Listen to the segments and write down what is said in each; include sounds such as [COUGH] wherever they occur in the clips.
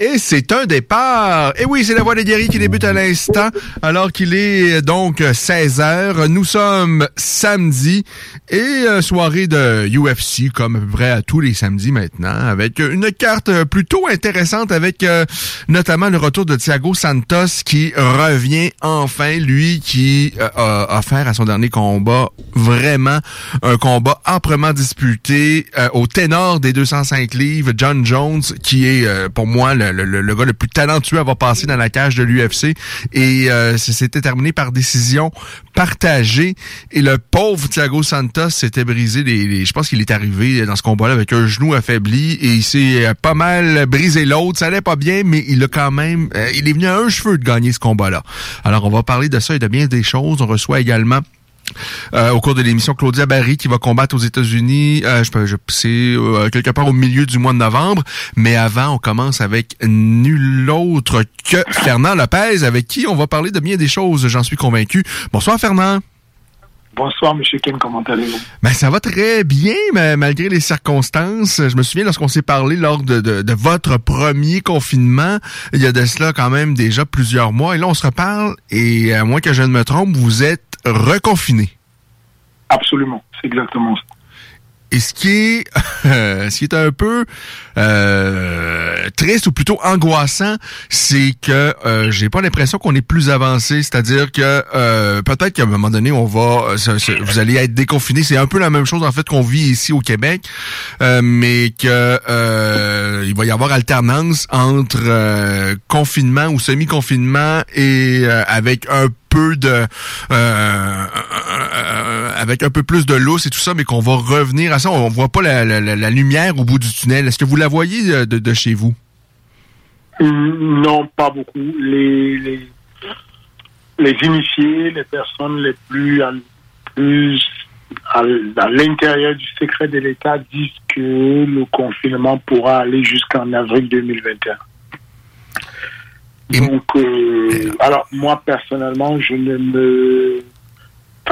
Et c'est un départ. Et oui, c'est la voix des guéris qui débute à l'instant, alors qu'il est donc 16 heures. Nous sommes samedi et euh, soirée de UFC, comme à peu près à tous les samedis maintenant, avec une carte plutôt intéressante, avec euh, notamment le retour de Thiago Santos qui revient enfin, lui qui euh, a offert à son dernier combat vraiment un combat âprement disputé au ténor des 205 livres, John Jones, qui est pour moi le le, le, gars le plus talentueux à avoir passé dans la cage de l'UFC. Et euh, c'était terminé par décision partagée. Et le pauvre Thiago Santos s'était brisé les, Je pense qu'il est arrivé dans ce combat-là avec un genou affaibli et il s'est euh, pas mal brisé l'autre. Ça allait pas bien, mais il a quand même... Euh, il est venu à un cheveu de gagner ce combat-là. Alors, on va parler de ça et de bien des choses. On reçoit également euh, au cours de l'émission Claudia Barry qui va combattre aux États-Unis, euh, je, je c'est euh, quelque part au milieu du mois de novembre. Mais avant, on commence avec nul autre que Fernand Lopez, avec qui on va parler de bien des choses, j'en suis convaincu. Bonsoir Fernand. Bonsoir, M. Ken, comment allez-vous? Ben, ça va très bien, mais malgré les circonstances. Je me souviens lorsqu'on s'est parlé lors de, de, de, votre premier confinement, il y a de cela quand même déjà plusieurs mois. Et là, on se reparle, et à moins que je ne me trompe, vous êtes reconfiné. Absolument, c'est exactement ça. Et ce qui est, [LAUGHS] ce qui est un peu euh, triste ou plutôt angoissant, c'est que euh, j'ai pas l'impression qu'on est plus avancé. C'est-à-dire que euh, peut-être qu'à un moment donné, on va, vous allez être déconfiné. C'est un peu la même chose en fait qu'on vit ici au Québec, mais que il va y avoir alternance entre confinement ou semi-confinement et avec un peu de euh, euh, euh, avec un peu plus de lousse et tout ça, mais qu'on va revenir à ça. On voit pas la, lumière au bout du tunnel. Est-ce que vous la voyez de, chez vous? Non, pas beaucoup. Les, les, initiés, les personnes les plus, plus à, l'intérieur du secret de l'État disent que le confinement pourra aller jusqu'en avril 2021. Donc, euh, alors moi personnellement, je ne me,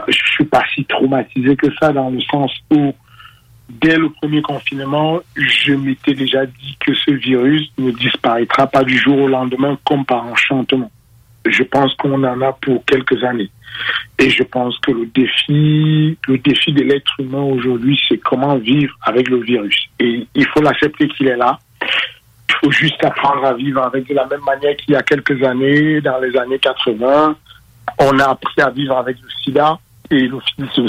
je suis pas si traumatisé que ça dans le sens où dès le premier confinement, je m'étais déjà dit que ce virus ne disparaîtra pas du jour au lendemain comme par enchantement. Je pense qu'on en a pour quelques années. Et je pense que le défi, le défi de l'être humain aujourd'hui, c'est comment vivre avec le virus. Et il faut l'accepter qu'il est là faut juste apprendre à vivre avec de la même manière qu'il y a quelques années, dans les années 80, on a appris à vivre avec le sida et le,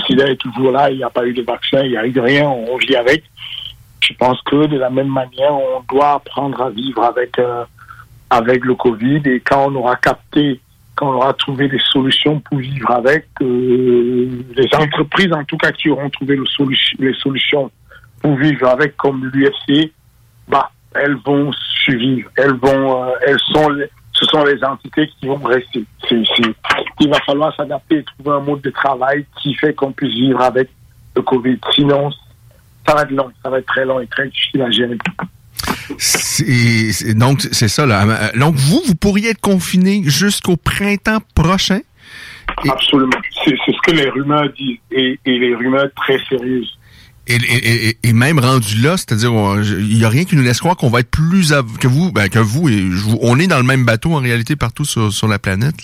sida est toujours là, il n'y a pas eu de vaccin, il n'y a eu de rien, on vit avec. Je pense que de la même manière, on doit apprendre à vivre avec, euh, avec le Covid et quand on aura capté, quand on aura trouvé des solutions pour vivre avec, euh, les entreprises en tout cas qui auront trouvé le les solutions pour vivre avec, comme l'UFC, bah, elles vont suivre, elles vont, euh, elles sont, ce sont les entités qui vont rester. il va falloir s'adapter et trouver un mode de travail qui fait qu'on puisse vivre avec le Covid. Sinon, ça va être long, ça va être très long et très difficile à gérer. donc, c'est ça, là. Donc, vous, vous pourriez être confiné jusqu'au printemps prochain? Absolument. C'est ce que les rumeurs disent et, et les rumeurs très sérieuses. Et, et, même rendu là, c'est-à-dire, il n'y a rien qui nous laisse croire qu'on va être plus que vous, ben, que vous et on est dans le même bateau en réalité partout sur, sur la planète.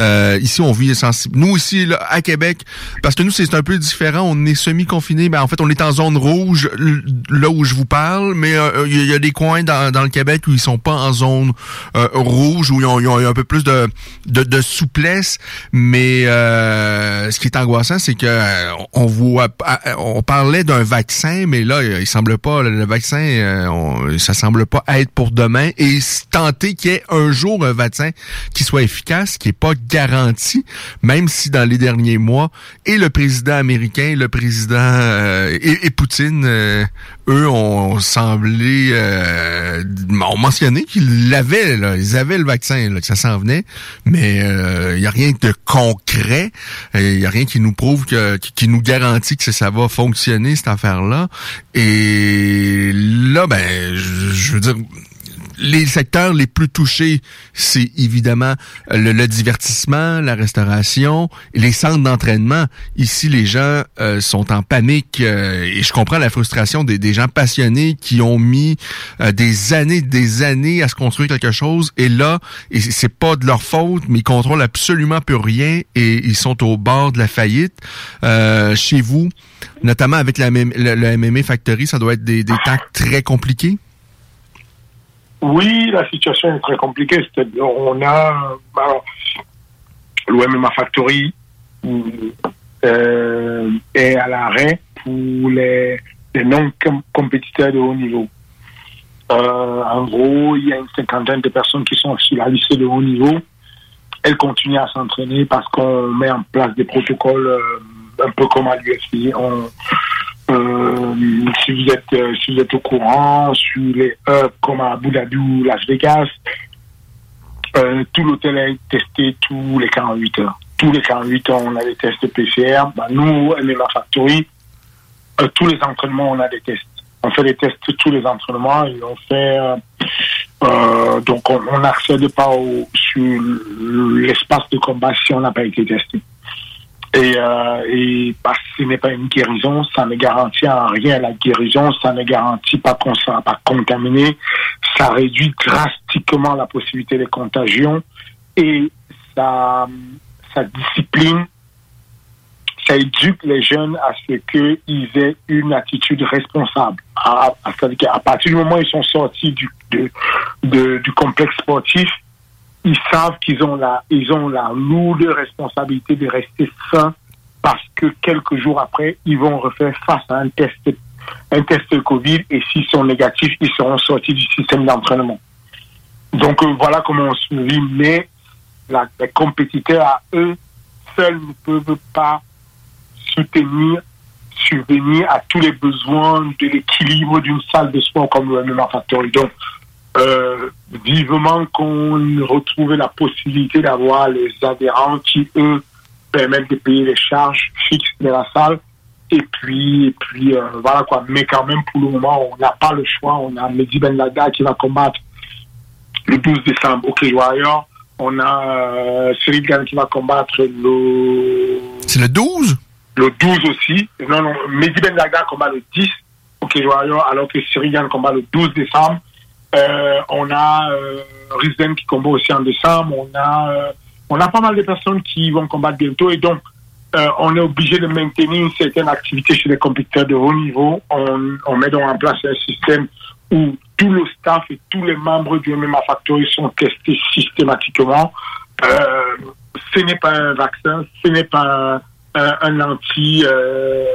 Euh, ici, on vit sensible. Nous ici, là, à Québec, parce que nous c'est un peu différent. On est semi-confiné. Ben en fait, on est en zone rouge là où je vous parle, mais euh, il y, a des coins dans, dans le Québec où ils sont pas en zone euh, rouge où ils ont, ils ont, un peu plus de, de, de souplesse. Mais ce qui est angoissant, c'est que on voit, on parlait d'un vaccin, mais là, il semble pas, le vaccin, euh, ça semble pas être pour demain. Et tenter qu'il y ait un jour un vaccin qui soit efficace, qui est pas garanti, même si dans les derniers mois, et le président américain, le président euh, et, Poutine, euh, eux ont semblé, ont mentionné qu'ils l'avaient, ils avaient le vaccin, là, que ça s'en venait, mais il y a rien de concret, il y a rien qui nous prouve que, qui nous garantit que ça va fonctionner cette affaire-là. Et là, ben, je veux dire, les secteurs les plus touchés, c'est évidemment le, divertissement, la restauration, les centres d'entraînement. Ici, les gens euh, sont en panique euh, et je comprends la frustration des, gens passionnés qui ont mis euh, des années, des années à se construire quelque chose et là, et c'est pas de leur faute, mais ils contrôlent absolument plus rien et ils sont au bord de la faillite. chez vous, notamment avec la, le, MMA Factory, ça doit être des, des temps très compliqués. Oui, la situation est très compliquée. On a l'OMMA Factory euh, est à l'arrêt pour les, non-compétiteurs de haut niveau. Euh, en gros, il y a une cinquantaine de personnes qui sont sur la liste de haut niveau. Elles continuent à s'entraîner parce qu'on met en place des protocoles euh, un peu comme à l'UFC. Euh, si vous êtes euh, si vous êtes au courant sur les hubs comme à Abu Dhabi ou Las Vegas, euh, tout l'hôtel est testé tous les 48 heures. Tous les 48 heures, on a des tests PCR. Bah, nous, MMA Factory, tous les entraînements, on a des tests. On fait des tests tous les entraînements et on fait donc on n'accède pas au, sur l'espace de combat si on n'a pas été testé. Et, euh, et parce que ce n'est pas une guérison, ça ne garantit en rien la guérison, ça ne garantit pas qu'on ne sera pas contaminé, ça réduit drastiquement la possibilité de contagion et ça, ça discipline, ça éduque les jeunes à ce qu'ils aient une attitude responsable. À, à, à, partir du moment où ils sont sortis du, de, du complexe sportif, ils savent qu'ils ont la, ils ont la lourde responsabilité de rester sains parce que quelques jours après, ils vont refaire face à un test, un test Covid et s'ils sont négatifs, ils seront sortis du système d'entraînement. Donc euh, voilà comment on se vit, mais les compétiteurs à eux seuls ne peuvent pas soutenir, subvenir à tous les besoins de l'équilibre d'une salle de sport comme le MMA Factory. Donc euh, vivement qu'on retrouve la possibilité d'avoir les adhérents qui, eux, permettent de payer les charges fixes de la salle. Et puis, et puis euh, voilà quoi. Mais quand même, pour le moment, on n'a pas le choix. On a Mehdi Ben Lada qui va combattre le 12 décembre au Warrior. On a euh, Cyril Gann qui va combattre le... C'est le 12 Le 12 aussi. Non, non, Mehdi Ben Lada combat le 10 au Warrior, alors que Cyril Gann combat le 12 décembre. Euh, on a euh, qui combat aussi en décembre. On a, euh, on a pas mal de personnes qui vont combattre bientôt. Et donc, euh, on est obligé de maintenir une certaine activité chez les compétiteurs de haut niveau. On, on met donc en place un système où tout le staff et tous les membres du MMA Factory sont testés systématiquement. Euh, ce n'est pas un vaccin, ce n'est pas un, un anti, euh,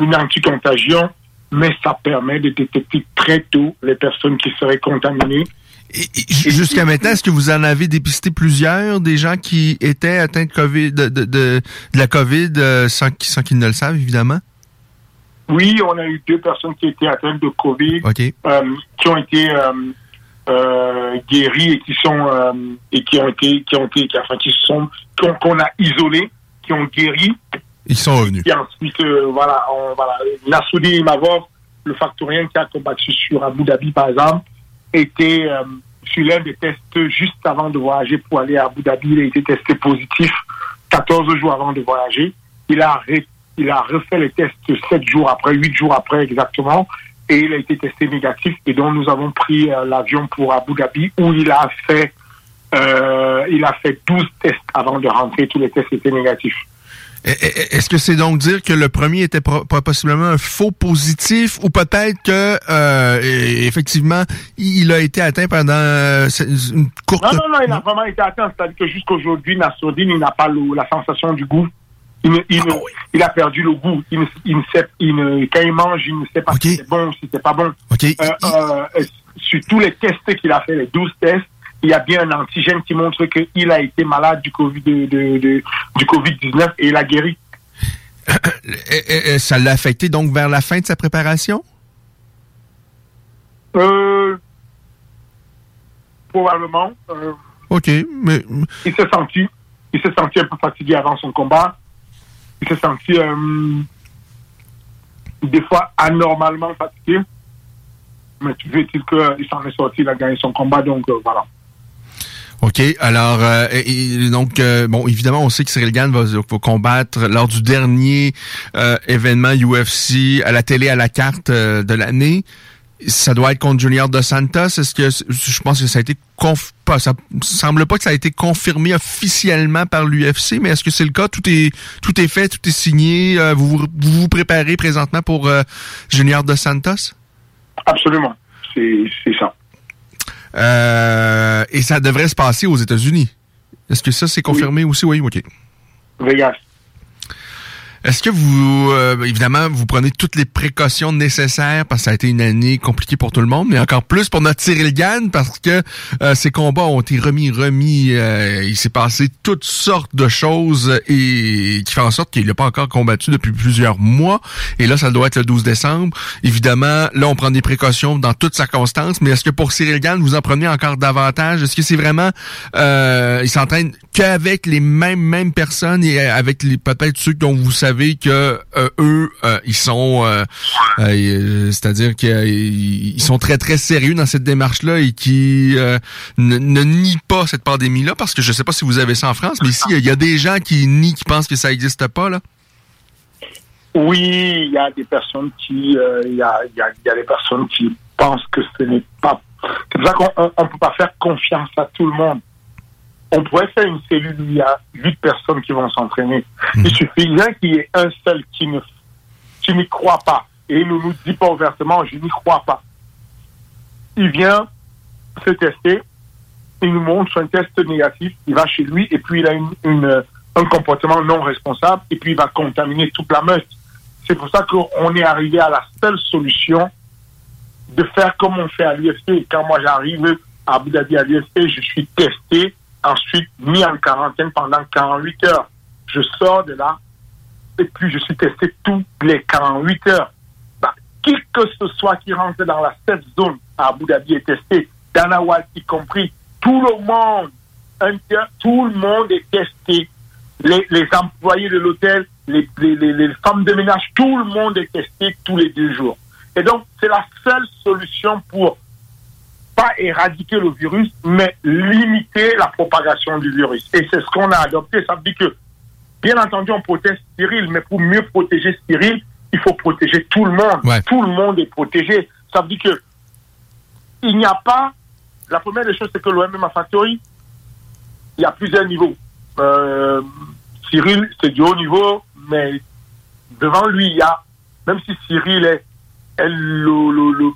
une anti-contagion mais ça permet de détecter très tôt les personnes qui seraient contaminées. Jusqu'à maintenant, est-ce que vous en avez dépisté plusieurs des gens qui étaient atteints de COVID, de, de, de, la COVID euh, sans, sans qu'ils ne le savent, évidemment? Oui, on a eu deux personnes qui étaient atteintes de COVID, euh, qui ont été euh, euh, guéries et qui sont et qui ont été qui ont été qui, enfin qui sont qu'on a isolés, qui ont guéri ils sont revenus. Et ensuite, euh, voilà, on, voilà. Nassoudi Imavov, le factorien qui a combattu sur Abu Dhabi, par exemple, était euh, sur l'un des tests juste avant de voyager pour aller à Abu Dhabi. Il a été testé positif 14 jours avant de voyager. Il a, refait les tests sept jours après, huit jours après exactement, et il a été testé négatif. Et donc nous avons pris euh, l'avion pour Abu Dhabi où il a fait il a fait 12 tests avant de rentrer. Tous les tests étaient négatifs. Est-ce que c'est donc dire que le premier était possiblement un faux positif ou peut-être que euh, effectivement il a été atteint pendant euh, une courte... Non, non, non, il a vraiment été atteint. C'est-à-dire que jusqu'aujourd'hui, Nassourdine, il n'a pas la sensation du goût. Il, il, ah il, a perdu le goût. Il, il ne sait, il quand il mange, il ne sait pas si c'est bon ou si c'est pas bon. Okay. Euh, euh, sur tous les tests qu'il a fait, les 12 tests, il y a bien un antigène qui montre qu'il a été malade du Covid de, du Covid-19 et il a guéri. [COUGHS] Ça l'a affecté donc vers la fin de sa préparation? Euh, probablement. Euh, OK, mais... Il s'est senti, il s'est senti un peu fatigué avant son combat. Il s'est senti euh, des fois anormalement fatigué. Mais tu veux dire qu'il s'en est sorti, il a gagné son combat, donc voilà. OK. Alors, euh, donc, euh, bon, évidemment, on sait que Cyril Gann va, combattre lors du dernier euh, événement UFC à la télé à la carte de l'année. Ça doit être contre Junior Dos Santos. Est-ce que je pense que ça a été conf... ça semble pas que ça a été confirmé officiellement par l'UFC, mais est-ce que c'est le cas? Tout est tout est fait, tout est signé. vous, vous vous préparez présentement pour Junior Dos Santos? Absolument, c'est ça. Euh, et ça devrait se passer aux États-Unis. Est-ce que ça, c'est confirmé aussi? Oui, OK. Vegas. Est-ce que vous, euh, évidemment, vous prenez toutes les précautions nécessaires parce que ça a été une année compliquée pour tout le monde, mais encore plus pour notre Cyril Gann parce que euh, ces combats ont été remis, remis. Euh, il s'est passé toutes sortes de choses et qui fait en sorte qu'il n'a pas encore combattu depuis plusieurs mois. Et là, ça doit être le 12 décembre. Évidemment, là, on prend des précautions dans toutes circonstances, mais est-ce que pour Cyril Gann, vous en prenez encore davantage? Est-ce que c'est vraiment, il s'entraîne qu'avec les mêmes, mêmes personnes et avec les peut-être ceux dont vous savez savez que euh, eux, euh, ils sont, euh, c'est-à-dire qu'ils sont très très sérieux dans cette démarche-là et qui ne, nient pas cette pandémie-là, parce que je ne sais pas si vous avez ça en France, mais ici il y a des gens qui nient, qui pensent que ça n'existe pas là. Oui, il y a des personnes qui, il y, a, des personnes qui pensent que ce n'est pas. C'est pour ça qu'on ne peut pas faire confiance à tout le monde on pourrait faire une cellule où il y a huit personnes qui vont s'entraîner. Hmm. Il suffisait qu'il y ait un seul qui ne qui n'y croit pas. Et il ne nous dit pas ouvertement, je n'y crois pas. Il vient se tester, il nous montre un test négatif, il va chez lui et puis il a une, un comportement non responsable et puis il va contaminer toute la meute. C'est pour ça qu'on est arrivé à la seule solution de faire comme on fait à l'UFC. Quand moi j'arrive à Abu Dhabi à l'UFC, je suis testé ensuite mis en quarantaine pendant 48 heures. Je sors de là et puis je suis testé toutes les 48 heures. Bah, qui que ce soit qui rentre dans la safe zone à Abu Dhabi est testé, Dana White y compris, tout le monde, tout le monde est testé. Les, les employés de l'hôtel, les, les, femmes de ménage, tout le monde est testé tous les deux jours. Et donc, c'est la seule solution pour pas éradiquer le virus, mais limiter la propagation du virus. Et c'est ce qu'on a adopté. Ça veut dire que, bien entendu, on protège Cyril, mais pour mieux protéger Cyril, il faut protéger tout le monde. Tout le monde est protégé. Ça veut dire que il n'y a pas. La première des choses, c'est que l'OMM Factory, il y a plusieurs niveaux. Euh, Cyril, c'est du haut niveau, mais devant lui, il y a, même si Cyril est, le, le, le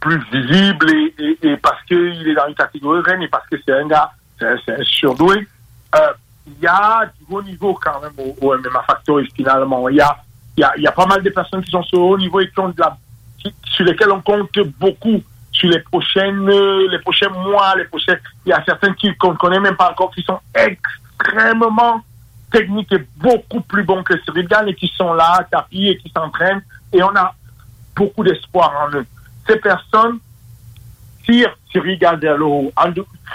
plus visible et, et, parce qu'il est dans une catégorie reine et parce que c'est un gars, c'est un, surdoué. Euh, il y a du haut niveau quand même au, MMA Factory finalement. Il y a, y, a, y a pas mal de personnes qui sont sur haut niveau et qui ont de la, sur lesquelles on compte beaucoup sur les prochaines, les prochains mois, les prochains. Il y a certains qui qu'on connaît même pas encore qui sont extrêmement techniques et beaucoup plus bons que Cyril et qui sont là, tapis et qui s'entraînent. Et on a beaucoup d'espoir en eux ces personnes tirent Cyril Gann vers le haut.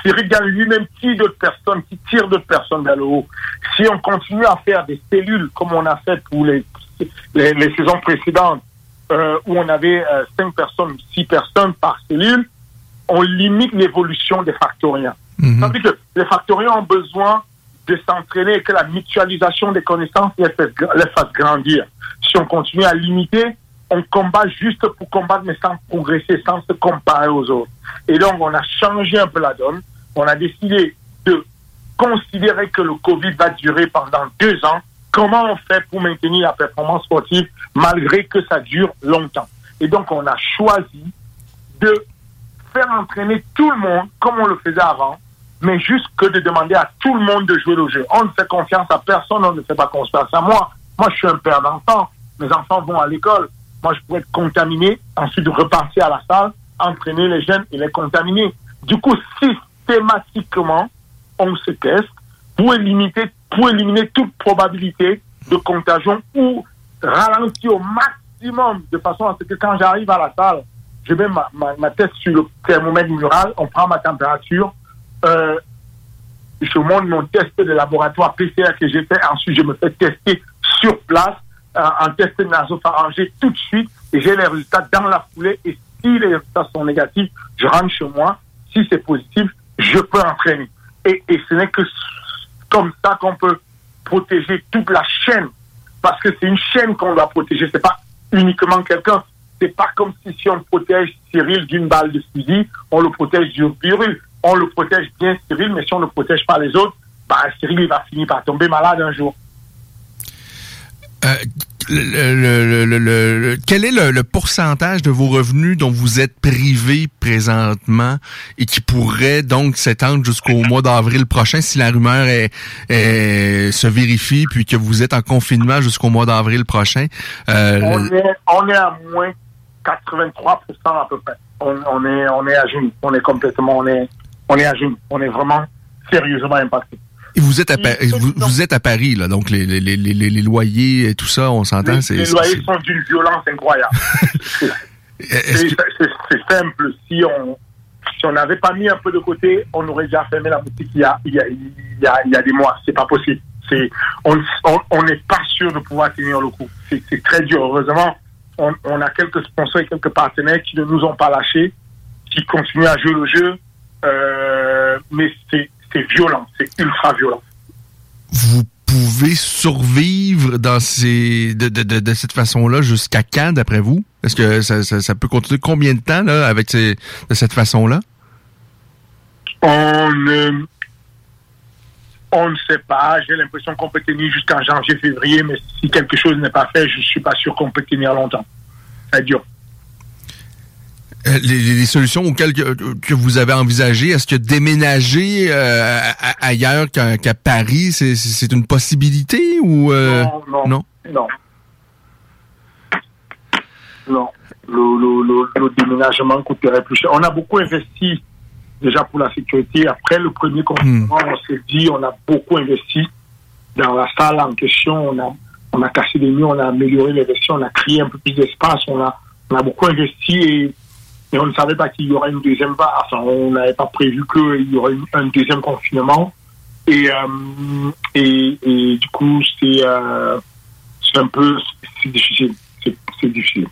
Cyril Gann lui-même tire d'autres personnes, qui tirent d'autres personnes vers le haut. Si on continue à faire des cellules comme on a fait pour les, les, saisons précédentes, euh, où on avait euh, cinq personnes, six personnes par cellule, on limite l'évolution des factoriens. Mm que les factoriens ont besoin de s'entraîner et que la mutualisation des connaissances les fasse, grandir. Si on continue à limiter, on combat juste pour combattre, mais sans progresser, sans se comparer aux autres. Et donc, on a changé un peu la donne. On a décidé de considérer que le Covid va durer pendant deux ans. Comment on fait pour maintenir la performance sportive malgré que ça dure longtemps? Et donc, on a choisi de faire entraîner tout le monde comme on le faisait avant, mais juste que de demander à tout le monde de jouer le jeu. On ne fait confiance à personne, on ne fait pas confiance à moi. Moi, je suis un père d'enfants. Mes enfants vont à l'école. Moi, je pourrais être contaminé, ensuite repartir à la salle, entraîner les jeunes et les contaminer. Du coup, systématiquement, on se teste pour éliminer, pour éliminer toute probabilité de contagion ou ralentir au maximum de façon à ce que quand j'arrive à la salle, je mets ma, ma, tête sur le thermomètre mural, on prend ma température, euh, je monte mon test de laboratoire PCR que j'ai fait, ensuite je me fais tester sur place, un test nasopharyngé tout de suite, et j'ai les résultats dans la foulée, et si les résultats sont négatifs, je rentre chez moi, si c'est positif, je peux entraîner. Et, et ce n'est que comme ça qu'on peut protéger toute la chaîne, parce que c'est une chaîne qu'on doit protéger, c'est pas uniquement quelqu'un. C'est pas comme si, si on protège Cyril d'une balle de fusil, on le protège du virus. On le protège bien Cyril, mais si on ne protège pas les autres, bah, Cyril il va finir par tomber malade un jour. Euh, le, le, le, quel est le, pourcentage de vos revenus dont vous êtes privé présentement et qui pourrait donc s'étendre jusqu'au mois d'avril prochain si la rumeur est, se vérifie puis que vous êtes en confinement jusqu'au mois d'avril prochain? Euh, on, est, on est à moins 83 à peu près. On, on, est, on est à genoux. On est complètement, on est, on est à genoux. On est vraiment sérieusement impacté. Vous êtes à, vous, êtes à Paris, là, donc les, les, les, les loyers et tout ça, on s'entend. Les, loyers sont d'une violence incroyable. [LAUGHS] [LAUGHS] c'est simple. Si on si on n'avait pas mis un peu de côté, on aurait déjà fermé la boutique il y a, il y a, il y a, il y a des mois. C'est pas possible. C'est, on n'est pas sûr de pouvoir tenir le coup. C'est très dur. Heureusement, on, on, a quelques sponsors et quelques partenaires qui ne nous ont pas lâchés, qui continuent à jouer le jeu. Euh, mais c'est violent, c'est ultra violent. Vous pouvez survivre dans ces de, de, de, cette façon-là jusqu'à quand, d'après vous? Est-ce que ça, ça, peut continuer? Combien de temps là, avec ces, de cette façon-là? On, on ne sait pas. J'ai l'impression qu'on peut tenir jusqu'en janvier, février, mais si quelque chose n'est pas fait, je ne suis pas sûr qu'on peut tenir longtemps. C'est dur. Euh, les, solutions auxquelles que, vous avez envisagées, est-ce que déménager euh, ailleurs qu'à Paris, c'est une possibilité ou euh, non, non, non, non, Le, déménagement coûterait plus cher. On a beaucoup investi déjà pour la sécurité. Après le premier confinement, hmm. on s'est dit, on a beaucoup investi dans la salle en question. On a, on a cassé des murs, on a amélioré les vestiaires, on a créé un peu plus d'espace, on a, on a beaucoup investi et mais on ne savait pas qu'il y aurait une deuxième vague. Enfin, on n'avait pas prévu qu'il y aurait un deuxième confinement. Et, euh, et, et, du coup, c'est euh, un peu difficile. C'est difficile.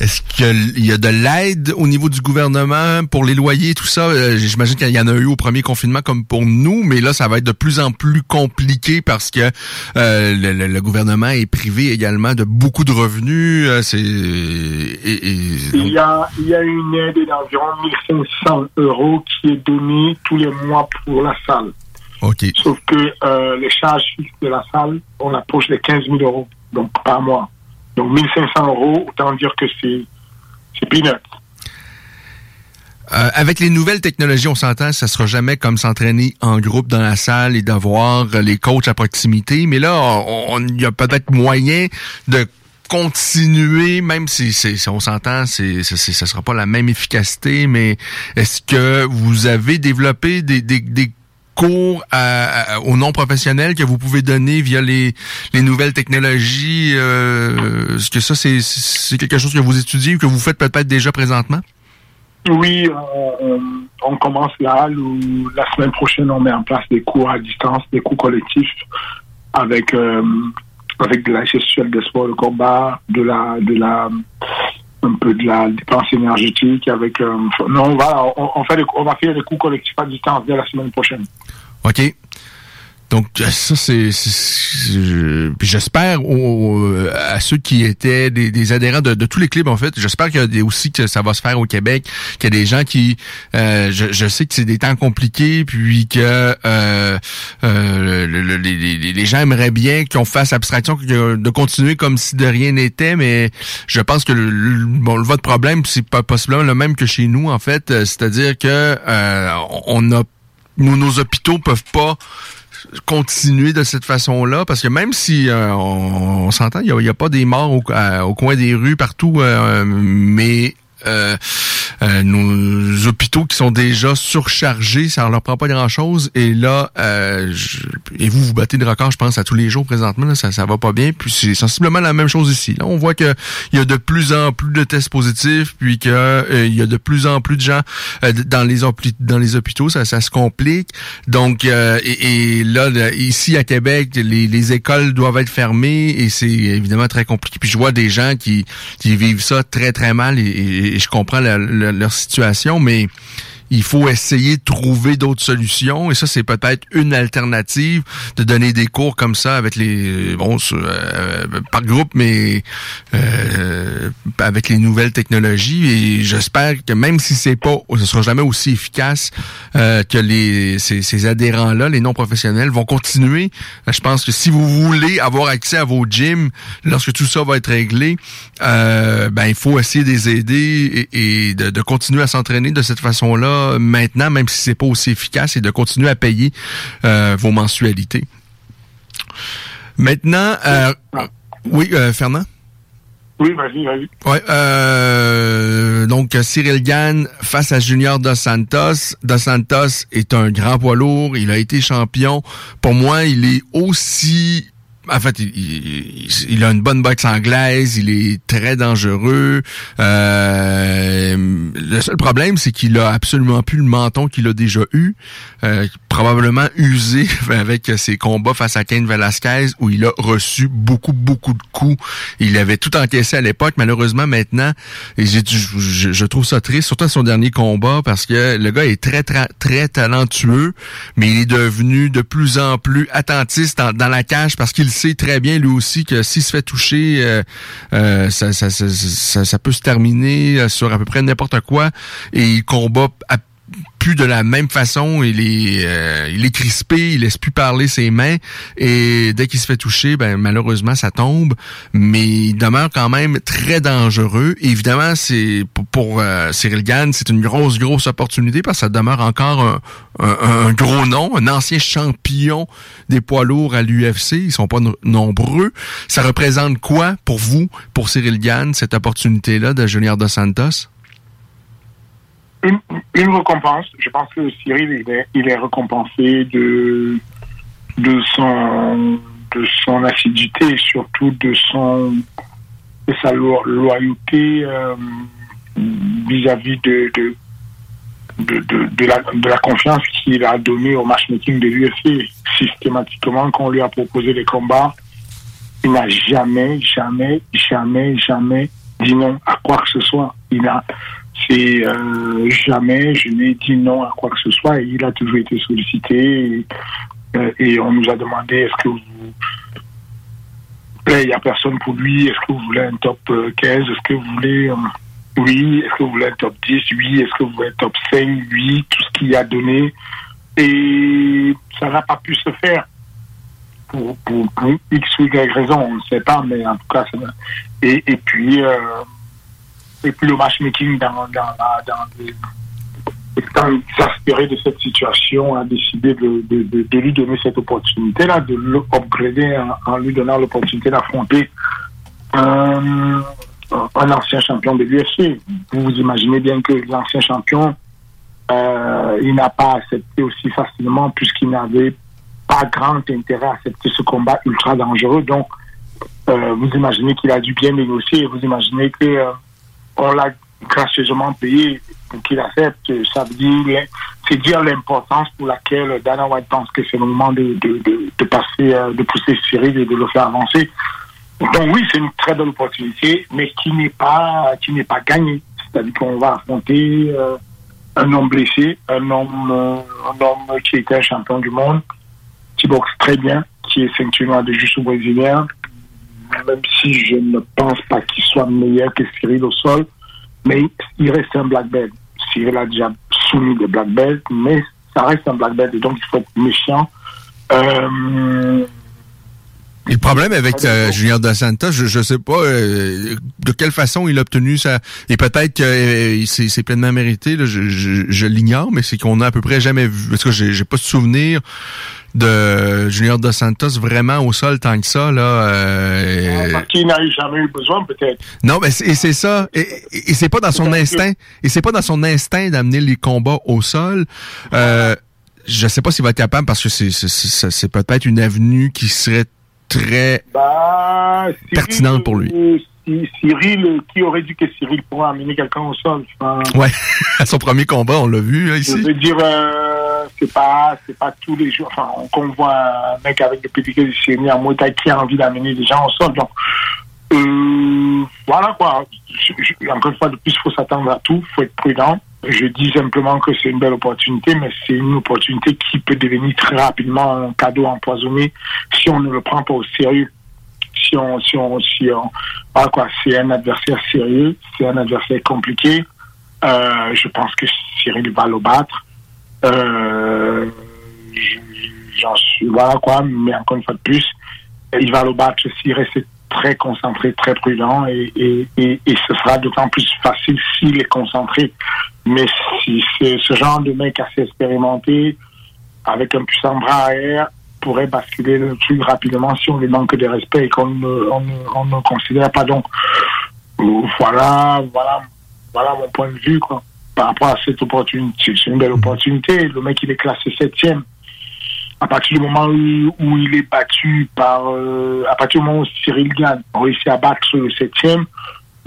Est-ce qu'il y a de l'aide au niveau du gouvernement pour les loyers, tout ça? Euh, j'imagine qu'il y en a eu au premier confinement comme pour nous, mais là, ça va être de plus en plus compliqué parce que euh, le, gouvernement est privé également de beaucoup de revenus. Euh, c'est il, y a, il y a une aide d'environ 1500 euros qui est donnée tous les mois pour la salle. OK. Sauf que les charges fixes de la salle, on approche les 15 000 euros, donc par mois. Donc 1500 euros, autant dire que c'est peanuts. Euh, avec les nouvelles technologies, on s'entend, ça sera jamais comme s'entraîner en groupe dans la salle et d'avoir les coachs à proximité. Mais là, il y a peut-être moyen de continuer, même si, on s'entend, c'est, ça sera pas la même efficacité, mais est-ce que vous avez développé des, des, des cours aux non-professionnels que vous pouvez donner via les, les nouvelles technologies? Euh, est-ce que ça, c'est quelque chose que vous étudiez ou que vous faites peut-être déjà présentement? Oui, on, commence là. la semaine prochaine, on met en place des cours à distance, des cours collectifs avec euh, avec de la gestion de sport de combat, de la de la un peu de la dépense énergétique avec euh, non voilà on, on va faire des cours collectifs à distance dès la semaine prochaine OK? Donc ça c'est j'espère à ceux qui étaient des, adhérents de, tous les clubs en fait, j'espère qu'il y a aussi que ça va se faire au Québec, qu'il y a des gens qui euh, je, sais que c'est des temps compliqués puis que euh, euh, les, gens aimeraient bien qu'on fasse abstraction de continuer comme si de rien n'était mais je pense que le, bon votre problème c'est pas possiblement le même que chez nous en fait, c'est-à-dire que on a nos hôpitaux peuvent pas continuer de cette façon-là parce que même si euh, on, s'entend, il n'y a, pas des morts au, au, coin des rues partout, euh, mais euh, euh, nos hôpitaux qui sont déjà surchargés, ça leur prend pas grand-chose. Et là, euh, et vous vous battez de record, je pense, à tous les jours présentement, ça ça va pas bien. Puis c'est sensiblement la même chose ici. Là, on voit que il y a de plus en plus de tests positifs, puis que il y a de plus en plus de gens dans les dans les hôpitaux, ça, ça se complique. Donc et, là, ici à Québec, les, les écoles doivent être fermées et c'est évidemment très compliqué. Puis je vois des gens qui qui vivent ça très très mal et et, je comprends leur situation, mais il faut essayer de trouver d'autres solutions. Et ça c'est peut-être une alternative de donner des cours comme ça avec les bon euh, par groupe mais euh, avec les nouvelles technologies. Et j'espère que même si c'est pas ce sera jamais aussi efficace euh, que les ces, adhérents là les non professionnels vont continuer. Je pense que si vous voulez avoir accès à vos gyms lorsque tout ça va être réglé ben il faut essayer de les aider et, de, continuer à s'entraîner de cette façon là maintenant, même si c'est pas aussi efficace, et de continuer à payer euh, vos mensualités. Maintenant, euh, oui, euh, Fernand? Oui, vas-y, vas-y. Ouais, donc Cyril Gann face à Junior Dos Santos. Dos Santos est un grand poids lourd, il a été champion. Pour moi, il est aussi en fait, il, a une bonne boxe anglaise, il est très dangereux. Euh, le seul problème, c'est qu'il a absolument plus le menton qu'il a déjà eu, euh, probablement usé [LAUGHS] avec ses combats face à Cain Velasquez, où il a reçu beaucoup, beaucoup de coups. Il avait tout encaissé à l'époque, malheureusement maintenant, je, trouve ça triste, surtout à son dernier combat, parce que le gars est très, très, très talentueux, mais il est devenu de plus en plus attentiste dans, dans la cage parce qu'il sait très bien lui aussi que s'il se fait toucher, euh, euh, ça, ça, ça, ça, peut se terminer euh, sur à peu près n'importe quoi. Et il combat à plus de la même façon, il est, euh, il est crispé, il laisse plus parler ses mains et dès qu'il se fait toucher, ben malheureusement ça tombe, mais il demeure quand même très dangereux. évidemment, c'est pour, euh, Cyril Gann, c'est une grosse grosse opportunité parce que ça demeure encore un, gros nom, un ancien champion des poids lourds à l'UFC. Ils sont pas nombreux. Ça représente quoi pour vous, pour Cyril Gann, cette opportunité là de Junior dos Santos? Une, récompense. Je pense que Cyril, il est, récompensé de, de, son, de son assiduité et surtout de, son, de sa loyauté euh, vis-à-vis de, de, de, de, la, de la confiance qu'il a donnée au matchmaking de l'UFC. Systématiquement, quand on lui a proposé les combats, il n'a jamais, jamais, jamais, jamais dit non à quoi que ce soit. Il a, c'est euh, jamais je n'ai dit non à quoi que ce soit. il a toujours été sollicité euh, et, on nous a demandé est-ce que vous il n'y a personne pour lui, est-ce que vous voulez un top 15, euh, est-ce que vous voulez oui, est-ce que vous voulez un top 10, oui, est-ce que vous voulez un top 5, oui, tout ce qu'il a donné. Et ça n'a pas pu se faire. Pour, pour, X ou Y raison, on ne sait pas, mais en tout cas, ça et, et puis, et puis le matchmaking dans, dans, dans, étant exaspéré de cette situation, a décidé de, de, de, lui donner cette opportunité-là, de l'upgrader en, en, lui donnant l'opportunité d'affronter un, ancien champion de l'UFC. Vous vous imaginez bien que l'ancien champion, euh, il n'a pas accepté aussi facilement puisqu'il n'avait pas grand intérêt à accepter ce combat ultra dangereux. Donc, euh, vous imaginez qu'il a dû bien négocier. Vous imaginez que euh, on l'a gracieusement payé pour qu'il accepte. Ça veut dire, c'est dire l'importance pour laquelle Dana White pense que c'est le moment de, de, de, passer, euh, de pousser Cyril et de le faire avancer. Donc oui, c'est une très belle opportunité, mais qui n'est pas, qui n'est pas gagnée. C'est-à-dire qu'on va affronter euh, un homme blessé, un homme, euh, un homme qui était un champion du monde, qui boxe très bien, qui est ceinture de jiu brésilien, même si je ne pense pas qu'il soit meilleur que Cyril au sol, mais il reste un black belt. Cyril a déjà soumis des black belts, mais ça reste un black belt, et donc il faut être méfiant. Euh, le problème avec euh, Junior Dos Santos, je ne sais pas euh, de quelle façon il a obtenu ça. Et peut-être que euh, c'est pleinement mérité, là, je, je, l'ignore, mais c'est qu'on a à peu près jamais vu. Parce que j'ai pas de souvenir de Junior Dos Santos vraiment au sol tant que ça. Là, euh, parce qu'il n'a jamais eu besoin, peut-être. Non, mais c'est ça. Et, et c'est pas dans son instinct. Et c'est pas dans son instinct d'amener les combats au sol. Euh, je sais pas s'il va être capable parce que c'est peut-être une avenue qui serait très bah, pertinente pour lui. Cyril, qui aurait dit que Cyril pourrait amener quelqu'un au sol Ouais, [LAUGHS] à son premier combat, on l'a vu ici. Je veux dire, euh, c'est pas, c'est pas tous les jours. Enfin, on voit un mec avec des petits de Cyril en Muay qui a envie d'amener des gens au sol. Euh, voilà quoi. encore une fois, de plus, il faut s'attendre à tout, il faut être prudent. Je dis simplement que c'est une belle opportunité, mais c'est une opportunité qui peut devenir très rapidement un cadeau empoisonné si on ne le prend pas au sérieux. Si on, si on, si on, voilà quoi, c'est un adversaire sérieux, c'est un adversaire compliqué. Euh, je pense que Cyril va le battre. Euh, j'en suis, voilà quoi, mais encore une fois de plus, il va le battre s'il reste très concentré, très prudent et, et, et, ce sera d'autant plus facile s'il est concentré. Mais si ce genre de mec assez expérimenté, avec un puissant bras arrière, pourrait basculer le truc rapidement si on lui manque de respect et qu'on ne, on, on ne considère pas. Donc, voilà, voilà, voilà mon point de vue, quoi. Par rapport à cette opportunité, c'est une belle opportunité. Le mec, il est classé septième à partir du moment où, il est battu par, euh, à partir du moment où Cyril gagne, réussit à battre le septième,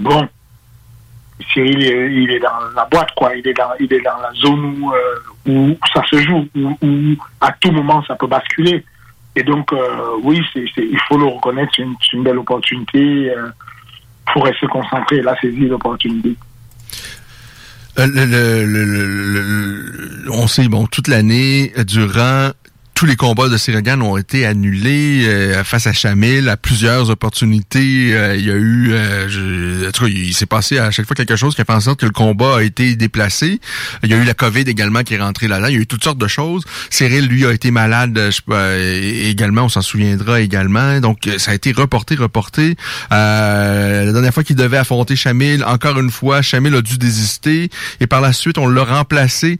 bon, Cyril, il est dans la boîte, quoi. Il est dans, il est dans la zone où, euh, ça se joue, où, à tout moment ça peut basculer. Et donc, euh, oui, il faut le reconnaître, c'est une, belle opportunité. Euh, pour rester concentré la saisir l'opportunité. Le, on sait, bon, toute l'année, durant tous les combats de Sirigan ont été annulés euh, face à Chamil à plusieurs opportunités. Euh, il y a eu, euh, je, il s'est passé à chaque fois quelque chose qui a fait en sorte que le combat a été déplacé. Il y a eu la COVID également qui est rentrée là-dedans. Il y a eu toutes sortes de choses. Cyril, lui, a été malade je, également, on s'en souviendra également. Donc, ça a été reporté, reporté. la dernière fois qu'il devait affronter Chamil, encore une fois, Chamil a dû désister. Et par la suite, on l'a remplacé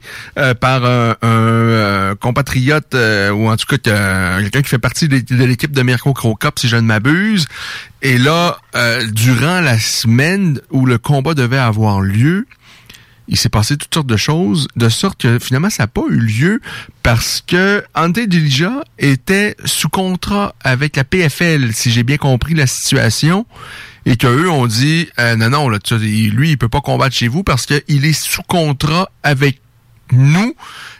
par un, un compatriote ou en tout cas quelqu'un qui fait partie de l'équipe de Mirko Crocop, si je ne m'abuse. Et là, euh, durant la semaine où le combat devait avoir lieu, il s'est passé toutes sortes de choses, de sorte que finalement, ça n'a pas eu lieu parce que Ante Dilija était sous contrat avec la PFL, si j'ai bien compris la situation, et qu'eux ont dit euh, non, non, là, lui, il peut pas combattre chez vous parce qu'il est sous contrat avec nous.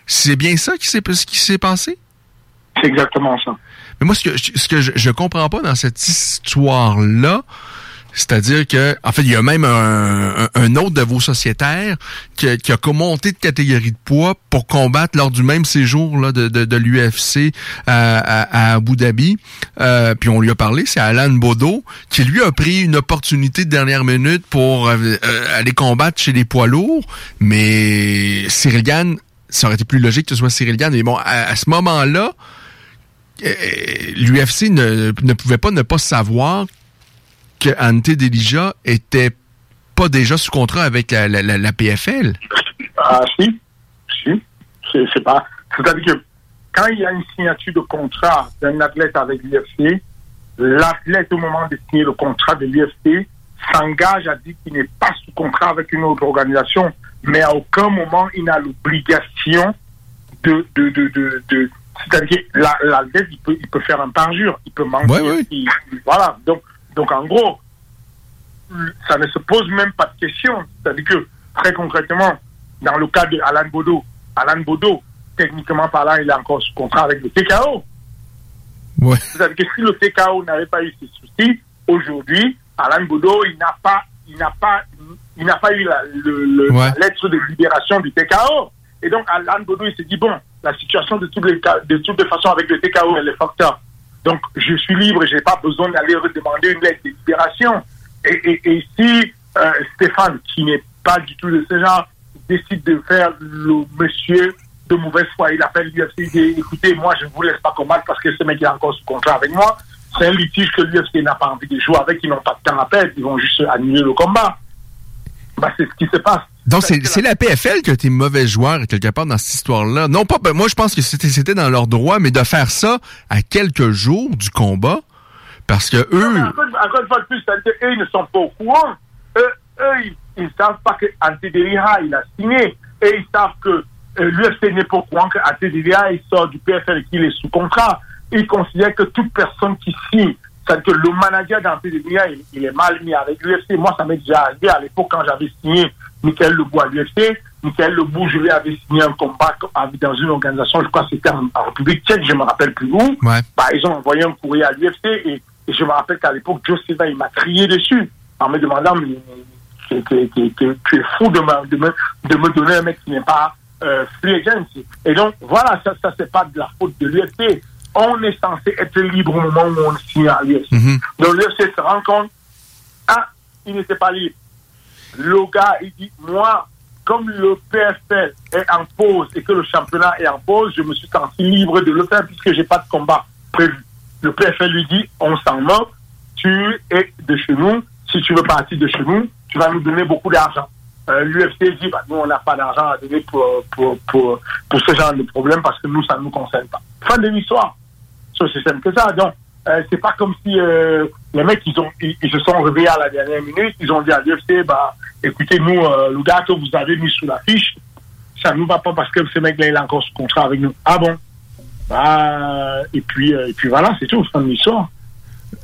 C'est bien ça qui s'est passé? C'est exactement ça. Mais moi, ce que, ce que je, je comprends pas dans cette histoire-là, c'est-à-dire que, en fait, il y a même un, un, autre de vos sociétaires qui, qui, a monté de catégorie de poids pour combattre lors du même séjour là, de, de, de l'UFC à, à, Abu Dhabi. Euh, puis on lui a parlé, c'est Alan Bodo, qui lui a pris une opportunité de dernière minute pour euh, euh, aller combattre chez les poids lourds. Mais Cyril Gann, ça aurait été plus logique que ce soit Cyril Gann. Mais bon, à ce moment-là, l'UFC ne, ne, pouvait pas ne pas savoir que Ante Delija était pas déjà sous contrat avec la, la, PFL. Ah si, si. C'est pas. C'est-à-dire que quand il y a une signature de contrat d'un athlète avec l'UFC, l'athlète au moment de signer le contrat de l'UFC s'engage à dire qu'il n'est pas sous contrat avec une autre organisation, mais à aucun moment il n'a l'obligation de, de, de c'est-à-dire la, la dette, il peut, il peut faire un parjure, il peut manquer. voilà. Donc, donc, en gros, ça ne se pose même pas de question. C'est-à-dire que, très concrètement, dans le cas d'Alan Bodo, Alan Bodo, techniquement parlant, il est encore sous contrat avec le TKO. Ouais. C'est-à-dire que si le TKO n'avait pas eu ces soucis, aujourd'hui, Alan Bodo, il n'a pas, il n'a pas, il n'a pas eu la, le, lettre de libération du TKO. Et donc, Alan Bodo, il s'est dit, bon, la situation de toutes les, de toutes les façons avec le TKO et les facteurs. Donc, je suis libre, je n'ai pas besoin d'aller demander une lettre de libération. Et si euh, Stéphane, qui n'est pas du tout de ce genre, décide de faire le monsieur de mauvaise foi, il appelle l'UFC, il dit, écoutez, moi, je ne vous laisse pas combattre parce que ce mec est encore sous contrat avec moi. C'est un litige que l'UFC n'a pas envie de jouer avec, ils n'ont pas de temps à perdre, ils vont juste annuler le combat. Bah, c'est ce qui se passe. Donc, c'est la PFL qui a été mauvais joueur, quelque part, dans cette histoire-là. Non pas, ben, moi, je pense que c'était dans leur droit, mais de faire ça à quelques jours du combat, parce que eux... encore, une fois de plus, eux, ils ne sont pas au courant. Eux, eux ils ne savent pas que il a signé. Et ils savent que euh, l'UFC n'est pas au courant que il sort du PFL et qu'il est sous contrat. Ils considèrent que toute personne qui signe c'est-à-dire que le manager d'Antedemia, il, il est mal mis avec l'UFC. Moi, ça m'est déjà arrivé à l'époque quand j'avais signé Michael Lebou à l'UFC. Michael Lebou, je lui avais signé un combat dans une organisation, je crois que c'était en, République tchèque, je me rappelle plus où. Ouais. Bah, ils ont envoyé un courrier à l'UFC et, et, je me rappelle qu'à l'époque, Joe il m'a crié dessus en me demandant, mais tu es fou de me, de, me, de me donner un mec qui n'est pas euh, free agent. Et donc, voilà, ça, ça c'est pas de la faute de l'UFC on est censé être libre au moment où on signe à l'UFC. Mhm. Donc l'UFC se rend compte, ah, il n'était pas libre. Le gars, il dit, moi, comme le PFL est en pause et que le championnat est en pause, je me suis senti libre de le faire puisque j'ai pas de combat prévu. Le PFL lui dit, on s'en moque, tu es de chez nous, si tu veux partir de chez nous, tu vas nous donner beaucoup d'argent. Euh, L'UFC dit, bah, nous, on n'a pas d'argent à donner pour, pour, pour, pour, ce genre de problème parce que nous, ça ne nous concerne pas. Fin de l'histoire ce système que ça. Donc, euh, c'est pas comme si euh, les mecs ils ont ils, se sont réveillés à la dernière minute, ils ont dit à l'UFC bah écoutez nous euh, le gars que vous avez mis sous la fiche, ça nous va pas parce que ce mec là il est encore sous contrat avec nous. Ah bon? Bah et puis et puis voilà c'est tout fin de l'histoire.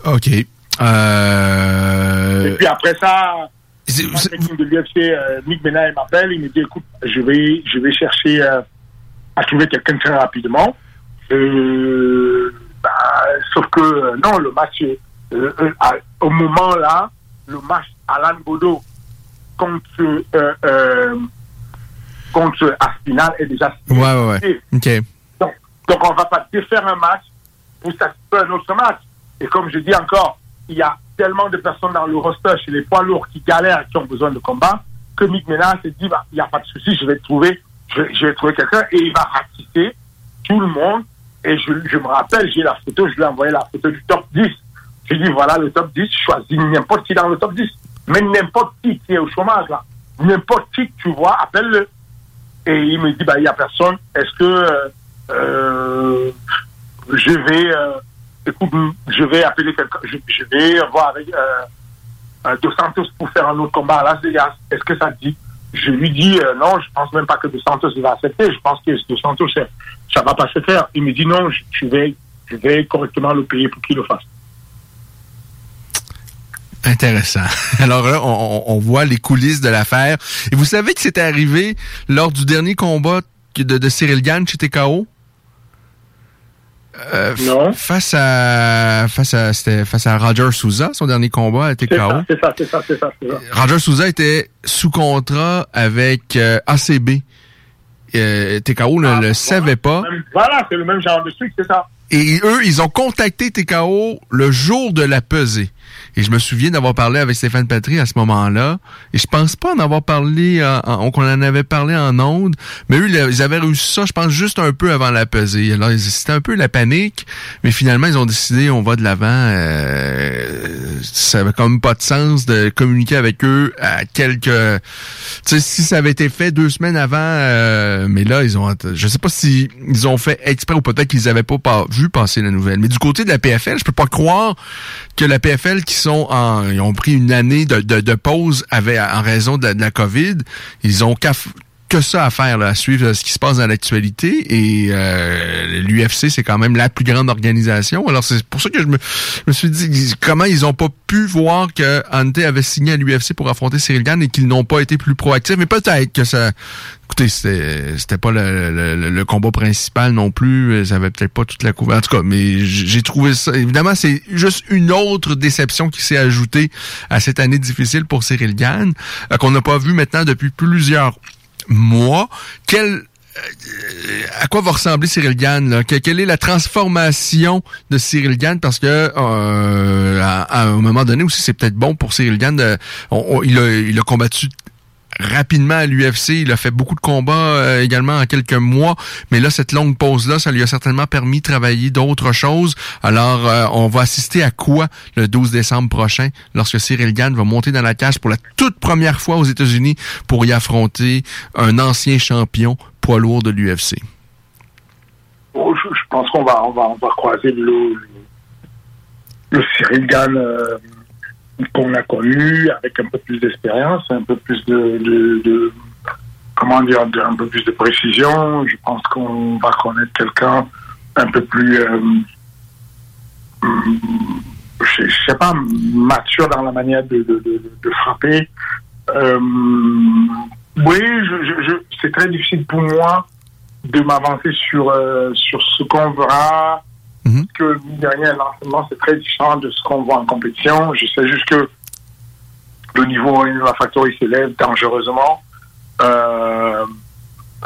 Ok. Et puis après ça. Le de l'UFC, Mick Benay m'appelle, il me dit écoute, je vais je vais chercher à trouver quelqu'un très rapidement. Euh, bah, sauf que euh, non, le match, euh, euh, au moment là, le match Alan Bodo contre contre Aspinal est déjà signé. Ouais, ouais, ouais. Okay. Donc, donc, on va pas défaire un match pour s'assister un autre match. Et comme je dis encore, il y a tellement de personnes dans le roster chez les poids lourds qui galèrent, qui ont besoin de combat, que Mick Ménard s'est dit, bah, il n'y a pas de souci, je vais trouver, je, je vais trouver quelqu'un et il va ratisser tout le monde et je, me rappelle, j'ai la photo, je lui ai envoyé la photo du top 10. Je lui ai dit, voilà le top 10, choisis n'importe qui dans le top 10. Mais n'importe qui qui est au chômage, là. N'importe qui tu vois, appelle-le. Et il me dit, bah, il n'y a personne. Est-ce que euh, euh, je vais, euh, écoute, je vais appeler quelqu'un, je, vais voir avec Dos Santos pour faire un autre combat à Las Vegas. Est-ce que ça te dit? Je lui dis, non, je pense même pas que Dos Santos va accepter. Je pense que Dos Santos, ça va pas se faire. Il me dit non, je vais, je vais correctement le payer pour qu'il le fasse. Intéressant. [LAUGHS] Alors là, on, on, voit les coulisses de l'affaire. Et vous savez que c'était arrivé lors du dernier combat de, de Cyril Gann chez TKO? Euh, non. Face à face à c'était face à Roger Souza, son dernier combat à TKO. C'est ça, c'est ça, c'est ça, ça, Roger Souza était sous contrat avec euh, ACB euh, TKO ne ah, le savait pas. voilà, c'est le même genre de truc, c'est ça. Et eux, ils ont contacté TKO le jour de la pesée. Et je me souviens d'avoir parlé avec Stéphane Patry à ce moment-là. Et je pense pas en avoir parlé, en, qu'on en avait parlé en ondes. Mais eux, ils avaient réussi ça, je pense, juste un peu avant la pesée. Alors, c'était un peu la panique. Mais finalement, ils ont décidé, on va de l'avant. Euh, ça avait quand même pas de sens de communiquer avec eux à quelques... Tu sais, si ça avait été fait deux semaines avant, euh, mais là, ils ont... Je sais pas si ils ont fait exprès ou peut-être qu'ils avaient pas vu passer la nouvelle. Mais du côté de la PFL, je peux pas croire que la PFL qui sont ils ont pris une année de, pause en raison de la, COVID. Ils ont que ça à faire, à suivre ce qui se passe dans l'actualité. Et euh, l'UFC, c'est quand même la plus grande organisation. Alors, c'est pour ça que je me, me, suis dit comment ils ont pas pu voir que Ante avait signé à l'UFC pour affronter Cyril Gann et qu'ils n'ont pas été plus proactifs. Mais peut-être que ça... Écoutez, c'était pas le, le, combat principal non plus. Ça avait peut-être pas toute la couverture. En tout cas, mais j'ai trouvé ça... Évidemment, c'est juste une autre déception qui s'est ajoutée à cette année difficile pour Cyril Gann, euh, qu'on n'a pas vu maintenant depuis plusieurs moi, quel à quoi va ressembler Cyril Gann? quelle est la transformation de Cyril Gann? Parce que euh, à, un moment donné aussi, c'est peut-être bon pour Cyril Gann. il a combattu rapidement à l'UFC. Il a fait beaucoup de combats euh, également en quelques mois, mais là, cette longue pause-là, ça lui a certainement permis de travailler d'autres choses. Alors, euh, on va assister à quoi le 12 décembre prochain, lorsque Cyril Gann va monter dans la cage pour la toute première fois aux États-Unis pour y affronter un ancien champion poids lourd de l'UFC? Oh, je, pense qu'on va, on va, on va croiser le, le Cyril Gann euh, qu'on a connu avec un peu plus d'expérience, un peu plus de, comment dire, un peu plus de précision. Je pense qu'on va connaître quelqu'un un peu plus, euh, je, sais pas, mature dans la manière de, frapper. Euh, oui, c'est très difficile pour moi de m'avancer sur euh, sur ce qu'on verra Mhm. que derrière l'enseignement, c'est très différent de ce qu'on voit en compétition. Je sais juste que le niveau la Factory s'élève dangereusement. Euh,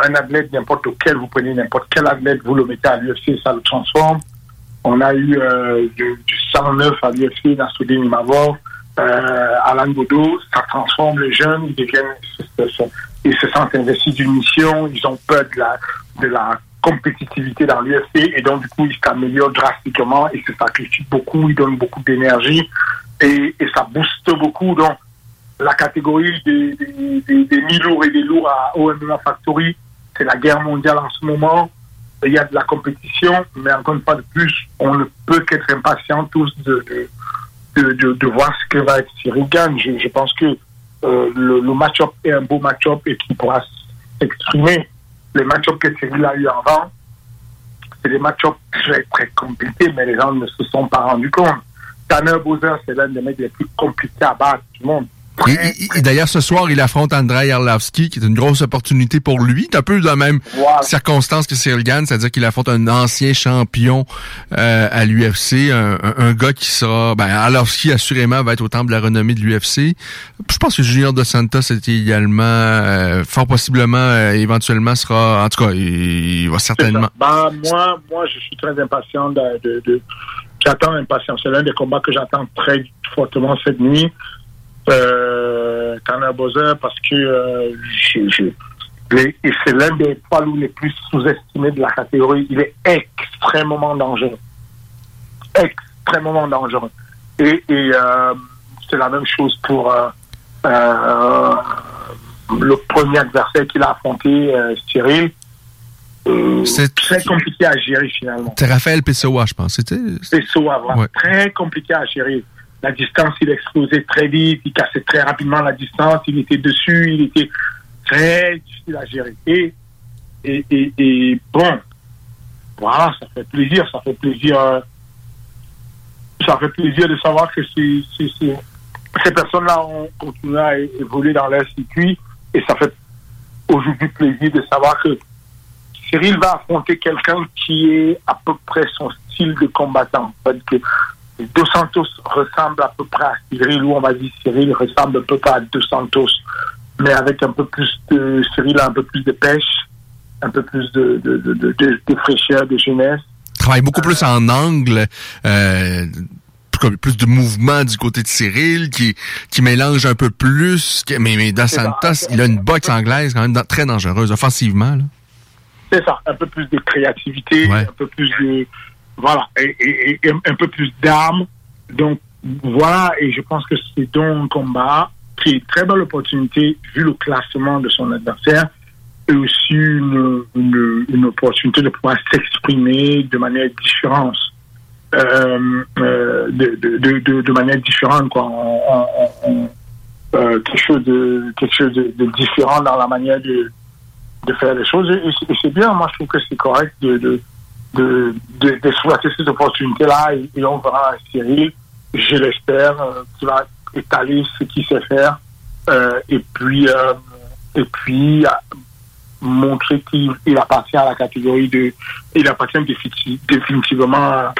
un athlète, n'importe lequel, vous prenez n'importe quel athlète, vous le mettez à l'UFC, ça le transforme. On a eu euh, du, 109 à l'UFC, Nassoudine Imavov, euh, Alain Godot, ça transforme les jeunes, ils se sentent investis d'une mission, ils ont peur de la, de la compétitivité dans l'UFC et donc du coup il s'améliore drastiquement, il se sacrifie beaucoup, il donne beaucoup d'énergie et, ça booste beaucoup donc la catégorie des, des, mi-lourds et des lourds à OMMA Factory, c'est la guerre mondiale en ce moment. Il y a de la compétition, mais encore une fois de plus, on ne peut qu'être impatient tous de, voir ce que va être Cyril Gann. Je, pense que euh, le, le match-up est un beau match-up et qu'il pourra s'exprimer les match-ups que Cyril a eu avant, c'est des match-ups très, très compliqués, mais les gens ne se sont pas rendus compte. Tanner Bowser, c'est l'un des mecs les plus compliqués à battre du monde. Et, d'ailleurs, ce soir, il affronte Andrei Arlovski, qui est une grosse opportunité pour lui. C'est un peu dans la même circonstance que Cyril Gann, c'est-à-dire qu'il affronte un ancien champion euh, à l'UFC, un, gars qui sera... Ben, Arlovski, assurément, va être au temple de la renommée de l'UFC. Je pense que Junior de Santos était également, euh, fort possiblement, euh, éventuellement, sera... En tout cas, il, va certainement... Ben, moi, moi, je suis très impatient de... de, de j'attends impatient. C'est l'un des combats que j'attends très fortement cette nuit euh, Bowser parce que euh, c'est l'un des poids lourds les plus sous-estimés de la catégorie. Il est extrêmement dangereux. Extrêmement dangereux. Et, et euh, c'est la même chose pour euh, euh, le premier adversaire qu'il a affronté, Cyril. c'est très compliqué à gérer finalement. C'est Raphaël Pessoa, je pense. C'était Pessoa, voilà. Très compliqué à gérer la distance, il explosait très vite, il cassait très rapidement la distance, il était dessus, il était très difficile à gérer. Et, bon, voilà, ça fait plaisir, ça fait plaisir, euh, ça fait plaisir de savoir que ces, ces personnes-là ont continué à évoluer dans leur circuit et ça fait aujourd'hui plaisir de savoir que Cyril va affronter quelqu'un qui est à peu près son style de combattant. Que Dos Santos ressemble à peu près à Cyril, ou on va dire Cyril ressemble un peu près à Dos Santos, mais avec un peu plus de Cyril a un peu plus de pêche, un peu plus de, de, de, de, fraîcheur, de jeunesse. Travaille beaucoup plus en angle. Euh, plus de mouvement du côté de Cyril, qui, qui mélange un peu plus. Mais, mais Dos Santos, il a une boxe anglaise quand même très dangereuse, offensivement. C'est ça, un peu plus de créativité, un peu plus de, voilà, et, un peu plus d'armes. Donc, voilà, et je pense que c'est donc un combat qui est une très belle opportunité vu le classement de son adversaire et aussi une, une, opportunité de pouvoir s'exprimer de manière différente. Euh, euh, de, de, de, manière différente, quoi. Euh, quelque chose de quelque chose de, différent dans la manière de, de faire les choses. Et, c'est bien, moi je trouve que c'est correct de, d'exploiter de, cette opportunité-là et, on verra Cyril, je l'espère, euh, qui va étaler ce qu'il sait faire euh, et puis euh, et puis montrer qu'il appartient à la catégorie de il appartient définitivement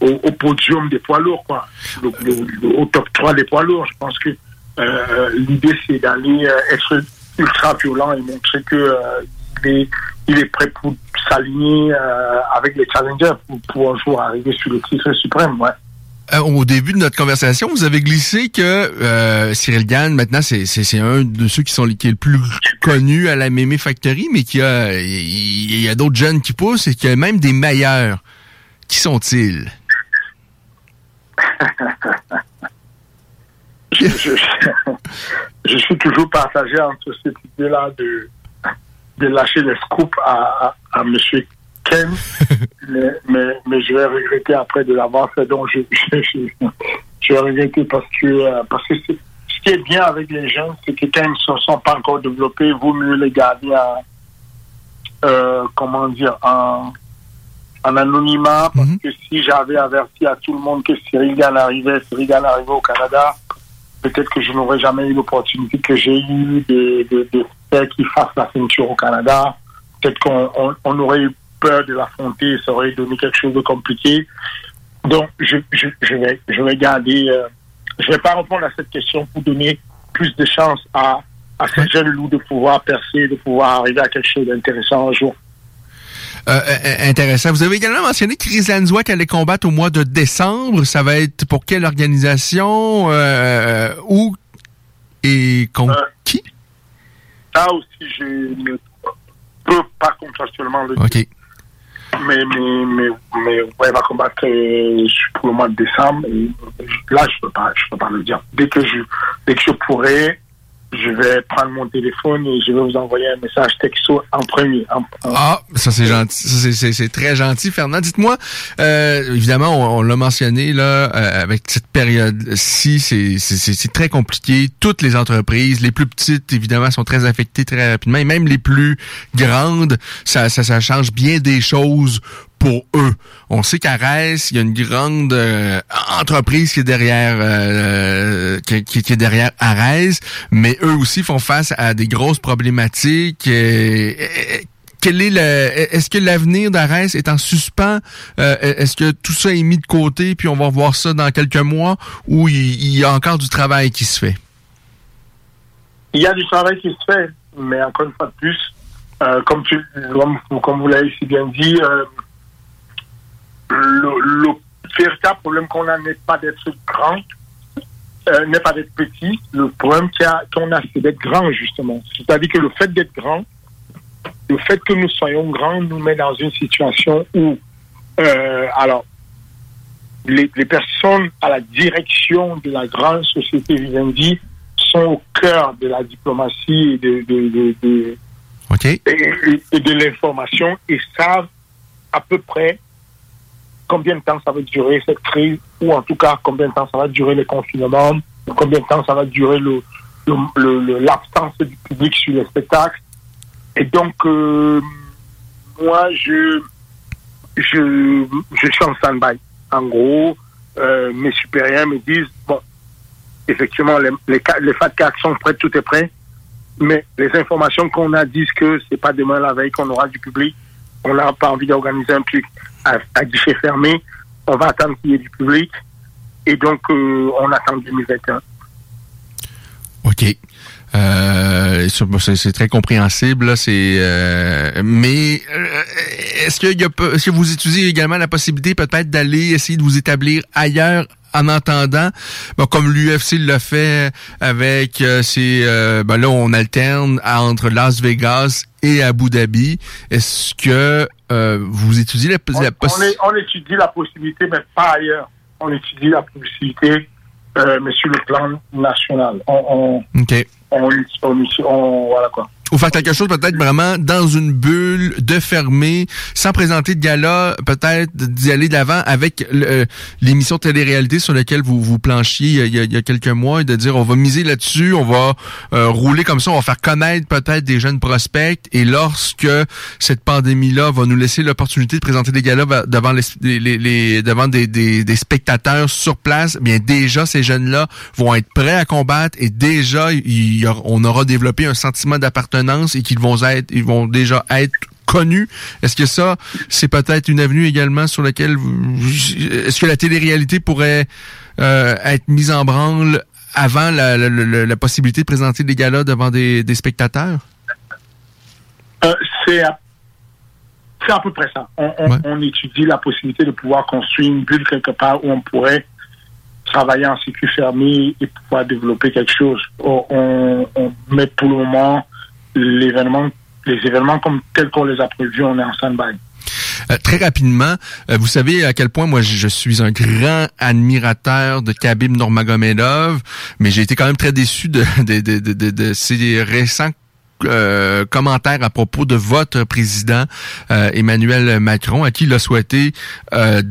au, podium des poids lourds quoi. Au top 3 des poids lourds. Je pense que l'idée c'est d'aller être ultra violent et montrer que il est prêt pour s'aligner avec les challengers pour, pour un jour arriver sur le titre suprême. Ouais. Euh, au début de notre conversation, vous avez glissé que euh, Cyril Gann, maintenant, c'est, un de ceux qui sont qui est le plus connu à la Mémé Factory, mais qu'il y a, il y a d'autres jeunes qui poussent et qu'il y a même des meilleurs. Qui sont-ils? [LAUGHS] je, je, suis toujours partagé entre cette idée-là de, de lâcher les scoops à, à, à monsieur [LAUGHS] mais, mais, je vais regretter après de l'avoir fait. Donc, je, je, vais regretter parce que, euh, parce que ce qui est bien avec les jeunes, c'est que quand ils ne se sont pas encore développés, il vaut mieux les garder à, euh, comment dire, en, en anonymat. Parce mhm. que si j'avais averti à tout le monde que Cyril Gann arrivait, Cyril Gann arrivait au Canada, peut-être que je n'aurais jamais eu l'opportunité que j'ai eu de, de, de faire qu'il fasse la ceinture au Canada. Peut-être qu'on on aurait eu peur de l'affronter, ça aurait donné quelque chose de compliqué. Donc, je, je, je vais, je vais garder, euh, je vais pas répondre à cette question pour donner plus de chance à, à ces jeunes loups de pouvoir percer, de pouvoir arriver à quelque chose d'intéressant un jour. Euh, euh, intéressant. Vous avez également mentionné Chris Lanzois allait combattre au mois de décembre. Ça va être pour quelle organisation euh, où et contre qui? Ça aussi, je ne peux pas contractuellement le dire mais, mais, mais, mais ouais, va combattre euh, pour le mois de décembre. Et, là, je peux pas, je peux pas le dire. Dès que je, dès que je pourrai, je vais prendre mon téléphone et je vais vous envoyer un message texto en premier. Ah, ça c'est gentil, c'est très gentil, Fernand. Dites-moi, euh, évidemment, on, l'a mentionné là, euh, avec cette période-ci, c'est très compliqué. Toutes les entreprises, les plus petites, évidemment, sont très affectées très rapidement, et même les plus grandes, ça, ça, ça change bien des choses pour eux. On sait qu'à Reims, il y a une grande euh, entreprise qui est derrière euh, qui, qui, est derrière Arès, mais eux aussi font face à des grosses problématiques. quel est le est-ce que l'avenir d'Arès est en suspens? Euh, Est-ce que tout ça est mis de côté puis on va voir ça dans quelques mois ou il, y a encore du travail qui se fait? Il y a du travail qui se fait, mais encore une fois de plus, comme tu comme, comme vous l'avez si bien dit le, véritable problème qu'on a n'est pas d'être grand, euh, n'est pas d'être petit. Le problème qu'on a, c'est d'être grand, justement. C'est-à-dire que le fait d'être grand, le fait que nous soyons grands nous met dans une situation où, euh, alors, les, personnes à la direction de la grande société Vivendi sont au cœur de la diplomatie et de, de, de, et de l'information et savent à peu près combien de temps ça va durer cette crise, ou en tout cas combien de temps ça va durer le confinement, combien de temps ça va durer le, l'absence du public sur les spectacles. Et donc, euh, moi, je, je, je suis en stand-by. En gros, euh, mes supérieurs me disent, bon, effectivement, les, les, les FAT4 sont prêts, tout est prêt, mais les informations qu'on a disent que c'est pas demain la veille qu'on aura du public. On n'a pas envie d'organiser un truc à, à guichet fermé. On va attendre qu'il y ait du public. Et donc, euh, on attend 2021. OK. Euh, c'est très compréhensible, c'est euh, mais euh, est-ce que y a, est-ce que vous étudiez également la possibilité peut-être d'aller essayer de vous établir ailleurs en entendant, bon, comme l'UFC l'a fait avec euh, ces, ben là on alterne entre Las Vegas et Abu Dhabi. Est-ce que vous étudiez la, possibilité on, étudie la possibilité, mais pas ailleurs. On étudie la possibilité, mais sur le plan national. On, on, on, on, on, voilà quoi ou faire quelque chose peut-être vraiment dans une bulle, de fermer, sans présenter de gala, peut-être d'y aller d'avant avec euh, l'émission télé-réalité sur laquelle vous vous planchiez il y, a, quelques mois et de dire on va miser là-dessus, on va euh, rouler comme ça, on va faire connaître peut-être des jeunes prospects. Et lorsque cette pandémie-là va nous laisser l'opportunité de présenter des galas devant les, les, devant des, des, spectateurs sur place, bien déjà ces jeunes-là vont être prêts à combattre et déjà il on aura développé un sentiment d'appartenance et qu'ils vont être, ils vont déjà être connus. Est-ce que ça, c'est peut-être une avenue également sur laquelle, est-ce que la télé-réalité pourrait euh, être mise en branle avant la, possibilité de présenter des galas devant des, spectateurs? Euh, c'est à peu près ça. On, on, on, étudie la possibilité de pouvoir construire une bulle quelque part où on pourrait travailler en circuit fermé et pouvoir développer quelque chose. On, on met pour le moment l'événement, les événements comme tels qu'on les a prévus, on est en stand-by. Euh, très rapidement, euh, vous savez à quel point moi je, suis un grand admirateur de Khabib Nurmagomedov, mais j'ai été quand même très déçu de, de, de, de, de ces récents euh, commentaire à propos de votre président euh, Emmanuel Macron, à qui il a souhaité, euh,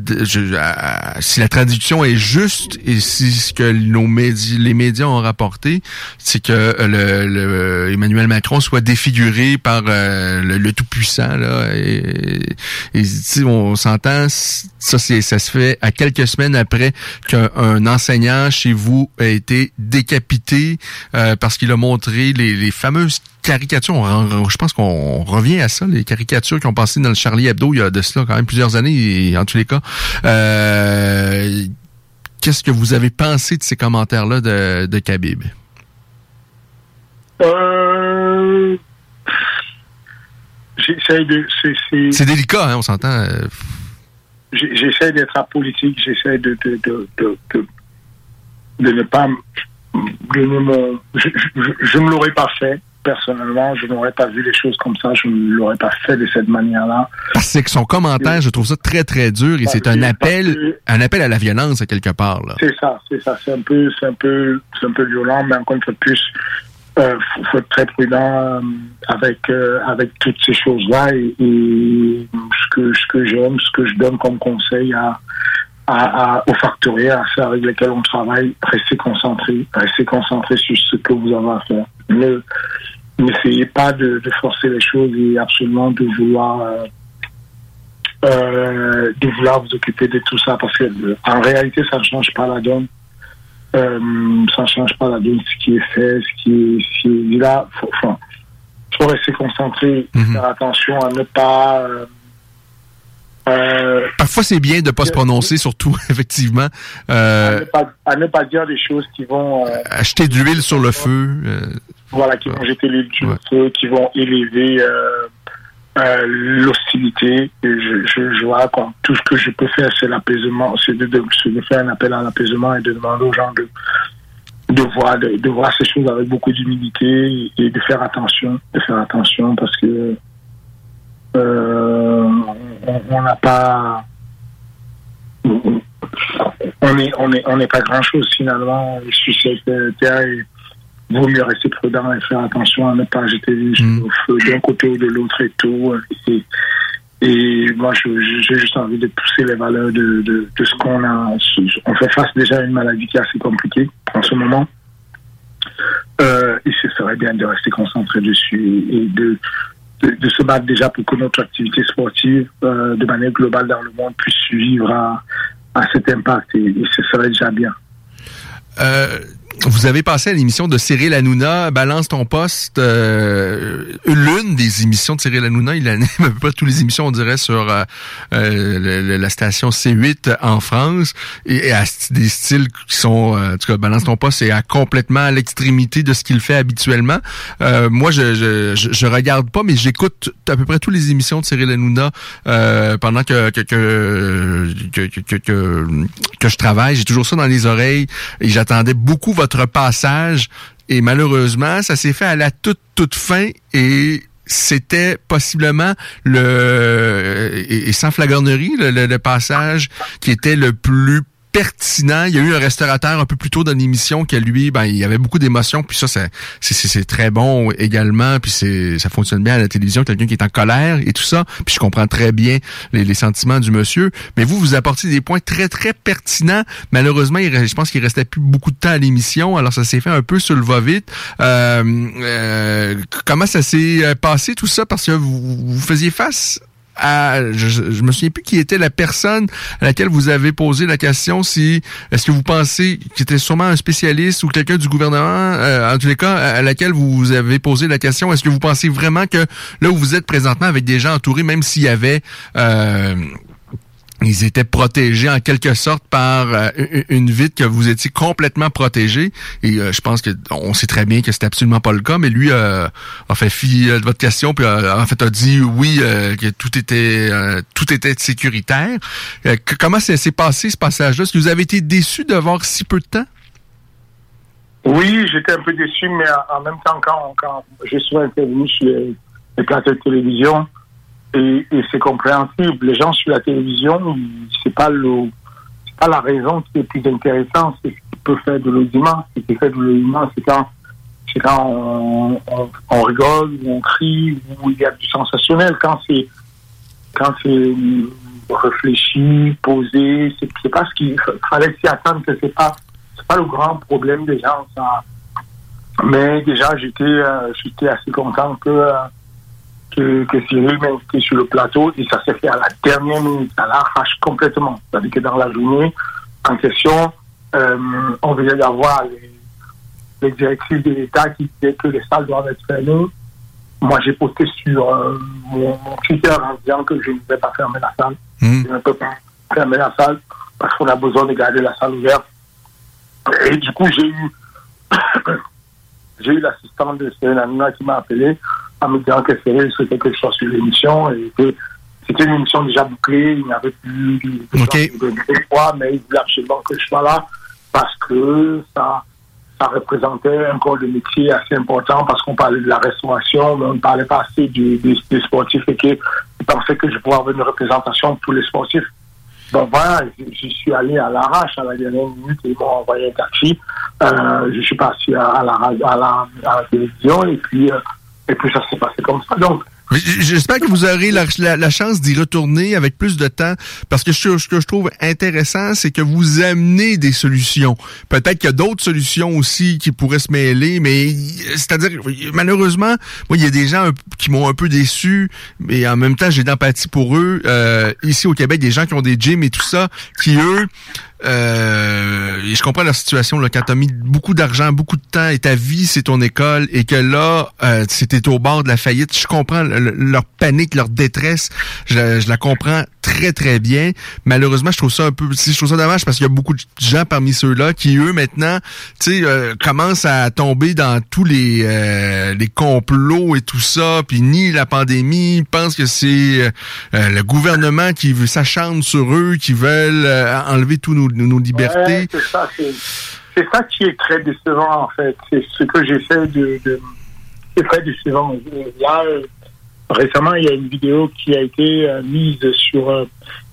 si la traduction est juste et si ce que nos médias, les médias ont rapporté, c'est que le, Emmanuel Macron soit défiguré par le, tout-puissant là. Et, et, on s'entend, ça c'est ça se fait à quelques semaines après qu'un enseignant chez vous a été décapité parce qu'il a montré les, les fameuses caricatures, je pense qu'on revient à ça, les caricatures qui ont passé dans le Charlie Hebdo il y a de cela quand même plusieurs années, et en tous les cas. Euh, qu'est-ce que vous avez pensé de ces commentaires-là de, de Khabib? Euh... J'essaie de... C'est délicat, hein, on s'entend. Euh. J'essaie d'être apolitique, j'essaie de de, de, de, de, ne pas... De ne je, je, je ne l'aurais pas fait personnellement, je n'aurais pas vu les choses comme ça, je ne l'aurais pas fait de cette manière-là. Parce que son commentaire, je trouve ça très très dur et c'est un appel, un appel à la violence à quelque part. C'est ça, c'est ça, c'est un peu, c'est un peu, c'est un peu violent, mais encore une fois de plus, euh, faut, être très prudent euh, avec euh, avec toutes ces choses-là et, ce que ce que j'aime, ce que je donne comme conseil à à, aux factoriers, à ceux avec lesquels on travaille, restez concentrés, restez concentrés sur ce que vous avez à faire. Ne, n'essayez pas de, de, forcer les choses et absolument de vouloir euh, euh, de vouloir vous occuper de tout ça parce que euh, en réalité ça ne change pas la donne ça ne change pas la donne ce qui est fait ce qui est, ce qui est là faut, faut, faut rester concentré mhm. faire attention à ne pas Parfois, c'est bien de ne pas se prononcer, surtout, [LAUGHS] effectivement. À, ne pas, à, ne pas, dire des choses qui vont... Acheter de l'huile sur le feu. Voilà, qui vont jeter l'huile feu, qui vont élever l'hostilité. Je, je, je, vois, quoi. Tout ce que je peux faire, c'est l'apaisement, c'est de, de, de, faire un appel à l'apaisement et de demander aux gens de, de voir, de, de voir ces choses avec beaucoup d'humilité et de faire attention, de faire attention parce que euh, on n'a pas on est on est on n'est pas grand chose finalement sur cette terre et vaut mieux rester prudent et faire attention à ne pas jeter les mm. au feu d'un côté ou de l'autre et tout et, et moi j'ai juste envie de pousser les valeurs de, de, de ce qu'on a on fait face déjà à une maladie qui est assez compliquée en ce moment euh, et ce serait bien de rester concentré dessus et de de, se battre déjà pour que notre activité sportive, euh, de manière globale dans le monde, puisse suivre à, à cet impact. Et, et ce serait déjà bien. Euh, vous avez passé à l'émission de Cyril Hanouna, Balance ton poste, euh, l'une des émissions de Cyril Hanouna. Il anime [LAUGHS] à peu près toutes les émissions, on dirait, sur euh, euh la station C8 en France, et, à des styles qui sont, euh, en tout cas, Balance ton poste est à complètement à l'extrémité de ce qu'il fait habituellement. Euh, moi, je, je, je, regarde pas, mais j'écoute à peu près toutes les émissions de Cyril Hanouna pendant que que, que, que, que, que, que je travaille. J'ai toujours ça dans les oreilles et j'attendais beaucoup votre passage et malheureusement, ça s'est fait à la toute toute fin et c'était possiblement le et, sans flagornerie le, passage qui était le plus pertinent. Il y a eu un restaurateur un peu plus tôt dans l'émission qui, lui, ben, il y avait beaucoup d'émotions. Puis ça, c'est très bon également. Puis c'est ça fonctionne bien à la télévision. Quelqu'un qui est en colère et tout ça. Puis je comprends très bien les, les sentiments du monsieur. Mais vous, vous apportez des points très, très pertinents. Malheureusement, il, je pense qu'il restait plus beaucoup de temps à l'émission. Alors ça s'est fait un peu sur le va-vite. Euh, euh, comment ça s'est euh, passé tout ça? Parce que vous, vous faisiez face je, je me souviens plus qui était la personne à laquelle vous avez posé la question si est-ce que vous pensez qu'il était sûrement un spécialiste ou quelqu'un du gouvernement euh, en tous les cas à laquelle vous avez posé la question est-ce que vous pensez vraiment que là où vous êtes présentement avec des gens entourés même s'il y avait euh, ils étaient protégés en quelque sorte par euh, une vitre que vous étiez complètement protégé. Et euh, je pense que on sait très bien que c'est absolument pas le cas, mais lui euh, a fait fi de votre question, puis en fait a dit oui que tout était tout était sécuritaire. comment s'est passé ce passage-là? Est-ce que vous avez été déçu de voir si peu de temps? Oui, j'étais un peu déçu, mais en même temps quand, quand j'ai souvent intervenu sur les plateaux de télévision et, c'est compréhensible. Les gens sur la télévision, c'est pas le, c'est pas la raison qui est plus intéressante, c'est ce qui peut faire de l'audimat. Ce qui fait de l'audimat, c'est quand, c'est quand on, on, rigole, ou on crie, ou il y a du sensationnel. Quand c'est, quand c'est réfléchi, posé, c'est, pas ce qu'il fallait s'y attendre que c'est pas, c'est pas le grand problème des gens. Mais déjà, j'étais, euh, j'étais assez content que, euh, que, que Cyril m'a invité sur le plateau et ça s'est fait à la dernière minute, à l'arrache complètement. C'est-à-dire que dans la journée en question, euh, on venait d'avoir les, les, directives de l'État qui disaient que les salles doivent être fermées. Moi, j'ai posté sur euh, mon, mon, Twitter en disant que je ne vais pas fermer la salle. Mmh. Je ne peux pas fermer la salle parce qu'on a besoin de garder la salle ouverte. Et du coup, j'ai eu [COUGHS] j'ai eu l'assistant de Céline qui m'a appelé en me disant que Cyril souhaitait que je sois sur l'émission et que c'était une émission déjà bouclée, il n'y avait plus de, okay. de, fois, mais il voulait absolument que je sois là parce que ça, ça représentait un corps de métier assez important parce qu'on parlait de la restauration, mais on ne parlait pas assez du, des, des, sportifs et qu'ils pensaient que je pouvais avoir une représentation pour les sportifs. Donc voilà, j'y suis allé à l'arrache à la dernière minute ils m'ont envoyé un taxi. Euh, je suis passé à, à, la, à, la, à la télévision et puis euh, Donc, J'espère que vous aurez la, chance d'y retourner avec plus de temps, parce que ce, ce que je trouve intéressant, c'est que vous amenez des solutions. Peut-être qu'il y a d'autres solutions aussi qui pourraient se mêler, mais c'est-à-dire, malheureusement, moi, il y a des gens qui m'ont un peu déçu, mais en même temps, j'ai d'empathie pour eux. Euh, ici au Québec, des gens qui ont des gyms et tout ça, qui eux, euh, et je comprends leur situation là, quand t'as mis beaucoup d'argent, beaucoup de temps et ta vie c'est ton école et que là euh, c'était au bord de la faillite. Je comprends le, leur panique, leur détresse. Je, je, la comprends très très bien. Malheureusement, je trouve ça un peu, je trouve ça dommage parce qu'il y a beaucoup de gens parmi ceux-là qui eux maintenant, tu sais, euh, commencent à tomber dans tous les euh, les complots et tout ça, puis ni la pandémie, pensent que c'est euh, le gouvernement qui veut s'acharne sur eux, qui veulent enlever tous nos nos, libertés. Ouais, c'est ça, c'est ça qui est très décevant en fait. C'est ce que j'essaie de, de c'est très décevant. Là, récemment, il y a une vidéo qui a été euh, mise sur. Euh,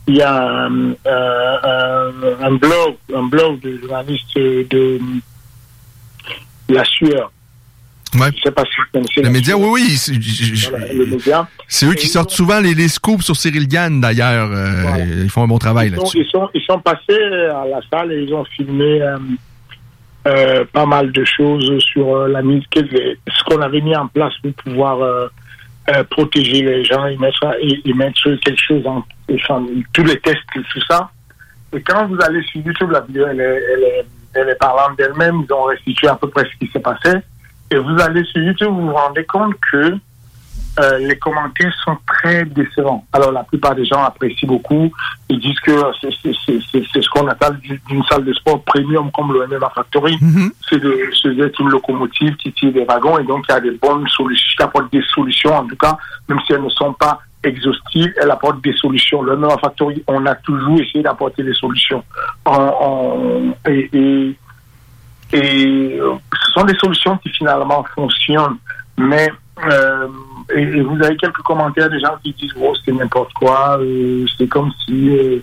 il y a euh, un, un, blog, un blog de journaliste de, La Sueur. Ouais. Je sais pas si vous connaissez. Le média, oui, oui. Voilà. C'est eux qui sortent souvent les, les scoops sur Cyril Gann, d'ailleurs. Euh, voilà. Ils font un bon travail là-dessus. Ils sont, ils sont passés à la salle et ils ont filmé euh, euh, pas mal de choses sur la mise, ce qu'on avait mis en place pour pouvoir euh, protéger les gens et mettre, et, et mettre quelque chose en, en, tous les tests tout ça. Et quand vous allez sur YouTube, la vidéo, elle est, elle est, elle est parlante d'elle-même. Ils ont restitué à peu près ce qui s'est passé. Et vous allez sur YouTube, vous vous rendez compte que euh, les commentaires sont très décevants. Alors la plupart des gens apprécient beaucoup. Ils disent que c'est ce qu'on appelle d'une salle de sport premium comme le MMA Factory. Mm -hmm. C'est de, une locomotive qui tire des wagons et donc il y a des bonnes solutions, qui apportent des solutions en tout cas, même si elles ne sont pas exhaustives, elles apportent des solutions. Le MMA Factory, on a toujours essayé d'apporter des solutions. On, on, et, et, et ce sont des solutions qui finalement fonctionnent, mais euh, et, et, vous avez quelques commentaires des gens qui disent oh, c'est n'importe quoi, euh, c'est comme si euh,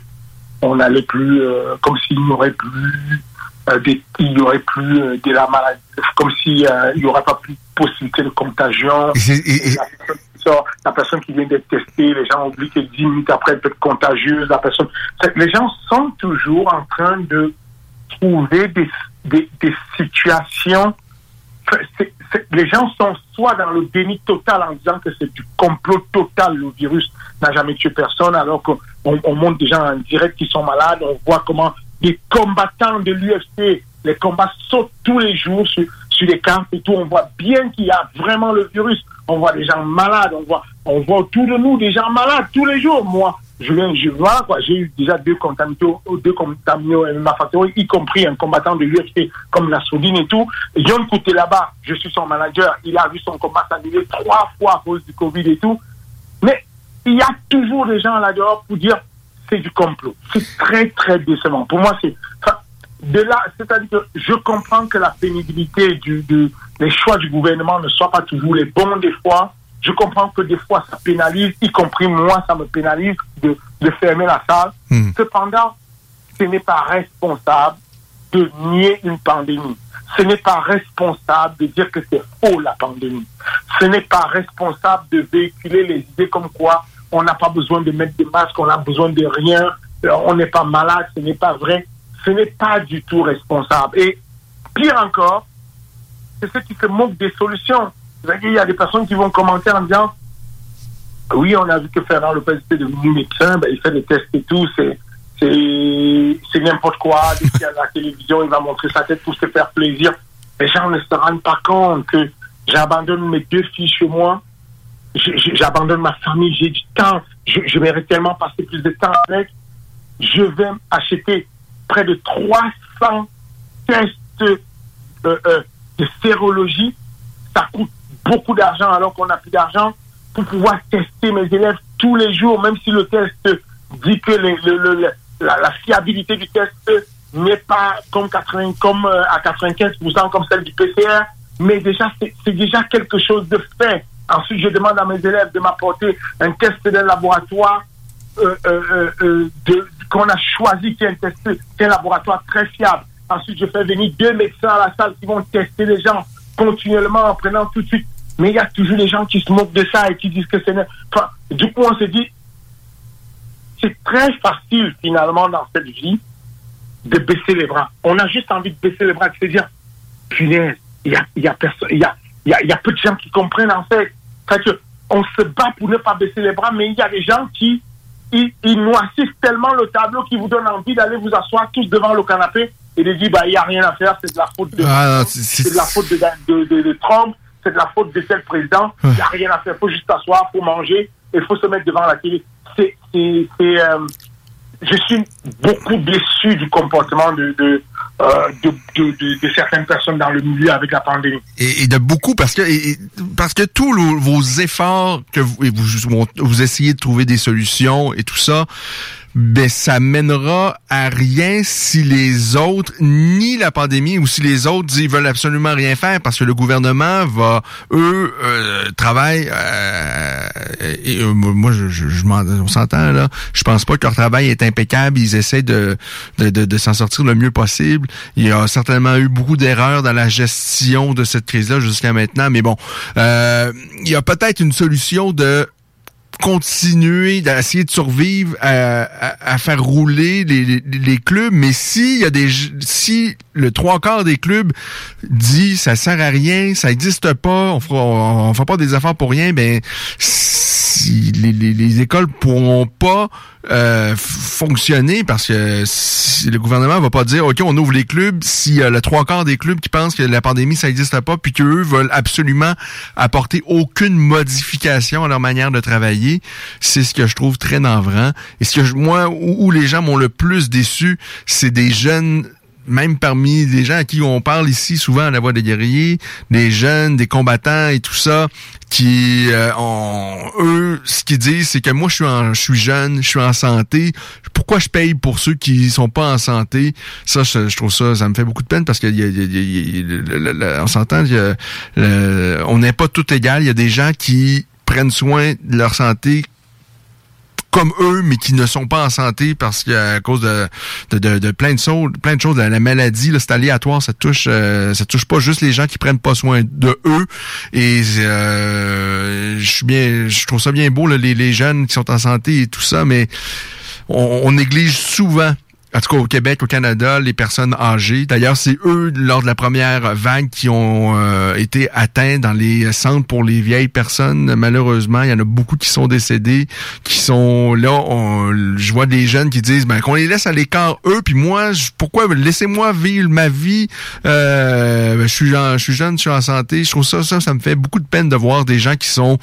on n'allait plus, euh, comme s'il n'y aurait plus euh, des, il y aurait plus de la maladie, comme s'il n'y aurait pas plus de possibilité de contagion. Et, la, personne, la, personne, qui vient d'être testée, les gens oublient que 10 minutes après elle peut être contagieuse. La personne, les gens sont toujours en train de trouver des, des, des situations les gens sont soit dans le déni total en disant que c'est du complot total, le virus n'a jamais tué personne, alors qu'on on montre des gens en direct qui sont malades, on voit comment des combattants de l'UFC, les combats sautent tous les jours sur, sur les camps et tout, on voit bien qu'il y a vraiment le virus, on voit des gens malades, on voit, on voit autour de nous des gens malades tous les jours, moi, je je vois, quoi. J'ai eu déjà deux contaminés, deux contaminés ma factory, y compris un combattant de l'UFC comme la Soudine et tout. John Couté là-bas, je suis son manager, il a vu son combat s'annuler trois fois à cause du Covid et tout. Mais il y a toujours des gens là-dehors pour dire c'est du complot. C'est très, très décevant. Pour moi, c'est, de là, c'est-à-dire que je comprends que la pénibilité du, du, choix du gouvernement ne soient pas toujours les bons des fois. Je comprends que des fois ça pénalise, y compris moi, ça me pénalise de, de fermer la salle. Hmm. Cependant, ce n'est pas responsable de nier une pandémie. Ce n'est pas responsable de dire que c'est faux la pandémie. Ce n'est pas responsable de véhiculer les idées comme quoi on n'a pas besoin de mettre des masques, on n'a besoin de rien, on n'est pas malade, ce n'est pas vrai ce n'est pas du tout responsable. Et pire encore, c'est ceux qui se moquent des solutions. Il y a des personnes qui vont commenter en disant Oui, on a vu que Fernand Lopez était devenu médecin, ben, il fait des tests et tout, c'est c'est n'importe quoi. Dès qu'il y a la télévision, il va montrer sa tête pour se faire plaisir. Les gens ne se rendent pas compte que j'abandonne mes deux filles chez moi, j'abandonne ma famille, j'ai du temps, je, vais tellement passer plus de temps avec. Je vais acheter près de 300 tests euh, euh, de sérologie. Ça coûte beaucoup d'argent alors qu'on n'a plus d'argent pour pouvoir tester mes élèves tous les jours, même si le test dit que la, fiabilité du test n'est pas comme, 80, comme euh, à 95% comme celle du PCR, mais déjà c'est déjà quelque chose de fait. Ensuite, je demande à mes élèves de m'apporter un test d'un laboratoire de, qu'on a choisi qui est un, test, qui un laboratoire très fiable. Ensuite, je fais venir deux médecins à la salle qui vont tester les gens continuellement en prenant tout de suite. Mais il y a toujours des gens qui se moquent de ça et qui disent que c'est... Enfin, du coup, on se dit, c'est très facile finalement dans cette vie de baisser les bras. On a juste envie de baisser les bras, de se dire, punaise, il y a, y, a y a, y, a, y a peu de gens qui comprennent en fait. que on se bat pour ne pas baisser les bras, mais il y a des gens qui ils, noississent tellement le tableau qu'ils vous donnent envie d'aller vous asseoir tous devant le canapé et de dire bah il n'y a rien à faire, c'est de la faute de, ah, c'est de la faute de, de, de, Trump, c'est de la faute de tel président, il n'y a rien à faire, il faut juste s'asseoir, il faut manger, et il faut se mettre devant la télé. C'est, c'est, euh, je suis beaucoup déçu du comportement de, de, euh, de, de, de, certaines personnes dans le milieu avec la pandémie. Et, de beaucoup parce que parce que tous vos efforts que vous, vous, vous essayez de trouver des solutions et tout ça, ben ça mènera à rien si les autres ni la pandémie ou si les autres ils veulent absolument rien faire parce que le gouvernement va eux euh, euh, et euh, moi je, je, je on s'entend là. Je pense pas que leur travail est impeccable. Ils essaient de de, de, de s'en sortir le mieux possible. Il y a certainement eu beaucoup d'erreurs dans la gestion de cette crise là jusqu'à maintenant. Mais bon euh, il y a peut-être une solution de continuer d'essayer de survivre à, faire rouler les, clubs, mais si y a des si le trois quarts des clubs dit ça sert à rien, ça existe pas, on fera on, pas des affaires pour rien, ben les, les, les écoles pourront pas euh, fonctionner parce que si le gouvernement va pas dire OK, on ouvre les clubs y a le trois quarts des clubs qui pensent que la pandémie ça n'existe pas puis qu'eux veulent absolument apporter aucune modification à leur manière de travailler, c'est ce que je trouve très navrant. Et ce que moi où, où les gens m'ont le plus déçu, c'est des jeunes même parmi les gens à qui on parle ici souvent à la voix des guerriers, des jeunes, des combattants et tout ça, qui euh, ont, eux, ce qu'ils disent, c'est que moi je suis en, je suis jeune, je suis en santé. Pourquoi je paye pour ceux qui sont pas en santé? Ça, je, trouve ça, ça me fait beaucoup de peine parce que on s'entend, on n'est pas tout égal. Il y a des gens qui prennent soin de leur santé comme eux, mais qui ne sont pas en santé parce qu'à cause de, de, de, plein de choses, plein de choses, la, maladie, c'est aléatoire, ça touche, euh, ça touche pas juste les gens qui prennent pas soin de eux. Et euh, je suis bien, je trouve ça bien beau les, les jeunes qui sont en santé et tout ça, mais on néglige souvent en tout cas au Québec, au Canada, les personnes âgées. D'ailleurs, c'est eux, lors de la première vague, qui ont euh, été atteints dans les centres pour les vieilles personnes. Malheureusement, il y en a beaucoup qui sont décédés, qui sont là. je vois des jeunes qui disent, ben qu'on les laisse à l'écart eux, puis moi, pourquoi laissez-moi vivre ma vie? Euh, je suis, je suis jeune, je suis en santé. Je trouve ça, ça, ça me fait beaucoup de peine de voir des gens qui sont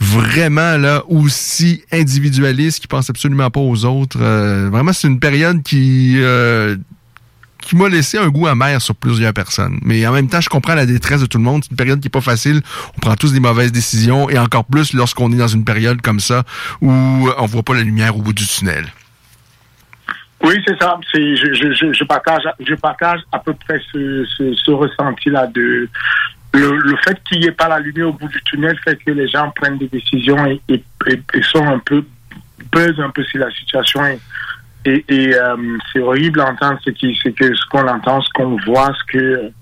vraiment là aussi individualiste, qui pense absolument pas aux autres. Euh, vraiment, c'est une période qui euh, qui m'a laissé un goût amer sur plusieurs personnes. Mais en même temps, je comprends la détresse de tout le monde. C'est une période qui est pas facile. On prend tous des mauvaises décisions et encore plus lorsqu'on est dans une période comme ça où on voit pas la lumière au bout du tunnel. Oui, c'est ça. Je, partage, je partage à peu près ce, ce ressenti-là de le, le fait qu'il n'y ait pas la lumière au bout du tunnel fait que les gens prennent des décisions et, et, et, sont un peu pesent un peu sur la situation et, et, et euh, c'est horrible d'entendre ce qui c'est que ce qu'on entend, ce qu'on voit, ce que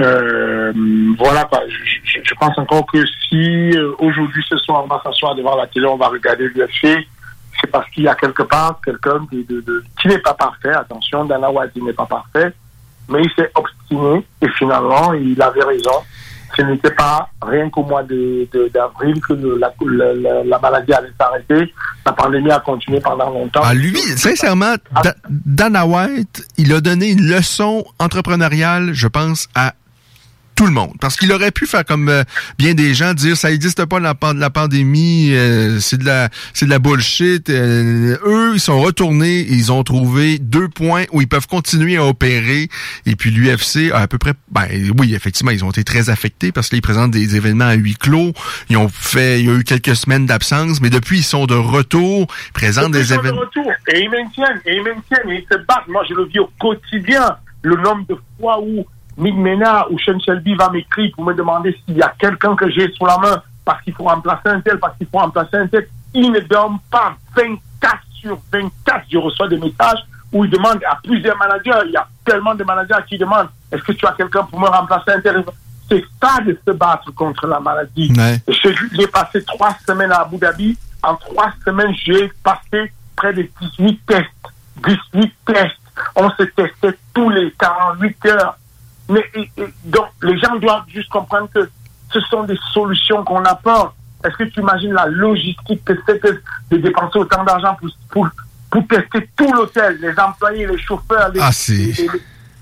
euh, voilà quoi. Je, je, pense encore que si euh, aujourd'hui ce soir on va s'asseoir devant la télé, on va regarder l'UFC, c'est parce qu'il y a quelque part quelqu'un de, de, de, qui n'est pas parfait. Attention, Dana White n'est pas parfait, mais il s'est obstiné et finalement il avait raison ce n'était pas rien qu'au mois d'avril que le, la, la, la, maladie allait s'arrêter. La pandémie a continué pendant longtemps. Ah, lui, sincèrement, Dana White, il a donné une leçon entrepreneuriale, je pense, à tout le monde. Parce qu'il aurait pu faire comme euh, bien des gens dire ça n'existe pas la, la pandémie, euh, c'est de la c'est de la bullshit. Euh, eux, ils sont retournés, ils ont trouvé deux points où ils peuvent continuer à opérer. Et puis l'UFC à peu près, ben oui, effectivement, ils ont été très affectés parce qu'ils présentent des événements à huis clos. Ils ont fait, il y a eu quelques semaines d'absence, mais depuis ils sont de retour, présentent des événements. De retour. Et ils maintiennent, et ils maintiennent, et ils se battent. Moi, je le vis au quotidien. Le nombre de fois où Mick Mena ou Sean Shelby va m'écrire pour me demander s'il y a quelqu'un que j'ai sous la main parce qu'il faut remplacer un tel, parce qu'il faut remplacer un tel. Il ne dorment pas 24 sur 24. Je reçois des messages où il demande à plusieurs managers, il y a tellement de managers qui demandent est-ce que tu as quelqu'un pour me remplacer un tel? C'est ça de se battre contre la maladie. J'ai passé trois semaines à Abu Dhabi. En trois semaines, j'ai passé près de 18 tests. 18 tests. On se testait tous les 48 heures mais donc, les gens doivent juste comprendre que ce sont des solutions qu'on apporte. Est-ce que tu imagines la logistique que c'est de dépenser autant d'argent pour, pour, pour, tester tout l'hôtel, les employés, les chauffeurs, les, ah,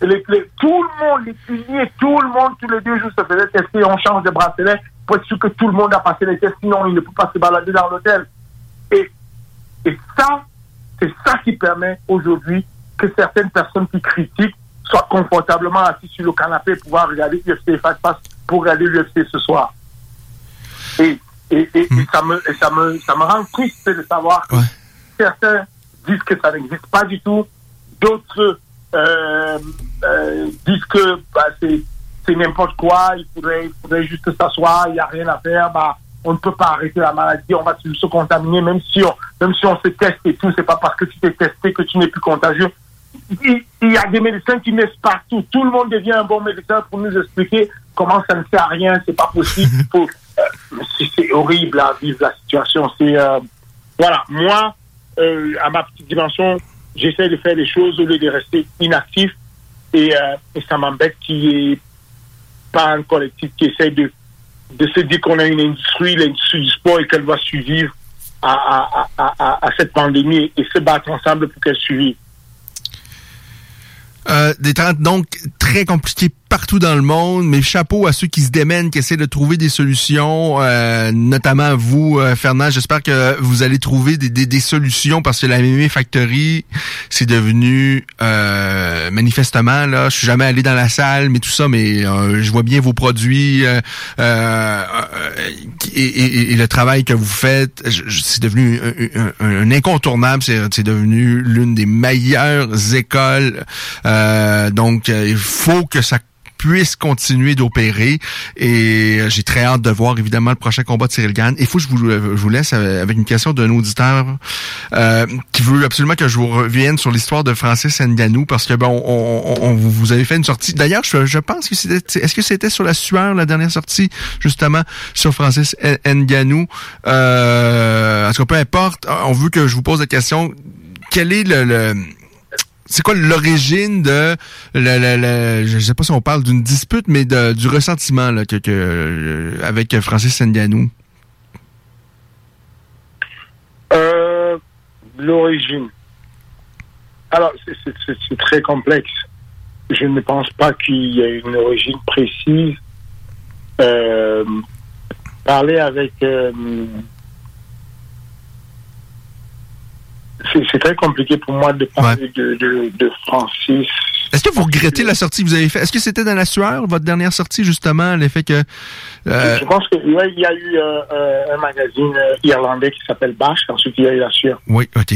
les, les, tout le monde, les cuisiniers, tout le monde, tous les deux jours se faisait tester, on change de bracelet pour être sûr que tout le monde a passé les tests, sinon il ne peut pas se balader dans l'hôtel. Et, et ça, c'est ça qui permet aujourd'hui que certaines personnes qui critiquent soit confortablement assis sur le canapé pour pouvoir regarder l'UFC face face pour regarder l'UFC ce soir. Et, et, et, hmm. ça, me, ça, me, ça me rend triste de savoir que certains disent que ça n'existe pas du tout, d'autres euh, euh, disent que bah, c'est n'importe quoi, il faudrait, il faudrait juste s'asseoir, il n'y a rien à faire, bah, on ne peut pas arrêter la maladie, on va se contaminer, même si on, même si on se teste et tout, c'est pas parce que tu t'es testé que tu n'es plus contagieux il y a des médecins qui naissent partout. Tout le monde devient un bon médecin pour nous expliquer comment ça ne sert à rien, c'est pas possible. Euh, c'est horrible à vivre la situation. C'est euh, voilà, moi, euh, à ma petite dimension, j'essaie de faire les choses au lieu de rester inactif. Et, et ça m'embête qu'il n'y ait pas un collectif qui essaie de, de se dire qu'on a une industrie, l'industrie du sport, et qu'elle va survivre à, à, cette pandémie et se battre ensemble pour qu'elle survive. Euh, des temps donc très compliqués partout dans le monde, mais chapeau à ceux qui se démènent, qui essaient de trouver des solutions, euh, notamment vous, euh, Fernand. J'espère que vous allez trouver des, des, des, solutions parce que la Mimi Factory, c'est devenu euh, manifestement là. Je suis jamais allé dans la salle, mais tout ça, mais je vois bien vos produits et, et, et, le travail que vous faites. C'est devenu un, un, un incontournable. C'est devenu l'une des meilleures écoles. donc, il faut que ça puisse continuer d'opérer. Et euh, j'ai très hâte de voir évidemment le prochain combat de Cyril Gann. Il faut que je vous, euh, je vous laisse euh, avec une question d'un auditeur euh, qui veut absolument que je vous revienne sur l'histoire de Francis Nganou parce que bon, on, on, vous avez fait une sortie. D'ailleurs, je, je pense que c'était, est-ce que c'était sur la sueur la dernière sortie justement sur Francis Nganou. Euh, en tout cas, peu importe. On veut que je vous pose la question. Quel est le, le c'est quoi l'origine de le, le, je sais pas si on parle d'une dispute mais de, du ressentiment là, que, que euh, avec Francis Senganou euh, l'origine. Alors c'est très complexe. Je ne pense pas qu'il y ait une origine précise. Euh, parler avec. euh, c'est très compliqué pour moi de parler de, de, de Francis. Est-ce que vous regrettez la sortie que vous avez faite? Est-ce que c'était dans la sueur, votre dernière sortie, justement, l'effet que... euh, Je pense qu'il ouais, il y a eu euh, euh, un magazine irlandais qui s'appelle Bash, ensuite il y a eu la sueur. oui, OK.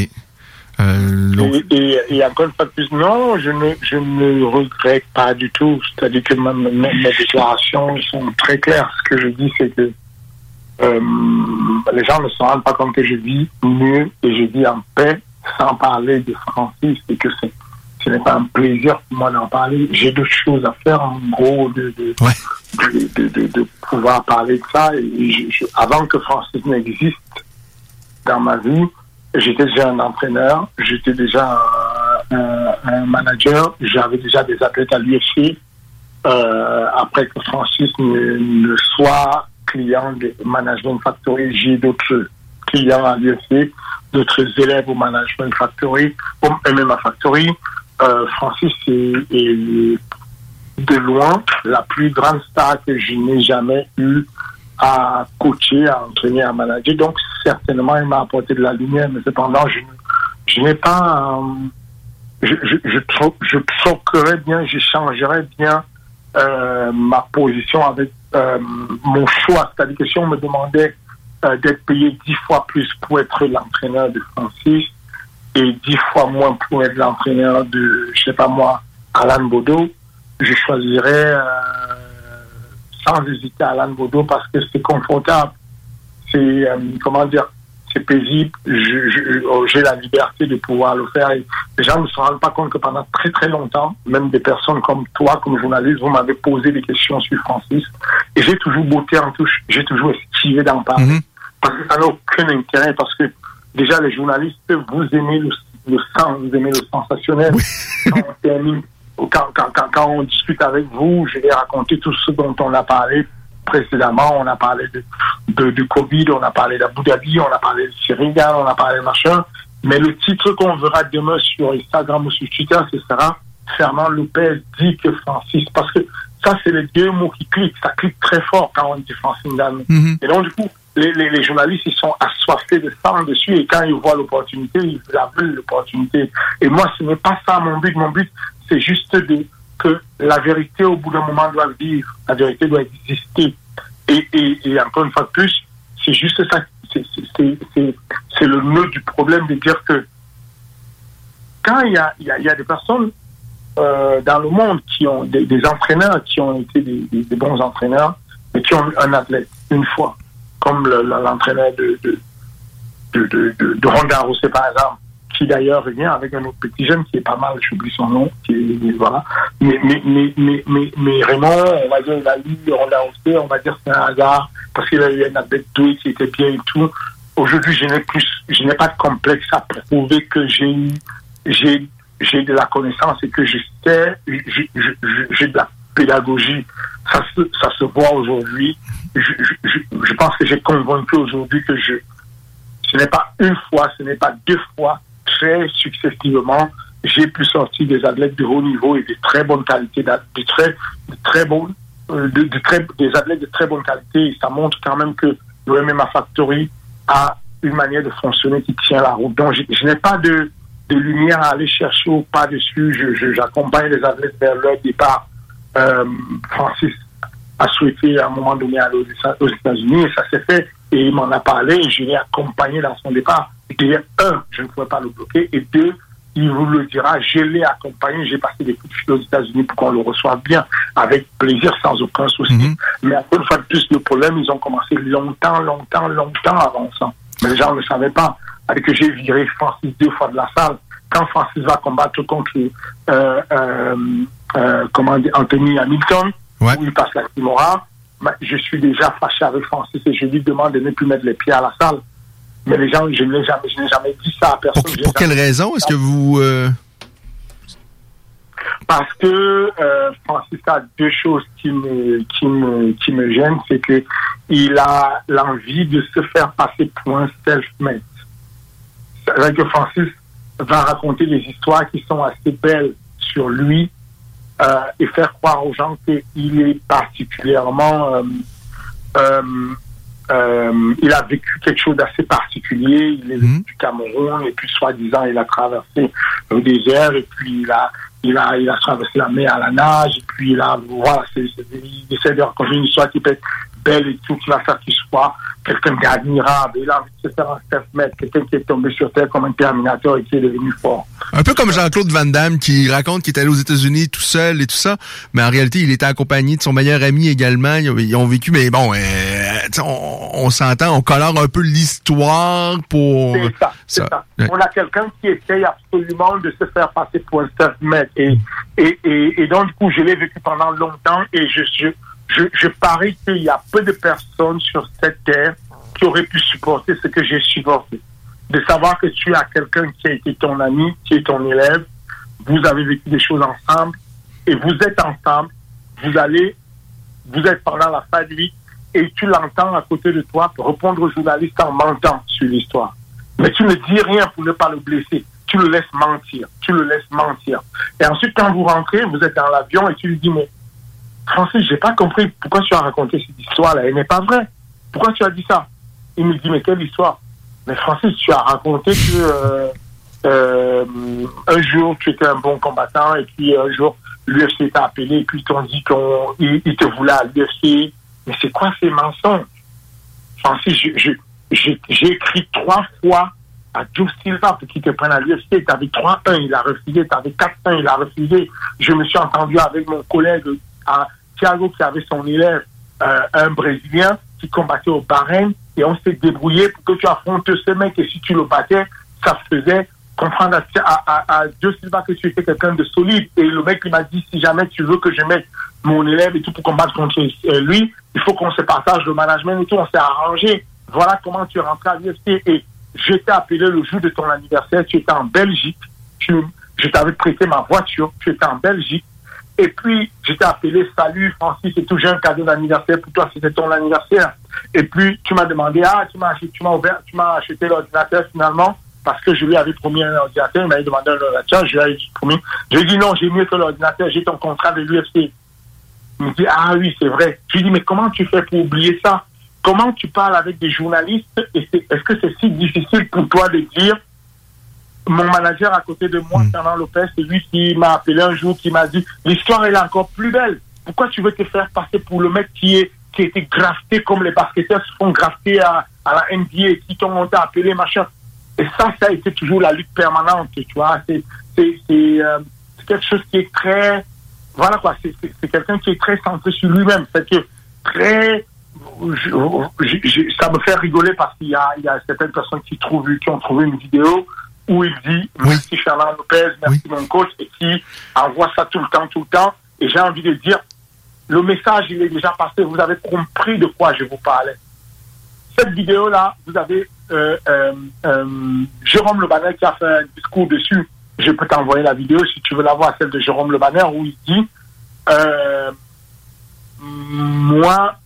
Euh, Et, et, et encore une fois de plus, non, je ne, je ne regrette pas du tout. C'est-à-dire que ma- ma- mes déclarations sont très claires. Ce que je dis, c'est que euh, les gens ne se rendent pas compte que je vis mieux et je vis en paix sans parler de Francis et que c'est- ce n'est pas un plaisir pour moi d'en parler. J'ai d'autres choses à faire, en gros, de, de, Ouais. de, de- pouvoir parler de ça. Et je- je- avant que Francis n'existe dans ma vie, j'étais déjà un entraîneur, j'étais déjà un, un- un manager, j'avais déjà des athlètes à l'UFC. Euh, après que Francis ne, ne soit client de Management Factory, j'ai d'autres clients à l'UFC, d'autres élèves au Management Factory, au MMA Factory. Euh, Francis est, de loin la plus grande star que je n'ai jamais eu à coacher, à entraîner, à manager. Donc, certainement, il m'a apporté de la lumière, mais cependant, je, je n'ai pas... euh, je, je, je, tro- je bien, j'échangerais bien euh, ma position avec euh, mon choix. C'est-à-dire que si on me demandait euh, d'être payé dix fois plus pour être l'entraîneur de Francis et dix fois moins pour être l'entraîneur de, je sais pas moi, Alan Bodo, je choisirais euh, sans hésiter Alan Bodo parce que c'est confortable. C'est, comment dire, c'est paisible. J'ai la liberté de pouvoir le faire. Et les gens ne se rendent pas compte que pendant très très longtemps, même des personnes comme toi, comme journaliste, vous m'avez posé des questions sur Francis. Et j'ai toujours botté en touche. J'ai toujours esquivé d'en parler. Mhm. Parce que ça n'a aucun intérêt. Parce que déjà, les journalistes, vous aimez le, le sang, vous aimez le sensationnel. Quand, quand, quand, quand on discute avec vous, je vais raconter tout ce dont on a parlé précédemment. On a parlé de, de, de Covid, on a parlé d'Abu Dhabi, on a parlé de Senegal, on a parlé de machin. Mais le titre qu'on verra demain sur Instagram ou sur Twitter, ce sera Fernand Lopez dit que Francis. Parce que ça, c'est les deux mots qui cliquent. Ça clique très fort quand on dit Francis Ngannou. Mhm. Et donc, du coup, les, les, les journalistes, ils sont assoiffés de sang dessus et quand ils voient l'opportunité, ils la veulent l'opportunité. Et moi, ce n'est pas ça mon but. Mon but, c'est juste de, que la vérité, au bout d'un moment, doit vivre. La vérité doit exister. Et, encore une fois de plus, c'est juste ça. C'est- le nœud du problème de dire que quand il y a, des personnes euh, dans le monde qui ont des, entraîneurs qui ont été des, bons entraîneurs, mais qui ont un athlète une fois, comme le- le- l'entraîneur de, de, de, de, de Ronda Rousset, par exemple, qui d'ailleurs revient avec un autre petit jeune qui est pas mal, j'oublie son nom, qui voilà. Mais, mais, mais, mais, Raymond, on va dire, il a eu Ronda Rousset, on va dire c'est un hasard, parce qu'il a eu un athlète doué qui était bien et tout. Aujourd'hui, je n'ai plus, je n'ai pas de complexe à prouver que j'ai eu, j'ai, j'ai de la connaissance et que je sais, j'ai, de la pédagogie. Ça se, ça se voit aujourd'hui. Je, je pense que j'ai convaincu aujourd'hui que je, ce n'est pas une fois, ce n'est pas deux fois, très successivement, j'ai pu sortir des athlètes de haut niveau et de très bonne qualité, d'a- de très, très euh, de, très, des athlètes de très bonne qualité. Ça montre quand même que le MMA Factory a une manière de fonctionner qui tient la route. Donc, je, je n'ai pas de, lumière à aller chercher ou pas dessus. Je, je- j'accompagne les athlètes vers leur départ. Euh, Francis a souhaité à un moment donné aller aux États-Unis et ça s'est fait. Et il m'en a parlé et je l'ai accompagné dans son départ. Et un, je ne pouvais pas le bloquer. Et deux, il vous le dira, je l'ai accompagné, j'ai passé des coups de fil aux États-Unis pour qu'on le reçoive bien, avec plaisir, sans aucun souci. Mhm. Mais encore une fois de plus, le problème, ils ont commencé longtemps, longtemps, longtemps avant ça. Mais les gens ne le savaient pas. Avec que j'ai viré Francis deux fois de la salle. Quand Francis va combattre contre euh, euh, euh, comment dire, Anthony Hamilton, Ouais. où il passe la Kimura, bah, je suis déjà fâché avec Francis et je lui demande de ne plus mettre les pieds à la salle. Mais les gens, je n'ai jamais, je n'ai jamais dit ça à personne. Pour, pour quelle raison? Est-ce que vous... euh, Parce que euh, Francis a deux choses qui me, qui me, qui me gênent, c'est que il a l'envie de se faire passer pour un self-made. C'est-à-dire que Francis va raconter des histoires qui sont assez belles sur lui euh, et faire croire aux gens qu'il est particulièrement euh, euh, euh, il a vécu quelque chose d'assez particulier. Il est Mhm. du Cameroun et puis soi-disant il a traversé le désert et puis il a il a il a traversé la mer à la nage et puis il a voilà c'est, c'est- il essaie de raconter une histoire qui peut être belle et tout qui va faire qu'il soit quelqu'un d'admirable. Il a envie de se faire un self-made, quelqu'un qui est tombé sur terre comme un Terminator et qui est devenu fort. Un peu comme Jean-Claude Van Damme qui raconte qu'il est allé aux États-Unis tout seul et tout ça, mais en réalité, il était accompagné de son meilleur ami également. Ils ont, vécu, mais bon, euh, on, on s'entend, on colore un peu l'histoire pour... C'est ça, c'est ça. ça. Ouais. On a quelqu'un qui essaye absolument de se faire passer pour un self-made. Et, et, et, et donc, du coup, je l'ai vécu pendant longtemps et je, je, je, je parie qu'il y a peu de personnes sur cette terre qui auraient pu supporter ce que j'ai supporté. De savoir que tu as quelqu'un qui a été ton ami, qui est ton élève, vous avez vécu des choses ensemble et vous êtes ensemble, vous allez, vous êtes pendant la fin de vie et tu l'entends à côté de toi répondre au journaliste en mentant sur l'histoire. Mais tu ne dis rien pour ne pas le blesser. Tu le laisses mentir. Tu le laisses mentir. Et ensuite, quand vous rentrez, vous êtes dans l'avion et tu lui dis, mais Francis, j'ai pas compris pourquoi tu as raconté cette histoire-là. Elle n'est pas vraie. Pourquoi tu as dit ça? Il me dit, mais quelle histoire? Mais Francis, tu as raconté que euh, euh, un jour tu étais un bon combattant et puis un jour l'UFC t'a appelé et puis ils t'ont dit qu'ils ils te voulaient à l'UFC. Mais c'est quoi ces mensonges? Francis, j'ai écrit trois fois à Joe Silva pour qu'il te prenne à l'UFC. Tu avais 3-1, il a refusé. Tu avais 4-1, il a refusé. Je me suis entendu avec mon collègue à Thiago qui avait son élève, euh, un Brésilien qui combattait au Bahreïn. Et on s'est débrouillé pour que tu affrontes ce mec. Et si tu le battais, ça faisait comprendre à, à, à, Joe Silva que tu étais quelqu'un de solide. Et le mec, il m'a dit, si jamais tu veux que je mette mon élève et tout pour combattre contre euh, lui, il faut qu'on se partage le management et tout. On s'est arrangé. Voilà comment tu es rentré à l'UFC. Et je t'ai appelé le jour de ton anniversaire. Tu étais en Belgique. Je t'avais prêté ma voiture. Tu étais en Belgique. Et puis, je t'ai appelé, salut Francis, c'est j'ai un cadeau d'anniversaire pour toi, c'était ton anniversaire. Et puis, tu m'as demandé, ah, tu m'as acheté, tu m'as ouvert, tu m'as acheté l'ordinateur finalement, parce que je lui avais promis un ordinateur, il m'avait demandé un ordinateur, je lui avais promis. Je lui ai dit, non, j'ai mieux que l'ordinateur, j'ai ton contrat de l'UFC. Il me dit, ah oui, c'est vrai. Je lui dis, mais comment tu fais pour oublier ça? Comment tu parles avec des journalistes? Est-ce que c'est si difficile pour toi de dire, mon manager à côté de moi, Mm. Fernand Lopez, c'est lui qui m'a appelé un jour, qui m'a dit, l'histoire elle est encore plus belle. Pourquoi tu veux te faire passer pour le mec qui est qui a été grafté comme les basketteurs se font grafter à, à la NBA, qui t'ont monté appelé, machin. Et ça, ça a été toujours la lutte permanente, tu vois. C'est c'est c'est euh, quelque chose qui est très voilà quoi. C'est quelqu'un qui est très centré sur lui-même. C'est que très je- je- je- ça me fait rigoler parce qu'il y a, il y a certaines personnes qui trouvent qui ont trouvé une vidéo où il dit Oui. merci Fernand Lopez, merci mon coach et qui envoie ça tout le temps, tout le temps. Et j'ai envie de dire le message il est déjà passé. Vous avez compris de quoi je vous parlais. Cette vidéo là, vous avez euh, euh, euh, Jérôme Le Banner qui a fait un discours dessus. Je peux t'envoyer la vidéo si tu veux la voir, celle de Jérôme Le Banner où il dit euh, moi,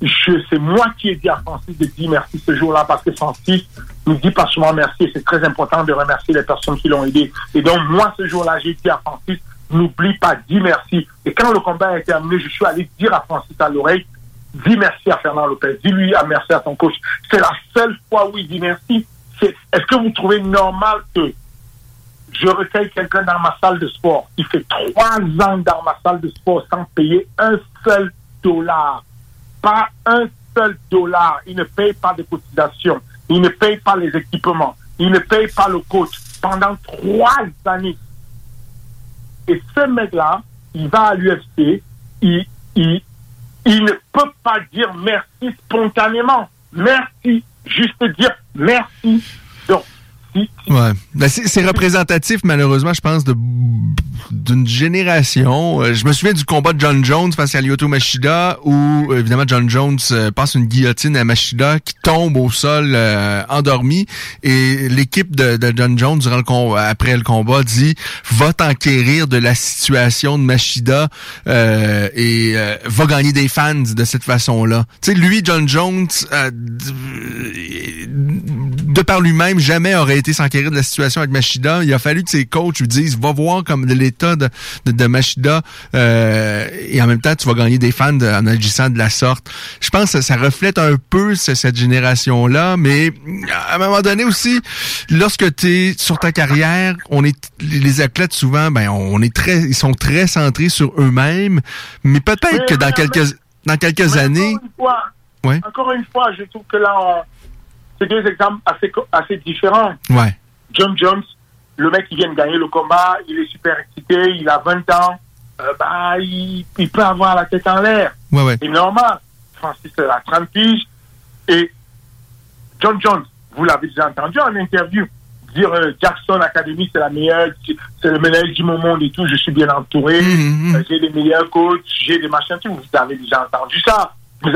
c'est moi qui ai dit à Francis de dire merci ce jour-là parce que Francis ne dit pas souvent merci et c'est très important de remercier les personnes qui l'ont aidé. Et donc, moi, ce jour-là, j'ai dit à Francis, n'oublie pas, dis merci. Et quand le combat a terminé, je suis allé dire à Francis à l'oreille, dis merci à Fernand Lopez, dis-lui à merci à ton coach. C'est la seule fois où il dit merci. Est-ce que vous trouvez normal que je recueille quelqu'un dans ma salle de sport? Il fait trois ans dans ma salle de sport sans payer un seul dollar. Pas un seul dollar. Il ne paye pas de cotisation. Il ne paye pas les équipements. Il ne paye pas le coach pendant trois années. Et ce mec-là, il va à l'UFC, il, il, il ne peut pas dire merci spontanément. Merci. Juste dire merci. Donc, Ouais. Ben, c'est représentatif, malheureusement, je pense, de d'une génération. Euh, Je me souviens du combat de John Jones face à Lyoto Machida, où euh, évidemment John Jones euh, passe une guillotine à Machida qui tombe au sol euh, endormi. Et l'équipe de, de John Jones, durant le après le combat, dit va t'enquérir de la situation de Machida et va gagner des fans de cette façon-là. Tu sais, lui, John Jones, de par lui-même, jamais aurait été s'enquérir de la situation avec Machida. Il a fallu que ses coachs lui disent, va voir comme l'état de, de, Machida, euh, et en même temps, tu vas gagner des fans en agissant de la sorte. Je pense que ça reflète un peu cette génération-là, mais à un moment donné aussi, lorsque tu es sur ta carrière, on est les athlètes souvent, ben on est très, ils sont très centrés sur eux-mêmes, mais peut-être que dans quelques dans quelques années. Encore une, fois, je trouve que là, c'est deux exemples assez assez différents. Ouais. John Jones, le mec qui vient de gagner le combat, il est super excité, il a 20 ans, euh, bah, il, peut avoir la tête en l'air. Ouais, ouais. C'est normal. Francis a 30 piges. Et John Jones, vous l'avez déjà entendu en interview, dire euh, Jackson Academy, c'est la meilleure, c'est le meilleur du monde et tout, je suis bien entouré, mm-hmm. euh, j'ai des meilleurs coachs, j'ai des machins, tout. Vous avez déjà entendu ça. Vous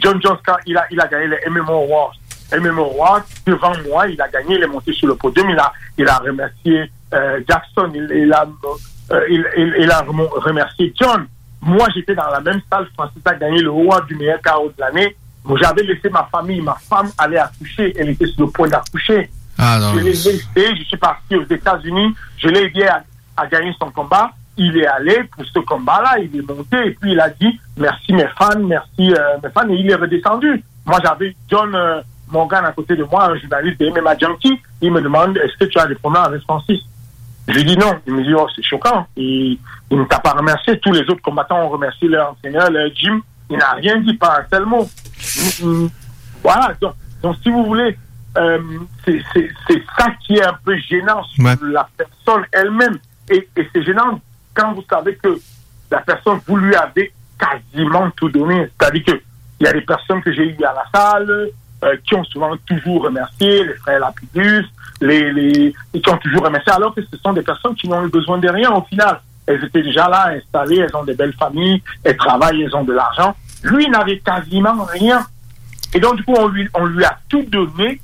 John Jones, quand il a, il a gagné les MMO Awards, MMO Awards, devant moi, il a gagné, il est monté sur le podium, il a, il a remercié euh, Jackson, il, il a, il, il, a remercié John. Moi, j'étais dans la même salle, Francis a gagné le award du meilleur carreau de l'année. J'avais laissé ma famille, ma femme allait accoucher, elle était sur le point d'accoucher. Ah, je l'ai laissé, je suis parti aux États-Unis, je l'ai aidé à, gagner son combat. Il est allé pour ce combat-là, il est monté et puis il a dit merci mes fans, merci euh, mes fans et il est redescendu. Moi j'avais John euh, Morgan à côté de moi, un journaliste de MMA Junkie, il me demande est-ce que tu as des problèmes avec Francis? Je lui dis non. Il me dit oh c'est choquant. Et il ne t'a pas remercié. Tous les autres combattants ont remercié leur entraîneur, leur gym. Il n'a rien dit, pas un seul mot. Voilà. Donc, donc si vous voulez, euh, c'est ça qui est un peu gênant sur la personne elle-même. Et, et c'est gênant quand vous savez que la personne, vous lui avez quasiment tout donné. C'est-à-dire qu'il y a des personnes que j'ai eues à la salle euh, qui ont souvent toujours remercié, les frères Lapidus, les, les, qui ont toujours remercié, alors que ce sont des personnes qui n'ont eu besoin de rien au final. Elles étaient déjà là, installées, elles ont des belles familles, elles travaillent, elles ont de l'argent. Lui n'avait quasiment rien. Et donc, du coup, on lui, on lui a tout donné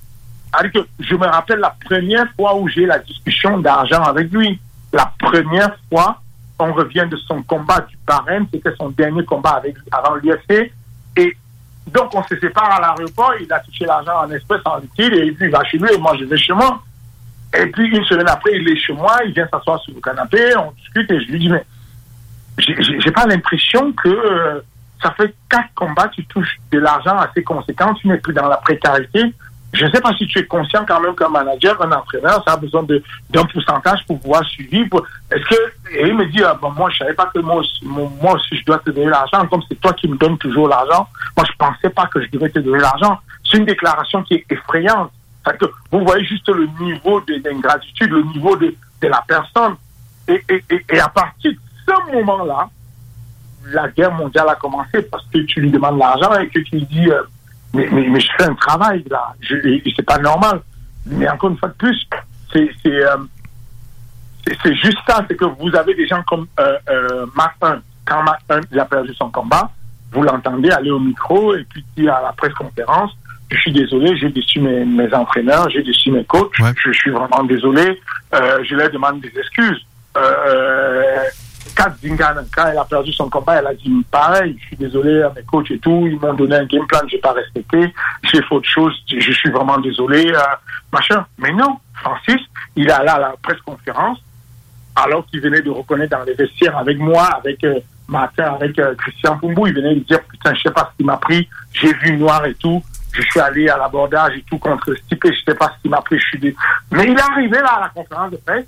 que je me rappelle la première fois où j'ai la discussion d'argent avec lui. La première fois, on revient de son combat du parrain, c'était son dernier combat avec, avant l'UFC. Et donc, on se sépare à l'aéroport, il a touché l'argent en espèces, en liquide, et puis il va chez lui, et moi, je vais chez moi. Et puis, une semaine après, il est chez moi, il vient s'asseoir sur le canapé, on discute, et je lui dis, mais j'ai pas l'impression que euh, ça fait quatre combats, tu touches de l'argent assez conséquent, tu n'es plus dans la précarité, je ne sais pas si tu es conscient quand même qu'un manager, un entraîneur, ça a besoin d'un pourcentage pour pouvoir suivre. Est-ce que, et il me dit, ah, bon, moi, je savais pas que moi, moi aussi, je dois te donner l'argent, comme c'est toi qui me donnes toujours l'argent. Moi, je pensais pas que je devais te donner l'argent. C'est une déclaration qui est effrayante. Que vous voyez juste le niveau d'ingratitude, le niveau de, de la personne. Et, et, et, à partir de ce moment-là, la guerre mondiale a commencé parce que tu lui demandes l'argent et que tu lui dis, euh, mais, mais, je fais un travail là, je, c'est pas normal. Mais encore une fois de plus, c'est c'est euh, c'est juste ça, c'est que vous avez des gens comme euh, euh, Martin, quand Martin il a perdu son combat, vous l'entendez aller au micro et puis dire à la presse conférence, je suis désolé, j'ai déçu mes, mes entraîneurs, j'ai déçu mes coachs, je, suis vraiment désolé, euh, je leur demande des excuses. Kat Zingan, quand elle a perdu son combat, elle a dit pareil, je suis désolé à mes coachs et tout, ils m'ont donné un game plan, j'ai pas respecté, j'ai fait autre chose, je suis vraiment désolé, euh, machin. Mais non, Francis, il est allé à la presse conférence, alors qu'il venait de reconnaître dans les vestiaires avec moi, avec euh, Martin, avec euh, Christian Pumbou, il venait de dire putain, je sais pas ce qui m'a pris, j'ai vu noir et tout, je suis allé à l'abordage et tout contre Stipe, je sais pas ce qui m'a pris, je suis dé... Mais il est arrivé là à la conférence de presse,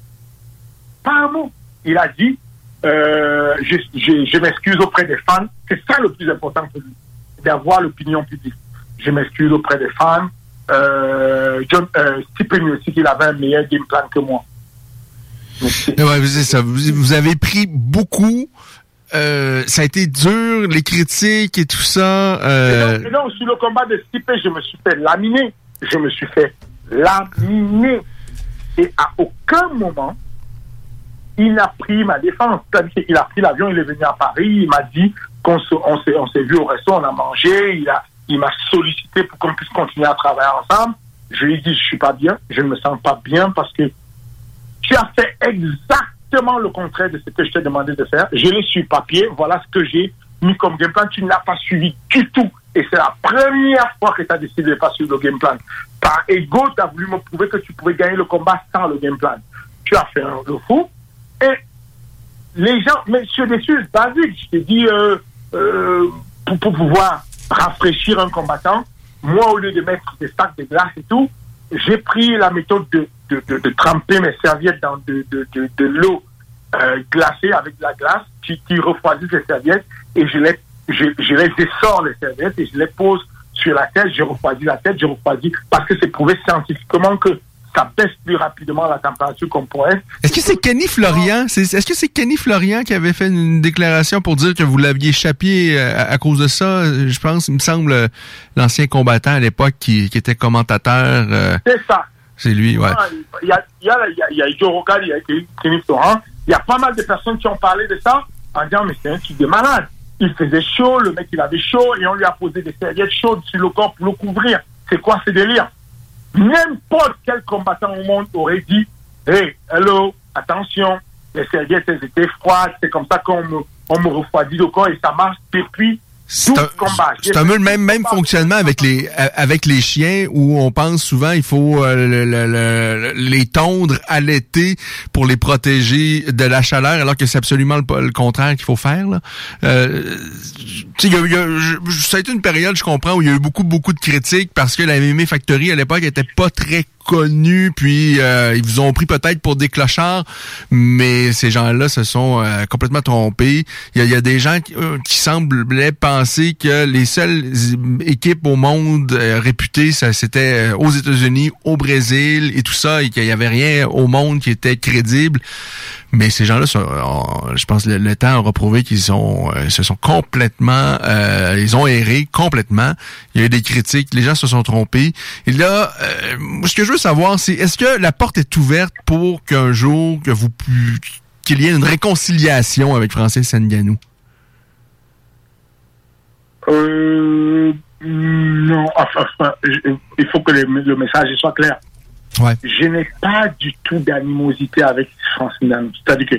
pas un mot. Il a dit, euh, je, je, je m'excuse auprès des fans. C'est ça le plus important pour lui, d'avoir l'opinion publique. Je m'excuse auprès des fans. Euh, John, euh, Stephen aussi qu'il avait un meilleur game plan que moi. Ouais, c'est ça. Vous, avez pris beaucoup. Euh, ça a été dur, les critiques et tout ça. Euh... Et non, sur le combat de Stipe, je me suis fait laminer. Je me suis fait laminer. Et à aucun moment, il a pris ma défense. Il a pris l'avion, il est venu à Paris, il m'a dit qu'on s'est, vu au resto, on a mangé, il m'a sollicité pour qu'on puisse continuer à travailler ensemble. Je lui ai dit, je suis pas bien, je ne me sens pas bien parce que tu as fait exactement le contraire de ce que je t'ai demandé de faire. Je l'ai sur papier, voilà ce que j'ai mis comme game plan. Tu ne l'as pas suivi du tout. Et c'est la première fois que tu as décidé de pas suivre le game plan. Par ego, tu as voulu me prouver que tu pouvais gagner le combat sans le game plan. Tu as fait le fou. Et les gens, mais sur des je t'ai dit, euh, euh, pour, pouvoir rafraîchir un combattant, moi, au lieu de mettre des sacs de glace et tout, j'ai pris la méthode de, de, tremper mes serviettes dans de, de l'eau euh, glacée avec de la glace, qui, qui refroidit les serviettes, et je les, je, les essore les serviettes et je les pose sur la tête, je refroidis la tête, je refroidis, parce que c'est prouvé scientifiquement que ça baisse plus rapidement la température qu'on pourrait. Est-ce que c'est Kenny Florian? Est-ce que c'est Kenny Florian qui avait fait une déclaration pour dire que vous l'aviez échappé euh, à, à, cause de ça? Je pense, il me semble, l'ancien combattant à l'époque qui, qui, était commentateur. Euh, c'est ça. C'est lui, ouais. Il y a, il y a, il y a, Joe Rogan, il y a Kenny Florian. Il y a pas mal de personnes qui ont parlé de ça en disant, mais c'est un truc de malade. Il faisait chaud, le mec il avait chaud et on lui a posé des serviettes chaudes sur le corps pour le couvrir. C'est quoi ce délire? N'importe quel combattant au monde aurait dit Hey, hello, attention, les serviettes étaient froides, c'est comme ça qu'on me, on me refroidit le corps et ça marche depuis c'est un, un peu le même, même fonctionnement avec les, avec les chiens où on pense souvent il faut euh, le, le, le, les tondre à l'été pour les protéger de la chaleur alors que c'est absolument le, contraire qu'il faut faire. Là. Euh, y a, y a, ça a été une période, je comprends, où il y a eu beaucoup, beaucoup de critiques parce que la MMA Factory à l'époque était pas très connus, puis euh, ils vous ont pris peut-être pour des clochards, mais ces gens-là se sont euh, complètement trompés. Il y a, des gens qui, euh, semblaient penser que les seules équipes au monde réputées, ça c'était aux États-Unis, au Brésil et tout ça, et qu'il y avait rien au monde qui était crédible. Mais ces gens-là, je pense, le, le, temps aura prouvé qu'ils sont, euh, se sont complètement, euh, ils ont erré complètement. Il y a eu des critiques, les gens se sont trompés. Et là, euh, ce que je veux savoir, c'est est-ce que la porte est ouverte pour qu'un jour que vous qu'il y ait une réconciliation avec Francis Nganou? Euh, non, enfin, il faut que le message soit clair. Ouais. Je n'ai pas du tout d'animosité avec Francis Ngannou. C'est-à-dire que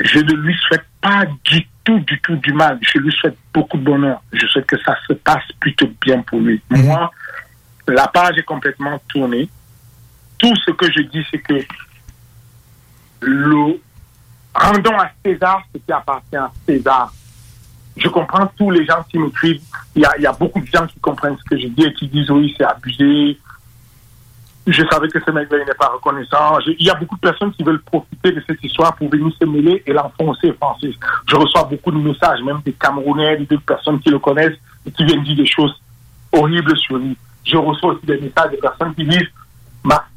je ne lui souhaite pas du tout, du tout du mal. Je lui souhaite beaucoup de bonheur. Je souhaite que ça se passe plutôt bien pour lui. Mhm. Moi, la page est complètement tournée. Tout ce que je dis, c'est que le rendons à César ce qui appartient à César. Je comprends tous les gens qui. Il y a, il y a beaucoup de gens qui comprennent ce que je dis et qui disent oui, c'est abusé, je savais que ce mec-là n'est pas reconnaissant. Il y a beaucoup de personnes qui veulent profiter de cette histoire pour venir se mêler et l'enfoncer, Francis. Je reçois beaucoup de messages, même des Camerounais, des personnes qui le connaissent et qui viennent dire des choses horribles sur lui. Je reçois aussi des messages de personnes qui disent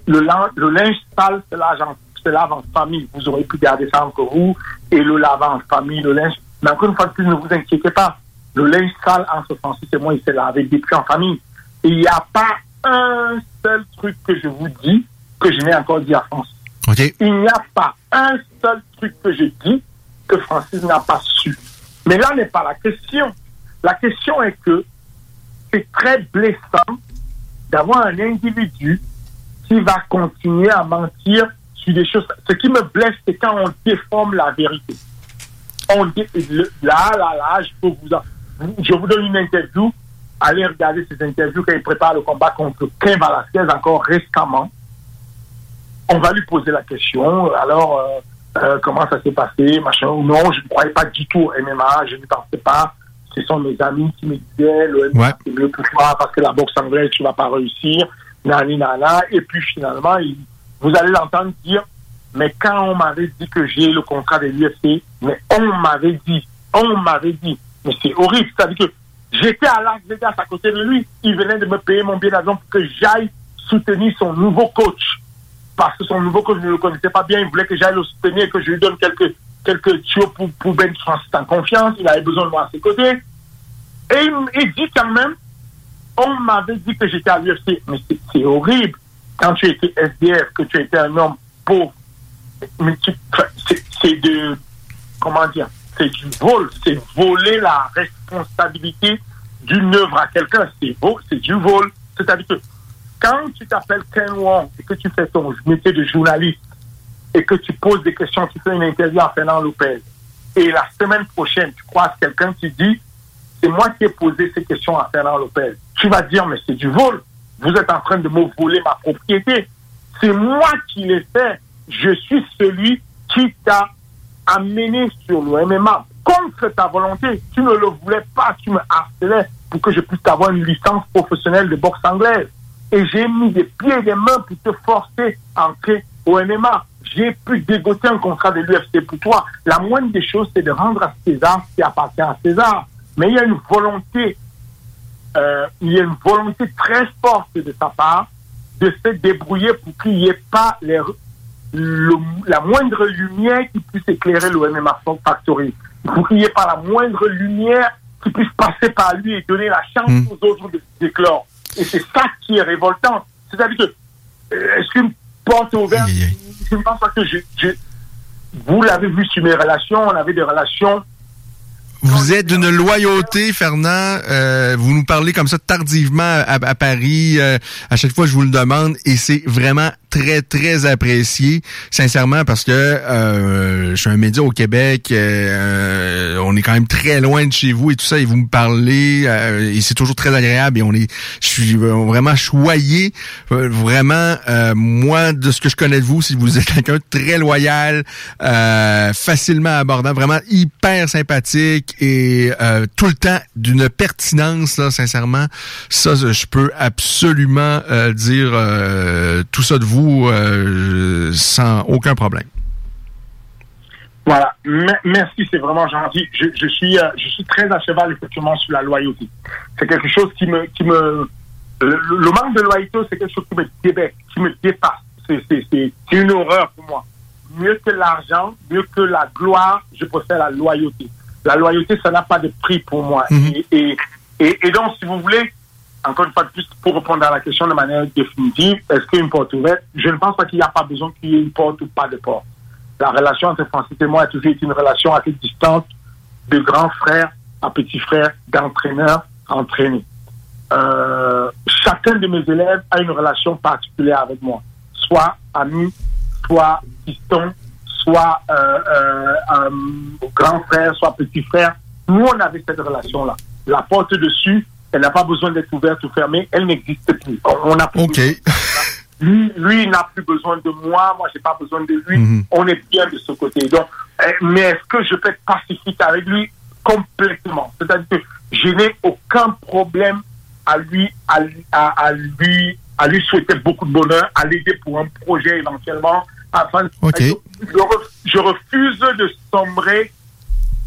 le, linge sale, c'est lave, c'est lave en famille. Vous aurez pu garder ça entre vous et le laver en famille, le linge. Mais encore une fois ne vous inquiétez pas. Le linge sale entre Francis et moi, il s'est lavé depuis en famille. Et il n'y a pas un seul truc que je vous dis que je n'ai encore dit à Francis. Okay. Il n'y a pas un seul truc que je dis que Francis n'a pas su. Mais là n'est pas la question. La question est que c'est très blessant d'avoir un individu qui va continuer à mentir sur des choses. Ce qui me blesse, c'est quand on déforme la vérité. On dit, là, là, là, je peux vous, je vous donne une interview allez regarder ces interviews quand il prépare le combat contre Ken Velasquez encore récemment. On va lui poser la question. Alors, euh, euh, comment ça s'est passé, machin ou non. Je ne croyais pas du tout au MMA. Je ne pensais pas. Ce sont mes amis qui me disaient le MMA ouais. c'est mieux pour toi parce que la boxe anglaise, tu vas pas réussir. Nani, nana. Et puis finalement, il, vous allez l'entendre dire mais quand on m'avait dit que j'ai le contrat de l'UFC, mais on m'avait dit, on m'avait dit, mais c'est horrible. C'est-à-dire que J'étais à Las Vegas à côté de lui. Il venait de me payer mon billet d'avion pour que j'aille soutenir son nouveau coach. Parce que son nouveau coach, ne le connaissais pas bien. Il voulait que j'aille le soutenir et que je lui donne quelques, quelques tuyaux pour, pour Ben Francis en confiance. Il avait besoin de moi à ses côtés. Et il, il dit quand même, on m'avait dit que j'étais à l'UFC. Mais c'est horrible. Quand tu étais SDF, que tu étais un homme pauvre, mais c'est de, comment dire, c'est du vol, c'est voler la responsabilité d'une œuvre à quelqu'un, c'est c'est du vol. C'est-à-dire que quand tu t'appelles Ken Wong et que tu fais ton métier de journaliste et que tu poses des questions, tu fais une interview à Fernand Lopez, et la semaine prochaine, tu croises quelqu'un qui dit c'est moi qui ai posé ces questions à Fernand Lopez. Tu vas dire, mais c'est du vol. Vous êtes en train de me voler ma propriété. C'est moi qui l'ai fait. Je suis celui qui t'a amené sur le MMA contre ta volonté. Tu ne le voulais pas, tu me harcelais pour que je puisse avoir une licence professionnelle de boxe anglaise. Et j'ai mis des pieds et des mains pour te forcer à entrer au MMA. J'ai pu dégoter un contrat de l'UFC pour toi. La moindre des choses, c'est de rendre à César ce qui appartient à César. Mais il y a une volonté, euh, il y a une volonté très forte de ta part de se débrouiller pour qu'il n'y ait pas les, la moindre lumière qui puisse éclairer le MMA Factory. Pour qu'il n'y ait pas la moindre lumière qui puisse passer par lui et donner la chance mmh. aux autres de d'éclore. Et c'est ça qui est révoltant. C'est-à-dire que, euh, est-ce qu'une porte ouverte, je ne pense pas que je, je vous l'avez vu sur mes relations, on avait des relations vous êtes d'une loyauté, Fernand. Euh, vous nous parlez comme ça tardivement à, à Paris. Euh, à chaque fois, je vous le demande, et c'est vraiment très, très apprécié, sincèrement, parce que euh, je suis un média au Québec, euh, on est quand même très loin de chez vous et tout ça, et vous me parlez, euh, et c'est toujours très agréable, et on est, je suis vraiment choyé, vraiment, moi, de ce que je connais de vous, si vous êtes quelqu'un de très loyal, facilement abordable, vraiment hyper sympathique, et tout le temps d'une pertinence, là, sincèrement, ça, je peux absolument dire tout ça de vous euh, sans aucun problème. Voilà, merci, c'est vraiment gentil. Je, suis, euh, je suis très à cheval effectivement sur la loyauté. C'est quelque chose qui me, qui me, le, manque de loyauté, c'est quelque chose qui me débec, qui me dépasse. C'est une horreur pour moi. Mieux que l'argent, mieux que la gloire, je préfère la loyauté. La loyauté, ça n'a pas de prix pour moi. Et, et, donc, si vous voulez, encore une fois de plus, pour répondre à la question de manière définitive, est-ce qu'il y a une porte ouverte? Je ne pense pas qu'il n'y a pas besoin qu'il y ait une porte ou pas de porte. La relation entre Francis et moi a toujours une relation assez distante de grand frère à petit frère, d'entraîneur à entraîné. Euh, chacun de mes élèves a une relation particulière avec moi, soit ami, soit piston, soit euh, euh, grand frère, soit petit frère. Nous, on avait cette relation-là. La porte dessus, elle n'a pas besoin d'être ouverte ou fermée. Elle n'existe plus. On a OK. Lui, lui n'a plus besoin de moi. Moi, j'ai pas besoin de lui. Mhm. On est bien de ce côté. Donc, eh, mais est-ce que je peux être pacifique avec lui? Complètement C'est-à-dire que je n'ai aucun problème à lui, à, à, lui, à lui souhaiter beaucoup de bonheur, à l'aider pour un projet éventuellement. Afin je refuse de sombrer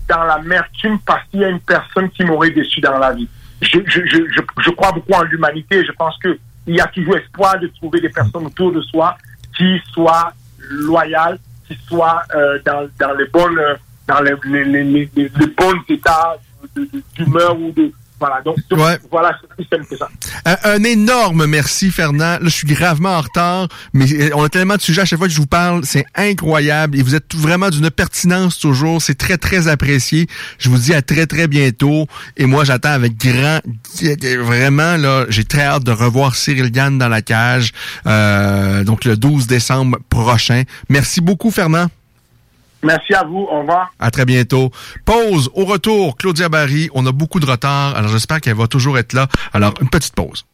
dans l'amertume parce qu'il y a une personne qui m'aurait déçu dans la vie je, je, je, je, crois beaucoup en l'humanité. Je pense qu'il y a toujours espoir de trouver des personnes autour de soi qui soient loyales, qui soient euh, dans, dans les bonnes dans les, les, les, les, les bons états d'humeur ou de voilà, donc, voilà, c'est plus simple que ça. Un, énorme merci, Fernand. Là, je suis gravement en retard, mais euh, on a tellement de sujets à chaque fois que je vous parle. C'est incroyable et vous êtes vraiment d'une pertinence toujours. C'est très, très apprécié. Je vous dis à très, très bientôt. Et moi, j'attends avec grand... Vraiment, là, j'ai très hâte de revoir Cyril Gann dans la cage. Euh, donc, le 12 décembre prochain. Merci beaucoup, Fernand. Merci à vous. Au revoir. À très bientôt. Pause. Au retour, Claudia Barry. On a beaucoup de retard. Alors, j'espère qu'elle va toujours être là. Alors, une petite pause.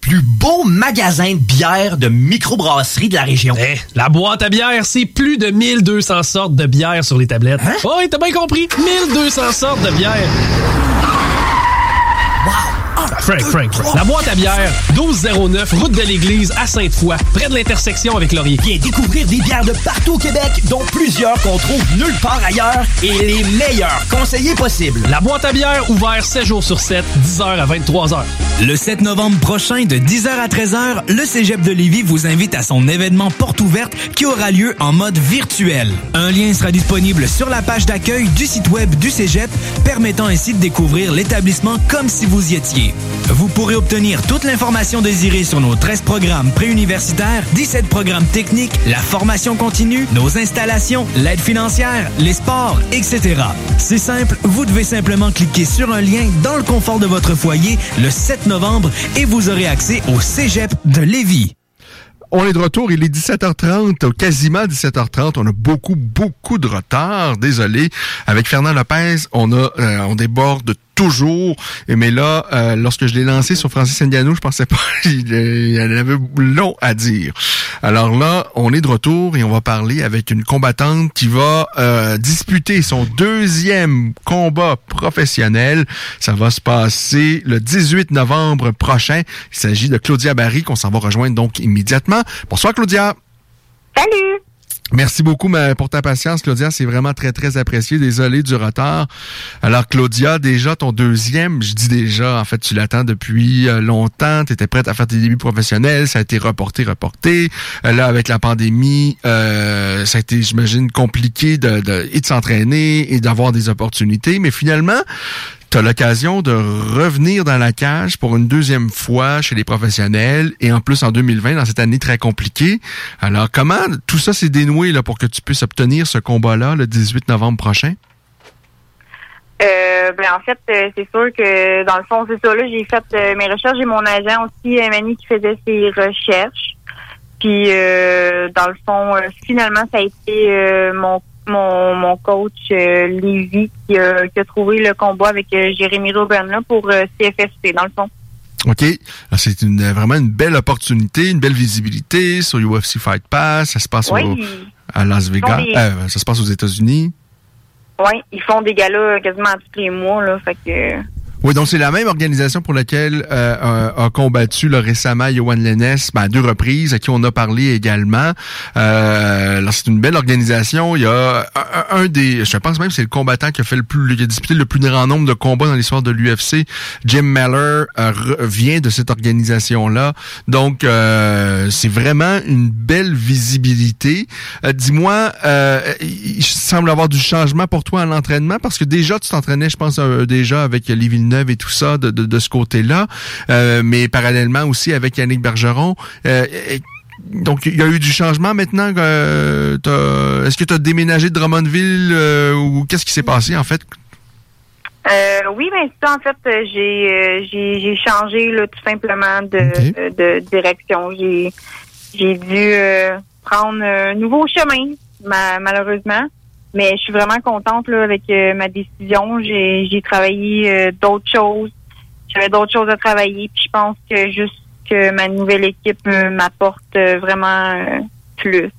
Plus beau magasin de bière de microbrasserie de la région. Eh, la boîte à bière, c'est plus de 1200 sortes de bière sur les tablettes. Hein? Oh, t'as bien compris. 1200 sortes de bière. Frank, Frank, Frank. La boîte à bière, 1209, route de l'église à Sainte-Foy, près de l'intersection avec Laurier. Viens découvrir des bières de partout au Québec, dont plusieurs qu'on trouve nulle part ailleurs et les meilleurs conseillers possibles. La boîte à bière, ouvert 7 jours sur 7, 10h à 23h. Le 7 novembre prochain, de 10h à 13h, le Cégep de Lévis vous invite à son événement porte ouverte qui aura lieu en mode virtuel. Un lien sera disponible sur la page d'accueil du site web du Cégep, permettant ainsi de découvrir l'établissement comme si vous y étiez. Vous pourrez obtenir toute l'information désirée sur nos 13 programmes préuniversitaires, 17 programmes techniques, la formation continue, nos installations, l'aide financière, les sports, etc. C'est simple, vous devez simplement cliquer sur un lien dans le confort de votre foyer le 7 novembre et vous aurez accès au Cégep de Lévis. On est de retour, il est 17h30, quasiment 17h30. On a beaucoup, beaucoup de retard. Désolé. Avec Fernand Lopez, on a, euh, on déborde toujours. Mais là, euh, lorsque je l'ai lancé sur Francis Ndianou, je pensais pas [LAUGHS] il, il avait long à dire. Alors là, on est de retour et on va parler avec une combattante qui va euh, disputer son deuxième combat professionnel. Ça va se passer le 18 novembre prochain. Il s'agit de Claudia Barry qu'on s'en va rejoindre donc immédiatement. Bonsoir Claudia. Salut. Merci beaucoup pour ta patience, Claudia. C'est vraiment très, très apprécié. Désolé du retard. Alors, Claudia, déjà ton deuxième, je dis déjà, en fait, tu l'attends depuis euh, longtemps. Tu étais prête à faire tes débuts professionnels. Ça a été reporté, reporté. Euh, là, avec la pandémie, euh, ça a été, j'imagine, compliqué de, de, et de s'entraîner et d'avoir des opportunités. Mais finalement, tu as l'occasion de revenir dans la cage pour une deuxième fois chez les professionnels et en plus en 2020, dans cette année très compliquée. Alors, comment tout ça s'est dénoué là, pour que tu puisses obtenir ce combat-là le 18 novembre prochain? Euh, ben en fait, euh, c'est sûr que dans le fond, c'est ça. Là, j'ai fait euh, mes recherches. J'ai mon agent aussi, Mani, qui faisait ses recherches. Puis, dans le fond, finalement, ça a été mon mon, mon coach euh, Lévy qui, a trouvé le combat avec euh, Jérémy Robin pour euh, CFFC, dans le fond. OK. C'est une, vraiment une belle opportunité, une belle visibilité sur UFC Fight Pass. Ça se passe à Las Vegas. Euh, ça se passe aux États-Unis. Oui, ils font des galas quasiment tous les mois. Là, fait que oui, donc c'est la même organisation pour laquelle euh, a, combattu le récemment Johan Lennes ben, à deux reprises, à qui on a parlé également. Euh, c'est une belle organisation. Il y a un, des, je pense même c'est le combattant qui a fait le plus, qui a disputé le plus grand nombre de combats dans l'histoire de l'UFC. Jim Meller euh, vient de cette organisation-là. Donc euh, c'est vraiment une belle visibilité. Euh, dis-moi, il semble avoir du changement pour toi à l'entraînement parce que déjà tu t'entraînais, je pense déjà avec et tout ça de, de, ce côté-là, euh, mais parallèlement aussi avec Yannick Bergeron. Euh, donc, il y a eu du changement maintenant. Euh, Est-ce que tu as déménagé de Drummondville euh, ou qu'est-ce qui s'est passé en fait? oui, mais ça, en fait, j'ai j'ai changé là, tout simplement de, de direction. J'ai j'ai dû prendre un nouveau chemin, malheureusement. Mais je suis vraiment contente là, avec euh, ma décision. J'ai travaillé euh, d'autres choses. J'avais d'autres choses à travailler. Puis je pense que juste que ma nouvelle équipe euh, m'apporte vraiment plus.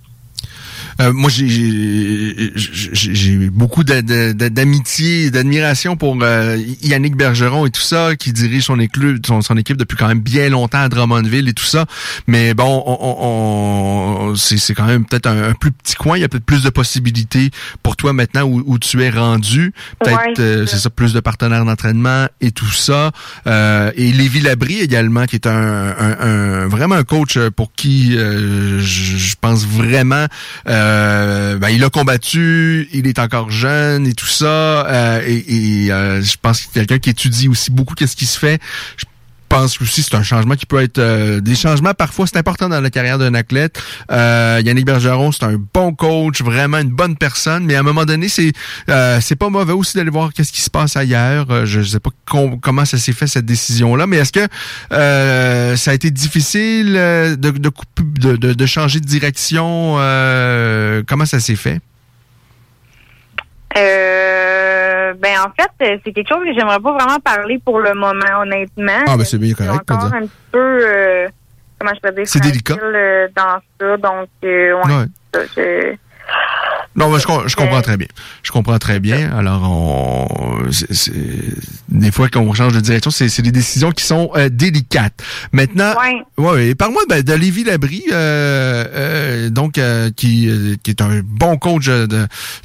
Euh, moi, j'ai beaucoup d'amitié d'admiration pour euh, Yannick Bergeron et tout ça, qui dirige son équipe, son, équipe depuis quand même bien longtemps à Drummondville et tout ça. Mais bon, on, c'est quand même peut-être un, plus petit coin. Il y a peut-être plus de possibilités pour toi maintenant où, tu es rendu. Peut-être, euh, c'est ça, plus de partenaires d'entraînement et tout ça. et Lévi Labrie également, qui est un, vraiment un coach pour qui je pense vraiment euh, ben, il a combattu, il est encore jeune et tout ça. Euh, et, euh, je pense que quelqu'un qui étudie aussi beaucoup qu'est-ce qui se fait. Pense aussi c'est un changement qui peut être des changements parfois c'est important dans la carrière d'un athlète. Yannick Bergeron c'est un bon coach vraiment une bonne personne mais à un moment donné c'est c'est pas mauvais aussi d'aller voir qu'est-ce qui se passe ailleurs. Je, sais pas comment ça s'est fait cette décision là mais est-ce que ça a été difficile de de, de, de changer de direction? Comment ça s'est fait? Euh, ben en fait, c'est quelque chose que j'aimerais pas vraiment parler pour le moment, honnêtement. Ah ben c'est bien correct. Encore un petit peu, euh, comment je peux dire, c'est délicat euh, dans ça, donc euh, ouais, non, mais je, je, comprends très bien. Je comprends très bien. Alors, on, c'est, des fois qu'on change de direction, c'est, des décisions qui sont euh, délicates. Maintenant, ouais. ouais parle-moi ben, d'Olivier Labrie, euh, euh, donc euh, qui, qui est un bon coach de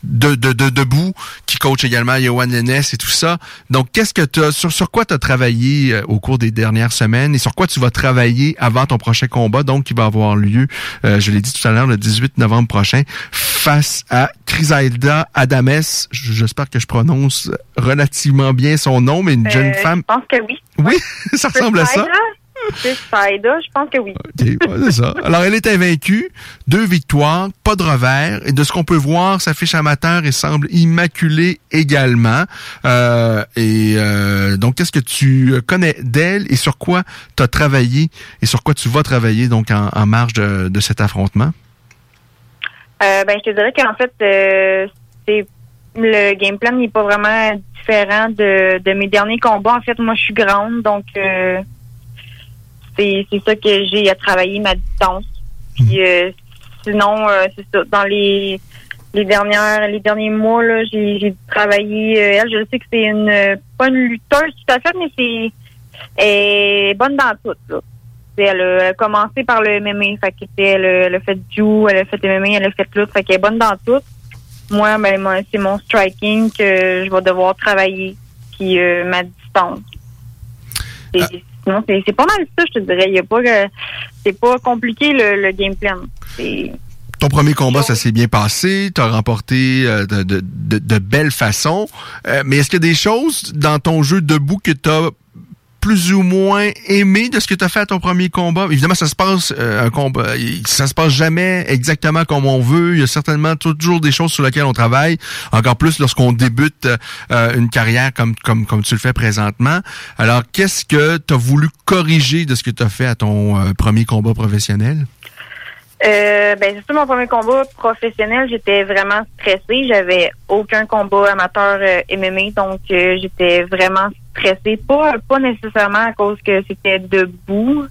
de, de, de debout, qui coach également Johan Lennes et tout ça. Donc, qu'est-ce que tu sur sur quoi tu as travaillé au cours des dernières semaines et sur quoi tu vas travailler avant ton prochain combat, donc qui va avoir lieu, je l'ai dit tout à l'heure, le 18 novembre prochain, face à Crisailda Adames. J'espère que je prononce relativement bien son nom, mais une jeune euh, femme. Je pense que oui. Oui, [LAUGHS] ça ressemble à ça. aide, je pense que oui. c'est ça. Alors, elle est invaincue, deux victoires, pas de revers, et de ce qu'on peut voir, sa fiche amateur et semble immaculée également. Euh, et euh, donc, qu'est-ce que tu connais d'elle et sur quoi tu as travaillé et sur quoi tu vas travailler donc en, marge de, cet affrontement? Euh, ben, je te dirais qu'en fait, c'est le game plan n'est pas vraiment différent de, de mes derniers combats. En fait, moi, je suis grande, donc c'est ça que j'ai à travailler ma distance. Puis mhm. euh, sinon, euh, c'est ça. Dans les les dernières les derniers mois là, j'ai travaillé. Euh, elle, je sais que c'est une pas une lutteuse tout à fait, mais c'est bonne dans tout. Là. Elle a commencé par le MMA, fait elle, a fait du elle a fait MMA, elle a fait lutte, fait qu'elle est bonne dans tout. Moi, ben moi, c'est mon striking que je vais devoir travailler, puis ma distance. Ah. Non, c'est pas mal ça, je te dirais. Il y a pas c'est pas compliqué le, game plan. Ton premier combat, ça s'est bien passé. Tu as remporté euh, de, de, de, belle façon. Euh, mais est-ce qu'il y a des choses dans ton jeu debout que tu as plus ou moins aimé de ce que tu as fait à ton premier combat? Évidemment, ça se passe euh, un combat, ça se passe jamais exactement comme on veut. Il y a certainement toujours des choses sur lesquelles on travaille, encore plus lorsqu'on débute euh, une carrière comme comme comme tu le fais présentement. Alors, qu'est-ce que tu as voulu corriger de ce que tu as fait à ton euh, premier combat professionnel? Euh, ben c'est mon premier combat professionnel, j'étais vraiment stressée. J'avais aucun combat amateur euh, donc euh, j'étais vraiment stressée. Pas pas nécessairement à cause que c'était debout,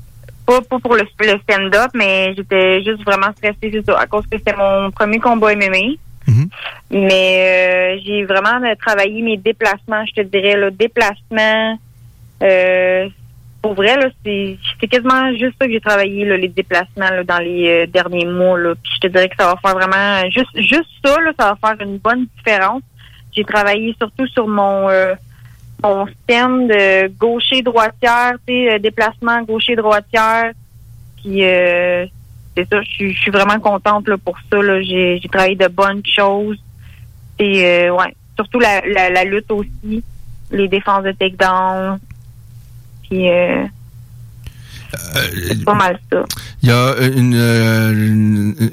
pas, pas pour le, stand-up, mais j'étais juste vraiment stressée, c'est ça, à cause que c'était mon premier combat MMA. Mm-hmm. Mais euh, j'ai vraiment travaillé mes déplacements, je te dirais, le déplacement, euh, pour vrai, là, c'est, quasiment juste ça que j'ai travaillé, là, les déplacements là, dans les euh, derniers mois. Là. Puis je te dirais que ça va faire vraiment juste juste ça, là, ça va faire une bonne différence. J'ai travaillé surtout sur mon euh, mon stand gaucher droitière, tu sais, euh, déplacement gaucher droitière. Puis euh, c'est ça, je suis vraiment contente là, pour ça. J'ai, travaillé de bonnes choses. Et ouais, surtout la, la, la lutte aussi, les défenses de takedown, euh, c'est pas mal ça. Il y a une, euh,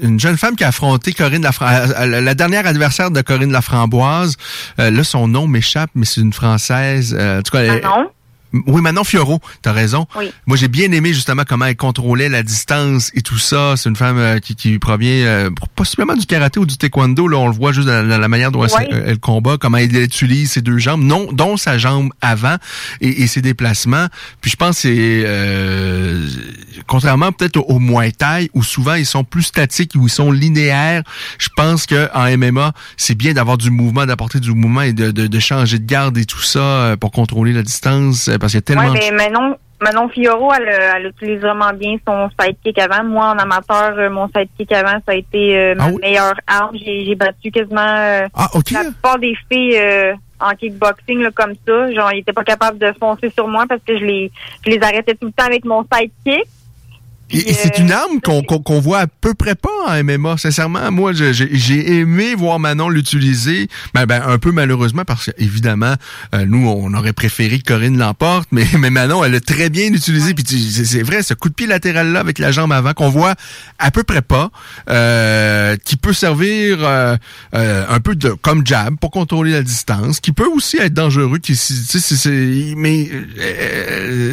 une, jeune femme qui a affronté Corinne Laframboise, euh, la dernière adversaire de Corinne Laframboise. là, son nom m'échappe, mais c'est une Française. en tout cas, elle, oui, Manon Fiorot, t'as raison. Moi, j'ai bien aimé justement comment elle contrôlait la distance et tout ça. C'est une femme euh, qui, qui, provient euh, possiblement du karaté ou du taekwondo. Là, on le voit juste dans la, manière dont elle, combat, comment elle utilise ses deux jambes, non, dont sa jambe avant et, ses déplacements. Puis je pense que c'est euh, contrairement peut-être au, au Muay Thai où souvent ils sont plus statiques où ils sont linéaires. Je pense que en MMA, c'est bien d'avoir du mouvement, d'apporter du mouvement et de, de, de changer de garde et tout ça pour contrôler la distance parce qu'il y a tellement... Oui, mais Manon, Manon Fioro, elle, elle, utilise vraiment bien son sidekick avant. Moi, en amateur, euh, mon sidekick avant, ça a été euh, ma ah meilleure arme. J'ai battu quasiment euh, ah, la plupart des filles en kickboxing là, comme ça. Genre, ils n'étaient pas capables de foncer sur moi parce que je les, je les arrêtais tout le temps avec mon sidekick. Et, c'est une arme qu'on qu'on voit à peu près pas en MMA. Sincèrement, moi, j'ai aimé voir Manon l'utiliser. Ben, ben, un peu malheureusement, parce qu'évidemment, euh, nous, on aurait préféré que Corinne l'emporte, mais, mais Manon, elle l'a très bien utilisé. Puis c'est vrai, ce coup de pied latéral-là avec la jambe avant, qu'on voit à peu près pas, euh, qui peut servir euh, un peu de comme jab pour contrôler la distance, qui peut aussi être dangereux. Qui, mais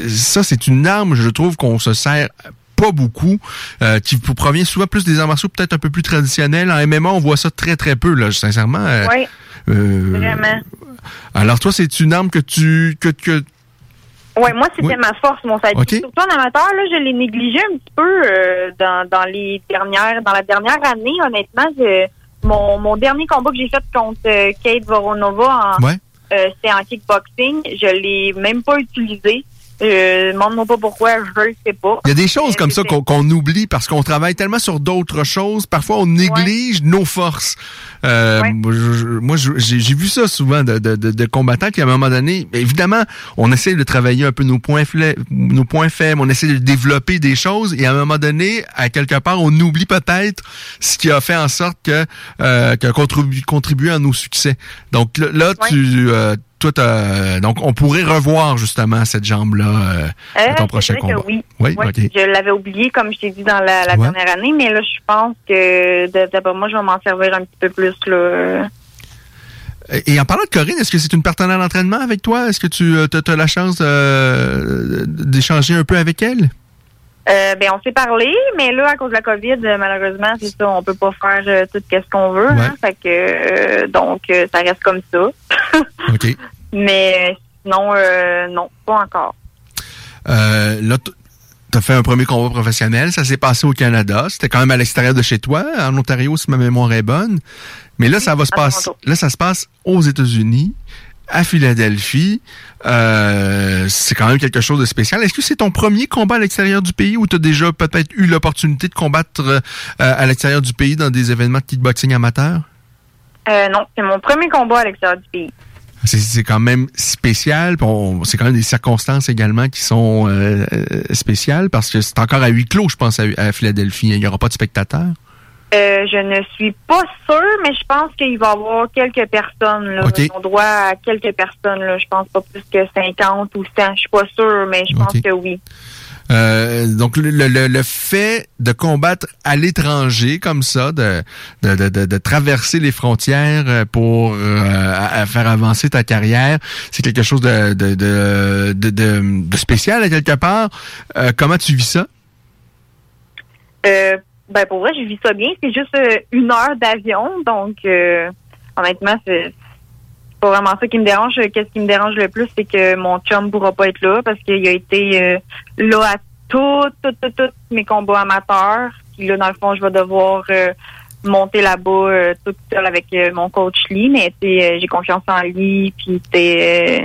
ça, c'est une arme, je trouve, qu'on se sert pas beaucoup, euh, qui provient souvent plus des arts martiaux peut-être un peu plus traditionnels. En MMA, on voit ça très très peu, là, sincèrement. Euh, oui. Euh, vraiment. Alors toi, c'est une arme que tu que, que Ouais, moi c'était ma force, mon sidekick. Surtout en amateur, là, je l'ai négligé un petit peu euh, dans, dans les dernières, dans la dernière année, honnêtement. mon, mon dernier combat que j'ai fait contre Kate Voronova, en, c'était en kickboxing. Je l'ai même pas utilisé. Euh, demande-moi pas pourquoi, je le sais pas. Il y a des choses comme ça qu'on oublie parce qu'on travaille tellement sur d'autres choses. Parfois, on néglige nos forces. Euh, Moi, j'ai vu ça souvent de, de, de, combattants qui, à un moment donné, évidemment, on essaie de travailler un peu nos points, nos points faibles, on essaie de développer des choses et à un moment donné, à quelque part, on oublie peut-être ce qui a fait en sorte que, euh, contribué, contribué à nos succès. Donc là, tu... Euh, toi, donc on pourrait revoir justement cette jambe-là euh, à ton Euh, prochain vrai que combat. oui. Oui, ok. Je l'avais oublié, comme je t'ai dit dans la, la Ouais. dernière année, mais là, je pense que de- d'après moi, je vais m'en servir un petit peu plus. Là. Et en parlant de Corinne, est-ce que c'est une partenaire d'entraînement avec toi? Est-ce que tu as, la chance euh, d'échanger un peu avec elle? Euh, ben, on s'est parlé, mais là, à cause de la COVID, euh, malheureusement, c'est ça, on peut pas faire euh, tout ce qu'on veut. Ouais. Hein, fait que, euh, donc, ça reste comme ça. [LAUGHS] OK. Mais sinon, non, pas encore. Là, tu as fait un premier combat professionnel. Ça s'est passé au Canada. C'était quand même à l'extérieur de chez toi, en Ontario, si ma mémoire est bonne. Mais là, ça va se passer. Là, ça se passe aux États-Unis, à Philadelphie. Euh, c'est quand même quelque chose de spécial. Est-ce que c'est ton premier combat à l'extérieur du pays ou tu as déjà peut-être eu l'opportunité de combattre euh, à l'extérieur du pays dans des événements de kickboxing amateur? Euh, non, c'est mon premier combat à l'extérieur du pays. C'est- C'est quand même spécial. C'est quand même des circonstances également qui sont euh, euh, spéciales parce que c'est encore à huis clos, je pense, à, à Philadelphie. Il n'y aura pas de spectateurs. Euh, je ne suis pas sûre, mais je pense qu'il va y avoir quelques personnes. Là. OK. Ils ont droit à quelques personnes. Là. Je pense pas plus que 50 ou 100. Je suis pas sûre, mais je pense que oui. Euh, donc le, le- le fait de combattre à l'étranger comme ça, de, de, de, de- traverser les frontières euh, pour euh, à- à faire avancer ta carrière, c'est quelque chose de, de, de, de, de- de spécial à quelque part. Euh, comment tu vis ça? Euh, ben pour vrai, je vis ça bien. C'est juste euh, une heure d'avion, donc euh, honnêtement, c'est pas vraiment ça qui me dérange. Qu'est-ce qui me dérange le plus, c'est que mon chum pourra pas être là parce qu'il a été euh, là à tous, tous, tous, tous mes combats amateurs. Puis là, dans le fond, je vais devoir monter là-bas toute seule avec mon coach Lee, mais j'ai confiance en Lee, puis t'es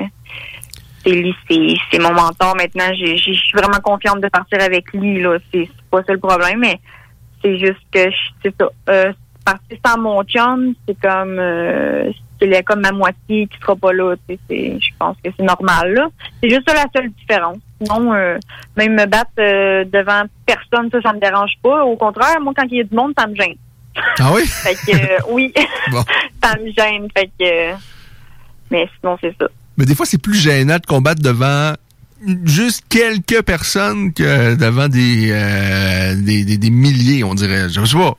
c'est lui, mon mentor maintenant. Je suis vraiment confiante de partir avec lui. c'est pas ça le problème, mais c'est juste que je- ça. Euh, partir sans mon chum, c'est comme euh, c'est comme ma moitié qui sera pas là. Je pense que c'est normal. là. C'est juste ça la seule différence. Sinon, euh, même me battre euh, devant personne, ça, ça me dérange pas. Au contraire, moi, quand il y a du monde, ça me gêne. Ah oui? [LAUGHS] Fait que euh, oui, [LAUGHS] Bon. ça me gêne. Fait que, mais sinon, c'est ça. Mais des fois, c'est plus gênant de combattre devant juste quelques personnes que devant des, euh, des, des, des milliers, on dirait. Je sais pas.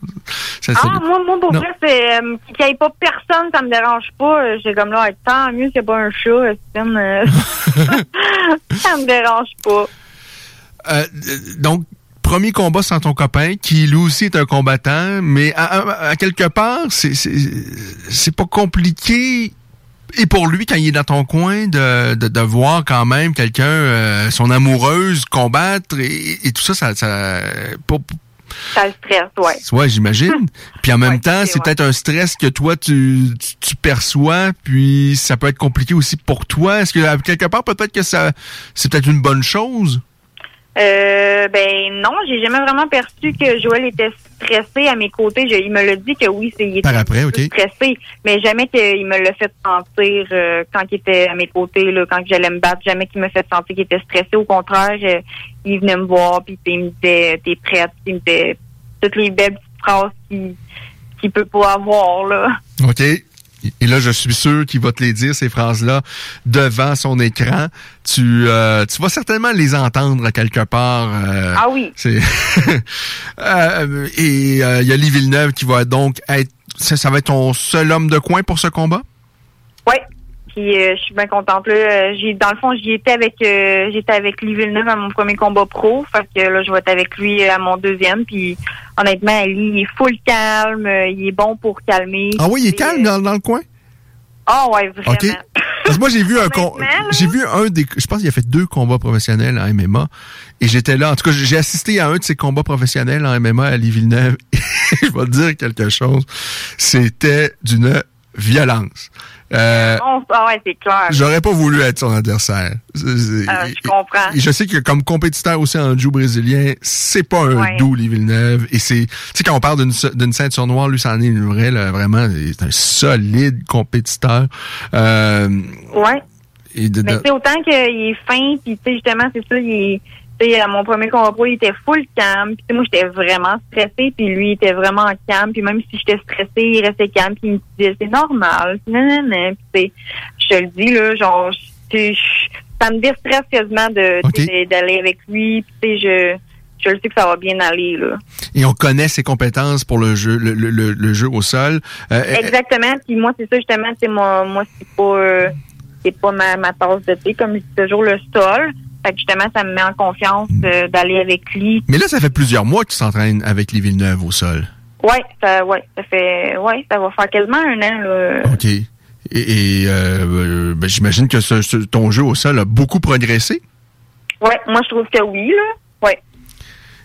Ça, Ah, moi, moi, pour vrai, c'est euh, qu'il n'y ait pas personne, ça me dérange pas. Euh, J'ai comme là, tant mieux qu'il n'y ait pas un chat, euh, Stephen, euh, [LAUGHS] [LAUGHS] ça me dérange pas. Euh, donc, premier combat sans ton copain, qui lui aussi est un combattant, mais à, à- à quelque part, c'est pas compliqué. Et pour lui, quand il est dans ton coin, de, de, de voir quand même quelqu'un, euh, son amoureuse, combattre et, et tout ça, ça, ça pas- Ça le stresse, ouais. Ouais, j'imagine. Puis en même Ouais, temps, c'est peut-être un stress que toi tu, tu, tu perçois, puis ça peut être compliqué aussi pour toi. Est-ce que quelque part peut-être que ça c'est peut-être une bonne chose? Euh, ben non, j'ai jamais vraiment perçu que Joël était stressé à mes côtés. Je- il me l'a dit que oui, c'est il était Par après, stressé, mais jamais qu'il me l'a fait sentir euh, quand il était à mes côtés, là, quand j'allais me battre, jamais qu'il me fait sentir qu'il était stressé. Au contraire, euh, il venait me voir puis il me disait t'es prête, il me disait toutes les belles petites phrases qu'il peut pas avoir là. OK. Et là, je suis sûr qu'il va te les dire, ces phrases-là, devant son écran. Tu, euh, tu vas certainement les entendre quelque part. euh, Ah oui. C'est [LAUGHS] Euh, et euh, il y a Lee Villeneuve qui va donc être... Ça, ça va être ton seul homme de coin pour ce combat? Oui. Puis euh, je suis bien contente. Là, Euh, j'ai, dans le fond, j'y étais avec euh, j'étais avec Lee Villeneuve à mon premier combat pro. Fait que là, je vais être avec lui à mon deuxième. Puis honnêtement, lui, il est full calme. euh, Il est bon pour calmer. Ah oui, il est calme euh, dans, dans le coin? Ah ouais, vraiment. OK. Parce que moi, j'ai vu un j'ai vu un des, je pense qu'il a fait deux combats professionnels en MMA. Et j'étais là. En tout cas, j'ai assisté à un de ces combats professionnels en MMA à Lee Villeneuve. [LAUGHS] je vais te dire quelque chose. C'était d'une violence. Euh, Bon, ah ouais, c'est clair. J'aurais pas voulu être son adversaire. C'est- c'est- Ah, je comprends. Et je sais que comme compétiteur aussi en jiu brésilien, c'est pas un Ouais. doux, Lee Villeneuve. Et c'est, tu sais, quand on parle d'une, d'une ceinture noire, lui, c'en est une vraie, là, vraiment, c'est un solide compétiteur. Euh, Ouais. et de, Mais de- sais, autant qu'il est fin, puis tu sais, justement, c'est ça, il est, sais, à mon premier combat il était full calme, puis moi, j'étais vraiment stressée, puis lui, il était vraiment calme, puis même si j'étais stressée, il restait calme, puis il me disait, c'est normal, puis Je te le dis, là, genre, ça me déstresse quasiment de, d'aller avec lui. Puis, je, je le sais que ça va bien aller, là. Et on connaît ses compétences pour le jeu, le, le- le- le jeu au sol. Euh, Exactement. Puis moi, c'est ça, justement, c'est moi, moi, c'est pas, euh, c'est pas ma, ma tasse de thé, comme je dis toujours, le sol. Fait que justement, ça me met en confiance euh, d'aller avec lui. mais là, ça fait plusieurs mois que tu s'entraînes avec les Villeneuve au sol. Ouais, ça, ouais, ça fait, ouais, ça va faire quasiment un an, là. OK. Et, et, euh, euh, ben, j'imagine que ce- ce- ton jeu au sol a beaucoup progressé. Ouais, moi, je trouve que oui, là. Ouais.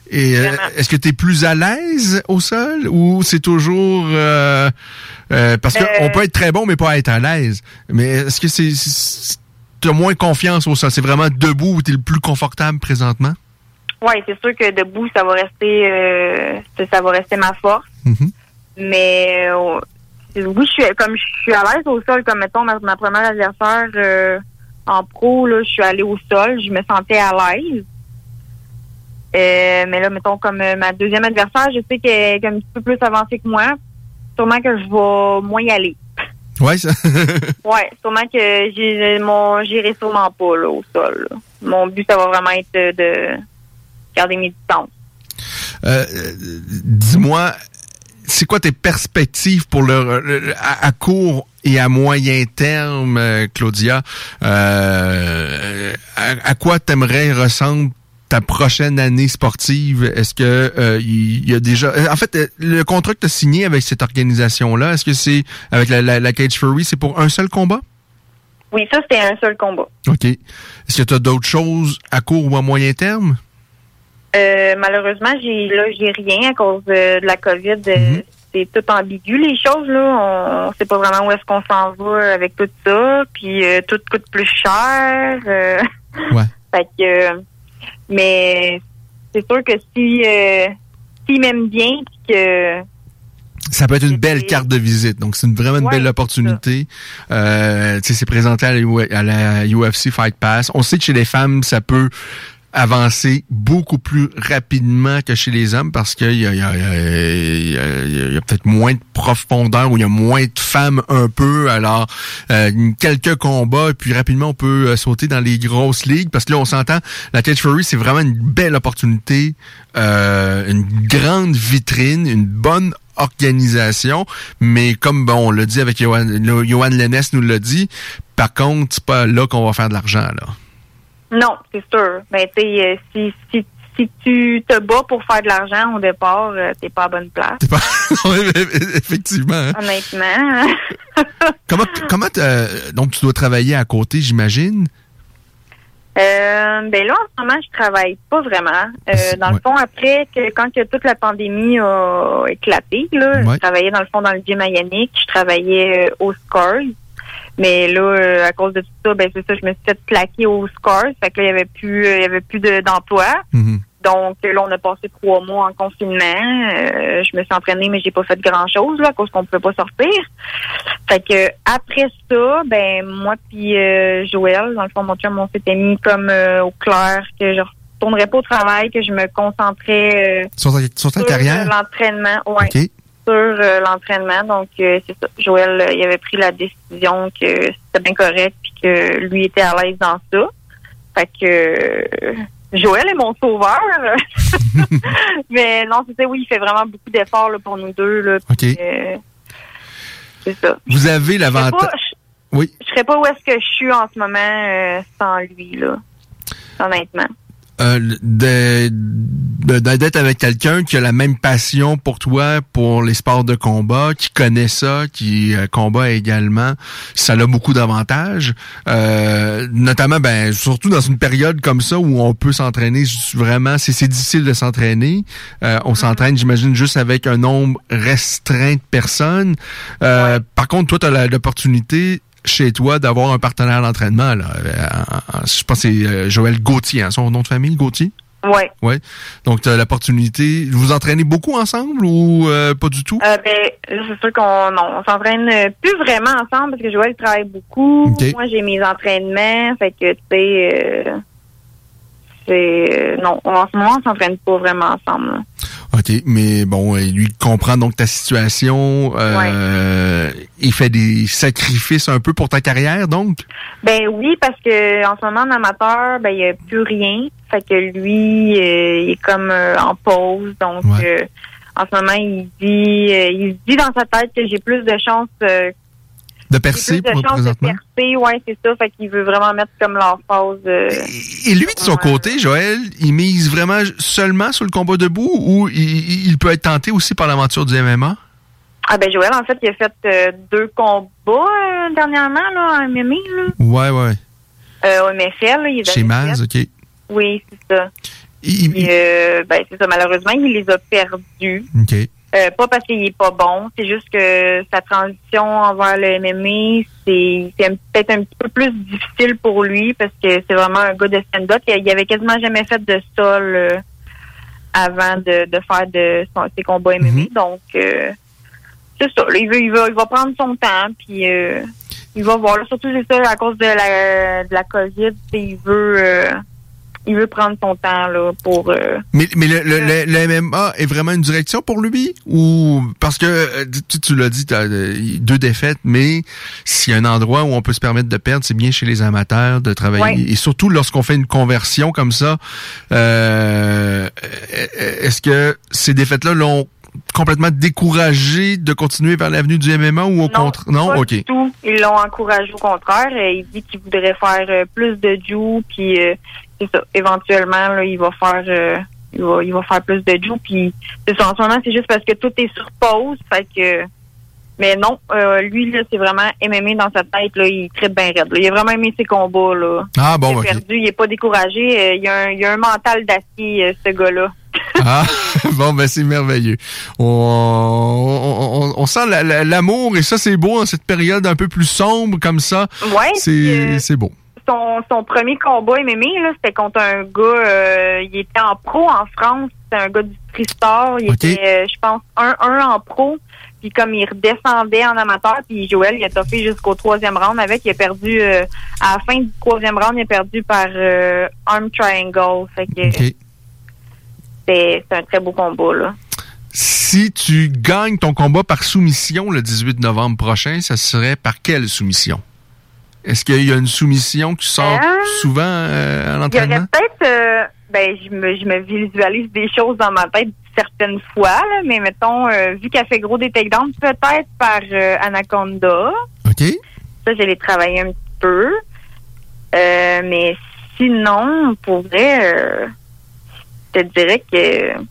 Et euh, est-ce que tu es plus à l'aise au sol ou c'est toujours euh, euh, parce qu'on peut être très bon mais pas être à l'aise. Mais est-ce que c'est as moins confiance au sol, c'est vraiment debout où tu es le plus confortable présentement? Ouais, c'est sûr que debout, ça va rester, euh, ça, va rester ma force. Mhm. Mais euh, oui, je suis comme je suis à l'aise au sol, comme mettons ma, ma première adversaire euh, en pro, là, je suis allée au sol, je me sentais à l'aise. Mais là, mettons comme ma deuxième adversaire, je sais qu'elle est comme un petit peu plus avancée que moi. Sûrement que je vais moins y aller. Ouais, ça [LAUGHS] Ouais, sûrement que j'ai mon j'irai sûrement pas là, au sol. là. Mon but, ça va vraiment être de, de garder mes distances. Euh, euh, dis-moi c'est quoi tes perspectives pour le, le- à, à court et à moyen terme, euh, Claudia? Euh, à, à quoi t'aimerais ressemble ta prochaine année sportive? Est-ce que euh, il y, a déjà... euh, En fait, euh, le contrat que tu as signé avec cette organisation-là, est-ce que c'est avec la, la, la Cage Fury, c'est pour un seul combat? Oui, ça, c'était un seul combat. OK. Est-ce que tu as d'autres choses à court ou à moyen terme? Euh, malheureusement, j'ai là, j'ai rien à cause de, de la COVID. Euh, C'est tout ambigu, les choses, là. On sait pas vraiment où est-ce qu'on s'en va avec tout ça. Puis euh, tout coûte plus cher. Ouais. [LAUGHS] fait que, mais c'est sûr que si, euh, s'il m'aime bien, puis que Ça peut être une belle carte de visite. Donc, c'est une, vraiment une Ouais, belle opportunité. Euh, tu sais, c'est présenté à la, U- à la UFC Fight Pass. On sait que chez les femmes, ça peut avancer beaucoup plus rapidement que chez les hommes parce qu'il y a, y a- peut-être moins de profondeur ou il y a moins de femmes un peu. Alors, euh, quelques combats, puis rapidement, on peut euh, sauter dans les grosses ligues parce que là, on s'entend, la Cage Fury, c'est vraiment une belle opportunité, euh, une grande vitrine, une bonne organisation, mais comme bon, on l'a dit avec Johan, Johan nous l'a dit, par contre, c'est pas là qu'on va faire de l'argent, là. Non, c'est sûr. Ben, tu sais, euh, si, si, si tu te bats pour faire de l'argent au départ, euh, t'es pas à bonne place. C'est pas... [LAUGHS] Effectivement. hein. Honnêtement. [LAUGHS] Comment, comment donc tu dois travailler à côté, j'imagine? Euh, ben là, en ce moment, je travaille pas vraiment. Euh, dans le fond, après que quand que toute la pandémie a éclaté, là, Ouais. je travaillais dans le fond dans le à Yannick, je travaillais au Scores. Mais là, euh, à cause de tout ça, ben c'est ça, je me suis fait plaquer au Scores. Fait que là, il y avait plus, euh, il y avait plus de- d'emploi. Donc là, on a passé trois mois en confinement. Euh, je me suis entraînée, mais j'ai pas fait grand chose là, à cause qu'on pouvait pas sortir. Fait que après ça, ben moi puis euh, Joël, dans le fond, mon chum, on s'était mis comme euh, au clair que je retournerais pas au travail, que je me concentrais euh, Sur ta, sur ta sur carrière? l'entraînement. Ouais. OK. Sur euh, l'entraînement. Donc euh, c'est ça. Joël, euh, il avait pris la décision que c'était bien correct puis que lui était à l'aise dans ça. Fait que Joël est mon sauveur. [LAUGHS] [LAUGHS] Mais non, c'est ça, oui, il fait vraiment beaucoup d'efforts là, pour nous deux. Là, OK. puis, c'est ça. Vous avez l'avantage... je- Oui. Je serais pas où est-ce que je suis en ce moment sans lui, là. Honnêtement. Euh, d'être avec quelqu'un qui a la même passion pour toi, pour les sports de combat, qui connaît ça, qui euh, combat également, ça a beaucoup d'avantages. Euh, notamment, ben, surtout dans une période comme ça où on peut s'entraîner vraiment, c'est c'est difficile de s'entraîner. Euh, on s'entraîne, j'imagine, juste avec un nombre restreint de personnes. Euh, Par contre, toi, tu as l'opportunité chez toi d'avoir un partenaire d'entraînement. Là. Euh, je pense que c'est euh, Joël Gauthier, hein, son nom de famille, Gauthier? Ouais. Ouais. Donc, tu as l'opportunité. Vous entraînez beaucoup ensemble ou euh, pas du tout? Euh, ben, c'est sûr qu'on on s'entraîne plus vraiment ensemble parce que Joël travaille beaucoup. Moi, j'ai mes entraînements. Fait que, tu sais, euh, c'est... non, en ce moment, on s'entraîne pas vraiment ensemble. là. OK, mais bon, lui comprend donc ta situation. Euh, Il fait des sacrifices un peu pour ta carrière, donc? Ben oui, parce que en ce moment, en amateur, ben il n'y a plus rien. Fait que lui, euh, il est comme euh, en pause. Donc, euh, en ce moment, il dit, il dit dans sa tête que j'ai plus de chances de percer pour présentement. De percer, ouais, c'est ça. Fait qu'il veut vraiment mettre comme l'emphase. Euh, et, lui, de son côté, Joël, il mise vraiment seulement sur le combat debout ou il, peut être tenté aussi par l'aventure du MMA? Ah ben Joël, en fait, il a fait euh, deux combats euh, dernièrement là, en MMA. Là. Ouais, ouais. Euh, au MFL, là, il Chez Maz, OK. Oui, c'est ça. ben, c'est ça, malheureusement, il les a perdus. OK. Euh, pas parce qu'il est pas bon, c'est juste que sa transition envers le MMA, c'est peut-être un petit peu plus difficile pour lui parce que c'est vraiment un gars de stand-up. Il, avait quasiment jamais fait de sol euh, avant de, de faire de ses combats MMA. Mm-hmm. Donc euh, c'est ça. il, veut, il, va, il va prendre son temps puis il va voir. surtout c'est ça à cause de la de la COVID, il veut il veut prendre son temps là pour. Euh, mais mais le, le, le, MMA est vraiment une direction pour lui ou parce que euh, tu, tu l'as dit, as euh, deux défaites, mais s'il y a un endroit où on peut se permettre de perdre, c'est bien chez les amateurs de travailler et surtout lorsqu'on fait une conversion comme ça. Euh, Est-ce que ces défaites-là l'ont complètement découragé de continuer vers l'avenue du MMA ou au contraire? Non, ok. Du tout. Ils l'ont encouragé au contraire. Il dit qu'il voudrait faire plus de jiu, puis c'est ça. Éventuellement, là, il va faire euh, il, va, il va faire plus de jiu. Puis c'est ça, en ce moment, c'est juste parce que tout est sur pause. Fait que mais non, euh, lui, là, c'est vraiment MMA dans sa tête, là, il très bien raide. Il a vraiment aimé ses combats, là. Ah bon, Il est perdu, il est pas découragé. Euh, il, a un, il a un mental d'acier, ce gars-là. [LAUGHS] ah, [LAUGHS] bon, ben c'est merveilleux. On, on, on, sent l'amour et ça, c'est beau en cette période un peu plus sombre comme ça. Ouais. C'est beau son, premier combat MMA, c'était contre un gars, euh, il était en pro en France, c'était un gars du Tristar, il était, euh, je pense, 1-1 en pro, puis comme il redescendait en amateur, puis Joël, il a toffé jusqu'au troisième round avec, il a perdu, euh, à la fin du troisième round, il a perdu par arm triangle, fait que c'est un très beau combat, là. Si tu gagnes ton combat par soumission le 18 novembre prochain, ça serait par quelle soumission? Est-ce qu'il y a une soumission qui sort euh, souvent euh, à l'entraînement? Il y aurait peut-être, euh, ben, je me, je me visualise des choses dans ma tête certaines fois, mais mettons, vu qu'elle fait gros des takedowns, peut-être par Anaconda. OK. Ça, j'allais travailler un petit peu. mais sinon, pour vrai, je te dirais que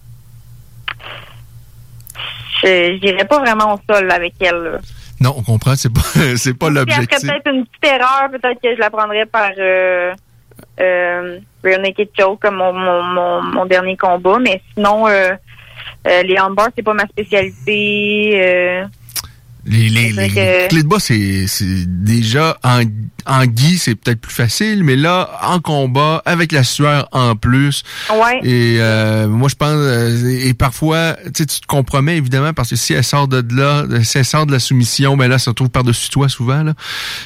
je n'irais pas vraiment au sol avec elle. Non, on comprend, c'est pas [LAUGHS] c'est pas l'objectif. peut-être une petite erreur, peut-être que je la prendrais par euh, euh, Real Naked Choke comme mon, mon, mon, dernier combat, mais sinon euh, euh les handbars, c'est pas ma spécialité. Les, les, les, clés de bas, c'est déjà en, en gui, c'est peut-être plus facile, mais là, en combat, avec la sueur en plus. Ouais. Et euh, moi, je pense, euh, et parfois, tu te compromets évidemment parce que si elle sort de là, si elle sort de la soumission, ben là, ça se trouve par-dessus toi souvent là.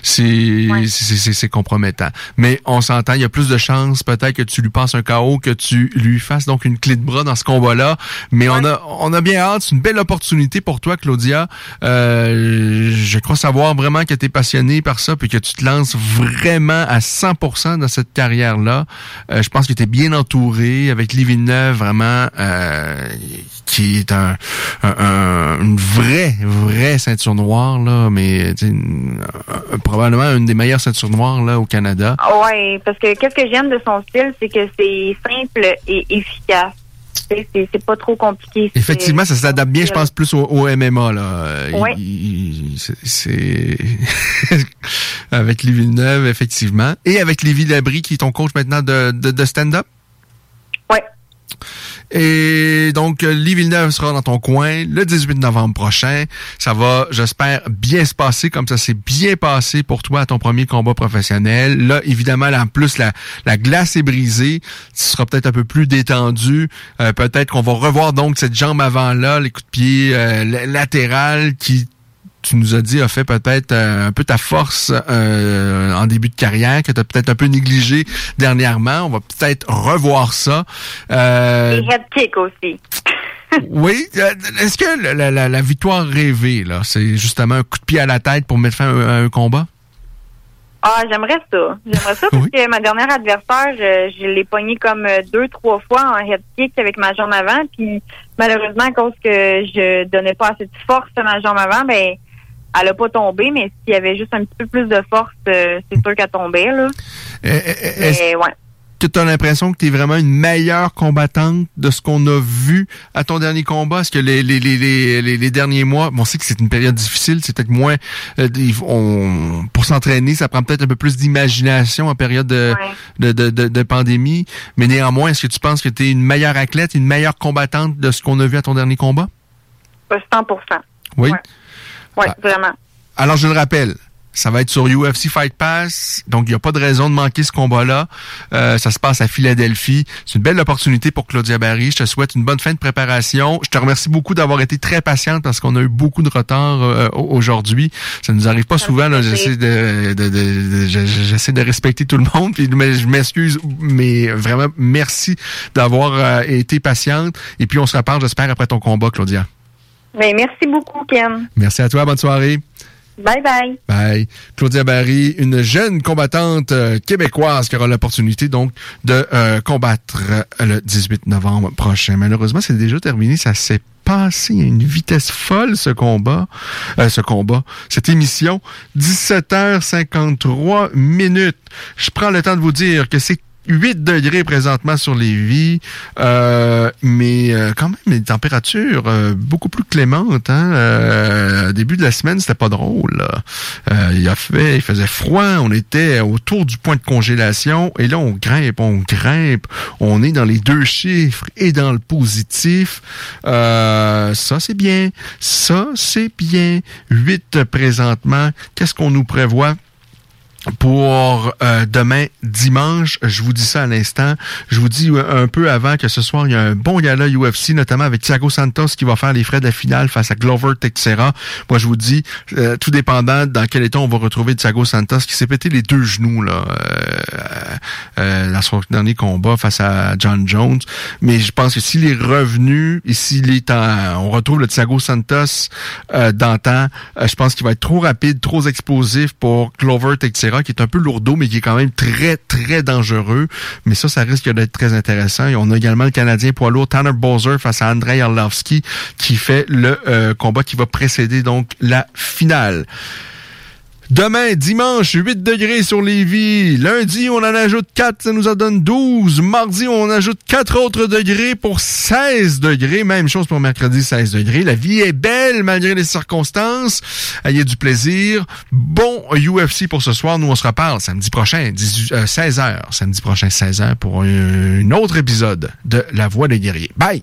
C'est c'est compromettant. Mais on s'entend, il y a plus de chances peut-être que tu lui passes un KO que tu lui fasses donc une clé de bras dans ce combat-là. Mais on a on a bien hâte, c'est une belle opportunité pour toi, Claudia. Euh, euh, je crois savoir vraiment que tu es passionné par ça puis que tu te lances vraiment à 100% dans cette carrière-là. Euh, je pense que tu es bien entouré avec Lee Villeneuve, vraiment, euh, qui est un, une vraie, vraie ceinture noire, là, mais probablement une des meilleures ceintures noires là, au Canada. Oui, parce que qu'est-ce que j'aime de son style, c'est que c'est simple et efficace c'est pas trop compliqué. Effectivement, ça s'adapte bien, je pense, plus au, MMA. Là. Oui. C'est [LAUGHS] avec Lévi Villeneuve, effectivement. Et avec Lévi Labrie, qui est ton coach maintenant de, de, de stand-up? Oui. Et donc, Lee Villeneuve sera dans ton coin le 18 novembre prochain. Ça va, j'espère, bien se passer comme ça s'est bien passé pour toi à ton premier combat professionnel. Là, évidemment, en plus, la, la glace est brisée. Tu seras peut-être un peu plus détendu. Euh, peut-être qu'on va revoir donc cette jambe avant-là, les coups de pied euh, latéral qui tu nous as dit, a fait peut-être euh, un peu ta force euh, en début de carrière, que tu as peut-être un peu négligé dernièrement. On va peut-être revoir ça. Euh, head kick aussi. [LAUGHS] oui. Euh, est-ce que la, victoire rêvée, là, c'est justement un coup de pied à la tête pour mettre fin à un, combat? Ah, j'aimerais ça. J'aimerais ça [LAUGHS] parce que ma dernière adversaire, je, l'ai pogné comme euh, deux, trois fois en head kick avec ma jambe avant. Puis malheureusement, à cause que je donnais pas assez de force à ma jambe avant, ben elle a pas tombé, mais s'il y avait juste un petit peu plus de force, euh, c'est sûr qu'elle tombait. Là. mais, ouais tu as l'impression que tu es vraiment une meilleure combattante de ce qu'on a vu à ton dernier combat? Est-ce que les, les, les, les, derniers mois, bon, on sait que c'est une période difficile, c'est peut-être moins... Euh, on, pour s'entraîner, ça prend peut-être un peu plus d'imagination en période de, de, de, de, pandémie, mais néanmoins, est-ce que tu penses que tu es une meilleure athlète, une meilleure combattante de ce qu'on a vu à ton dernier combat? 100% Oui? Oui, ah. vraiment. Alors, je le rappelle, ça va être sur UFC Fight Pass, donc il n'y a pas de raison de manquer ce combat-là. Euh, ça se passe à Philadelphie. C'est une belle opportunité pour Claudia Barry. Je te souhaite une bonne fin de préparation. Je te remercie beaucoup d'avoir été très patiente parce qu'on a eu beaucoup de retard euh, aujourd'hui. Ça nous arrive pas souvent. J'essaie de, de, de, j'essaie de respecter tout le monde. Puis, mais je m'excuse, mais vraiment merci d'avoir euh, été patiente. Et puis on se reparle, j'espère, après ton combat, Claudia. Mais ben, merci beaucoup, Ken. Merci à toi. Bonne soirée. Bye bye. Bye. Claudia Barry, une jeune combattante euh, québécoise qui aura l'opportunité donc de euh, combattre euh, le 18 novembre prochain. Malheureusement, c'est déjà terminé. Ça s'est passé à une vitesse folle ce combat, ce combat, cette émission. 17h53 minutes. Je prends le temps de vous dire que c'est 8 degrés présentement sur les vies, euh, mais euh, quand même des températures euh, beaucoup plus clémentes. Hein? début de la semaine, c'était pas drôle. il a fait, il faisait froid, on était autour du point de congélation, et là on grimpe, on grimpe, on est dans les deux chiffres et dans le positif. ça c'est bien, ça c'est bien. 8 présentement. Qu'est-ce qu'on nous prévoit? Pour euh, demain dimanche. Je vous dis ça à l'instant. Je vous dis euh, un peu avant que ce soir, il y a un bon gala UFC, notamment avec Thiago Santos qui va faire les frais de la finale face à Glover Teixeira. Moi, je vous dis, euh, tout dépendant dans quel état on va retrouver Thiago Santos qui s'est pété les deux genoux là dans son dernier combat face à John Jones. Mais je pense que s'il est revenu et s'il est en, on retrouve le Thiago Santos d'antan, je pense qu'il va être trop rapide, trop explosif pour Glover Teixeira qui est un peu lourdeau, mais qui est quand même très, très dangereux. Mais ça, ça risque d'être très intéressant. Et on a également le Canadien poids lourd Tanner Bowser face à Andrei Arlovski qui fait le euh, combat qui va précéder donc la finale. Demain, dimanche, 8 degrés sur Lévis. Lundi, on en ajoute 4, ça nous en donne 12. Mardi, on ajoute 4 autres degrés pour 16 degrés. Même chose pour mercredi, 16 degrés. La vie est belle malgré les circonstances. Ayez du plaisir. Bon UFC pour ce soir. Nous, on se reparle samedi prochain, 16h. Euh, samedi prochain, 16h pour un autre épisode de La Voix des guerriers. Bye!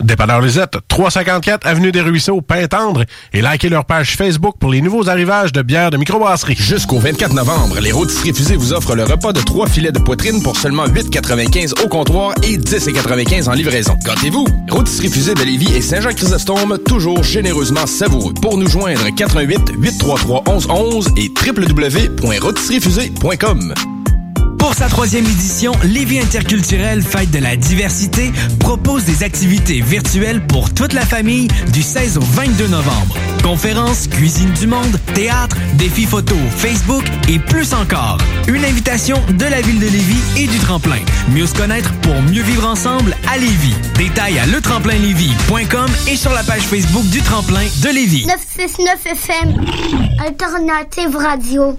Dépanneur Lisette, 354 Avenue des Ruisseaux, Pintendre et likez leur page Facebook pour les nouveaux arrivages de bières de microbrasserie. Jusqu'au 24 novembre, les rôtisseries fusées vous offrent le repas de trois filets de poitrine pour seulement 8,95 au comptoir et 10,95 en livraison. Gâtez-vous! Rôtisserie fusée de Lévis et Saint-Jean-Chrysostome, toujours généreusement savoureux. Pour nous joindre, 88 833 1111 et www.rôtisseriefusée.com. Pour sa troisième édition, Lévis Interculturel Fête de la diversité propose des activités virtuelles pour toute la famille du 16 au 22 novembre. Conférences, cuisine du monde, théâtre, défis photos, Facebook et plus encore. Une invitation de la ville de Lévis et du tremplin. Mieux se connaître pour mieux vivre ensemble à Lévis. Détails à letremplinlévis.com et sur la page Facebook du tremplin de Lévis. 969 FM, Alternative Radio.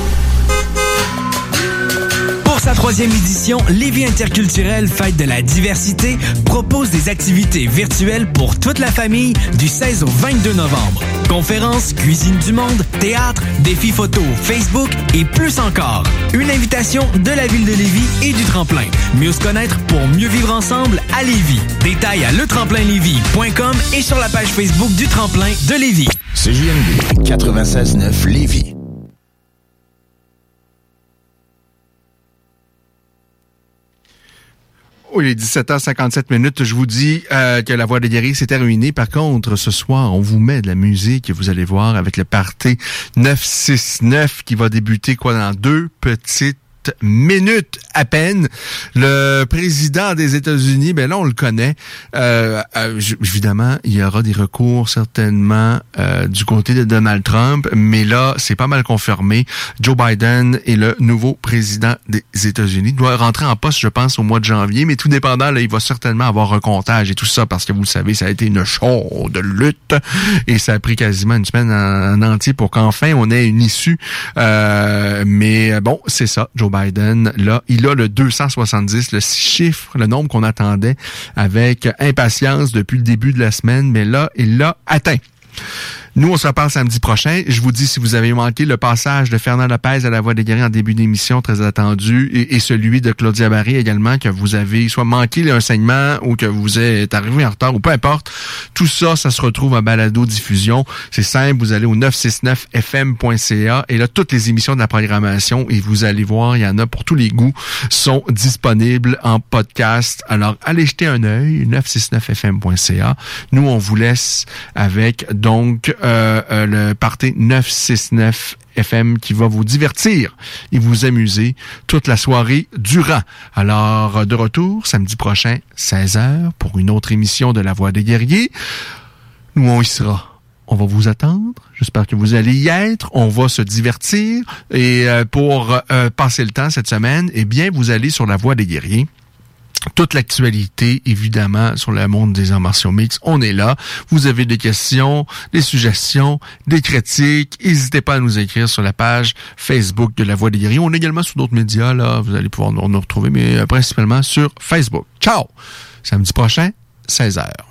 Sa troisième édition, Lévis Interculturel Fête de la diversité propose des activités virtuelles pour toute la famille du 16 au 22 novembre. Conférences, cuisine du monde, théâtre, défis photo, Facebook et plus encore. Une invitation de la ville de Lévis et du tremplin. Mieux se connaître pour mieux vivre ensemble à Lévis. Détails à letremplinlévis.com et sur la page Facebook du tremplin de Lévis. CJMD 96.9 Lévis. Oui, il est 17h57 minutes. Je vous dis euh, que la voix des guéris s'est terminée. Par contre, ce soir, on vous met de la musique vous allez voir avec le party 969 qui va débuter quoi dans deux petites minutes à peine. Le président des États-Unis, ben là, on le connaît. Euh, euh, évidemment, il y aura des recours certainement euh, du côté de Donald Trump, mais là, c'est pas mal confirmé. Joe Biden est le nouveau président des États-Unis. Il doit rentrer en poste, je pense, au mois de janvier, mais tout dépendant, là, il va certainement avoir un comptage et tout ça, parce que vous le savez, ça a été une chaude lutte et ça a pris quasiment une semaine en, en entier pour qu'enfin on ait une issue. Euh, mais bon, c'est ça, Joe Biden, là, il a le 270, le chiffre, le nombre qu'on attendait avec impatience depuis le début de la semaine, mais là, il l'a atteint. Nous, on se reparle samedi prochain. Je vous dis, si vous avez manqué le passage de Fernand Lopez à la Voix des guerriers en début d'émission, très attendu, et, celui de Claudia Barry également, que vous avez soit manqué l'enseignement ou que vous êtes arrivé en retard ou peu importe, tout ça, ça se retrouve en balado-diffusion. C'est simple, vous allez au 969fm.ca et là, toutes les émissions de la programmation, et vous allez voir, il y en a pour tous les goûts, sont disponibles en podcast. Alors, allez jeter un œil, 969fm.ca. Nous, on vous laisse avec, donc, euh, euh, le party 969 FM qui va vous divertir et vous amuser toute la soirée durant. Alors, de retour samedi prochain, 16h, pour une autre émission de La Voix des guerriers. Nous, on y sera. On va vous attendre. J'espère que vous allez y être. On va se divertir. Et euh, pour passer le temps cette semaine, eh bien, vous allez sur La Voix des guerriers toute l'actualité, évidemment, sur le monde des arts martiaux. On est là. Vous avez des questions, des suggestions, des critiques. N'hésitez pas à nous écrire sur la page Facebook de La Voix des Guerriers. On est également sur d'autres médias, là. Vous allez pouvoir nous, nous retrouver, mais euh, principalement sur Facebook. Ciao! Samedi prochain, 16h.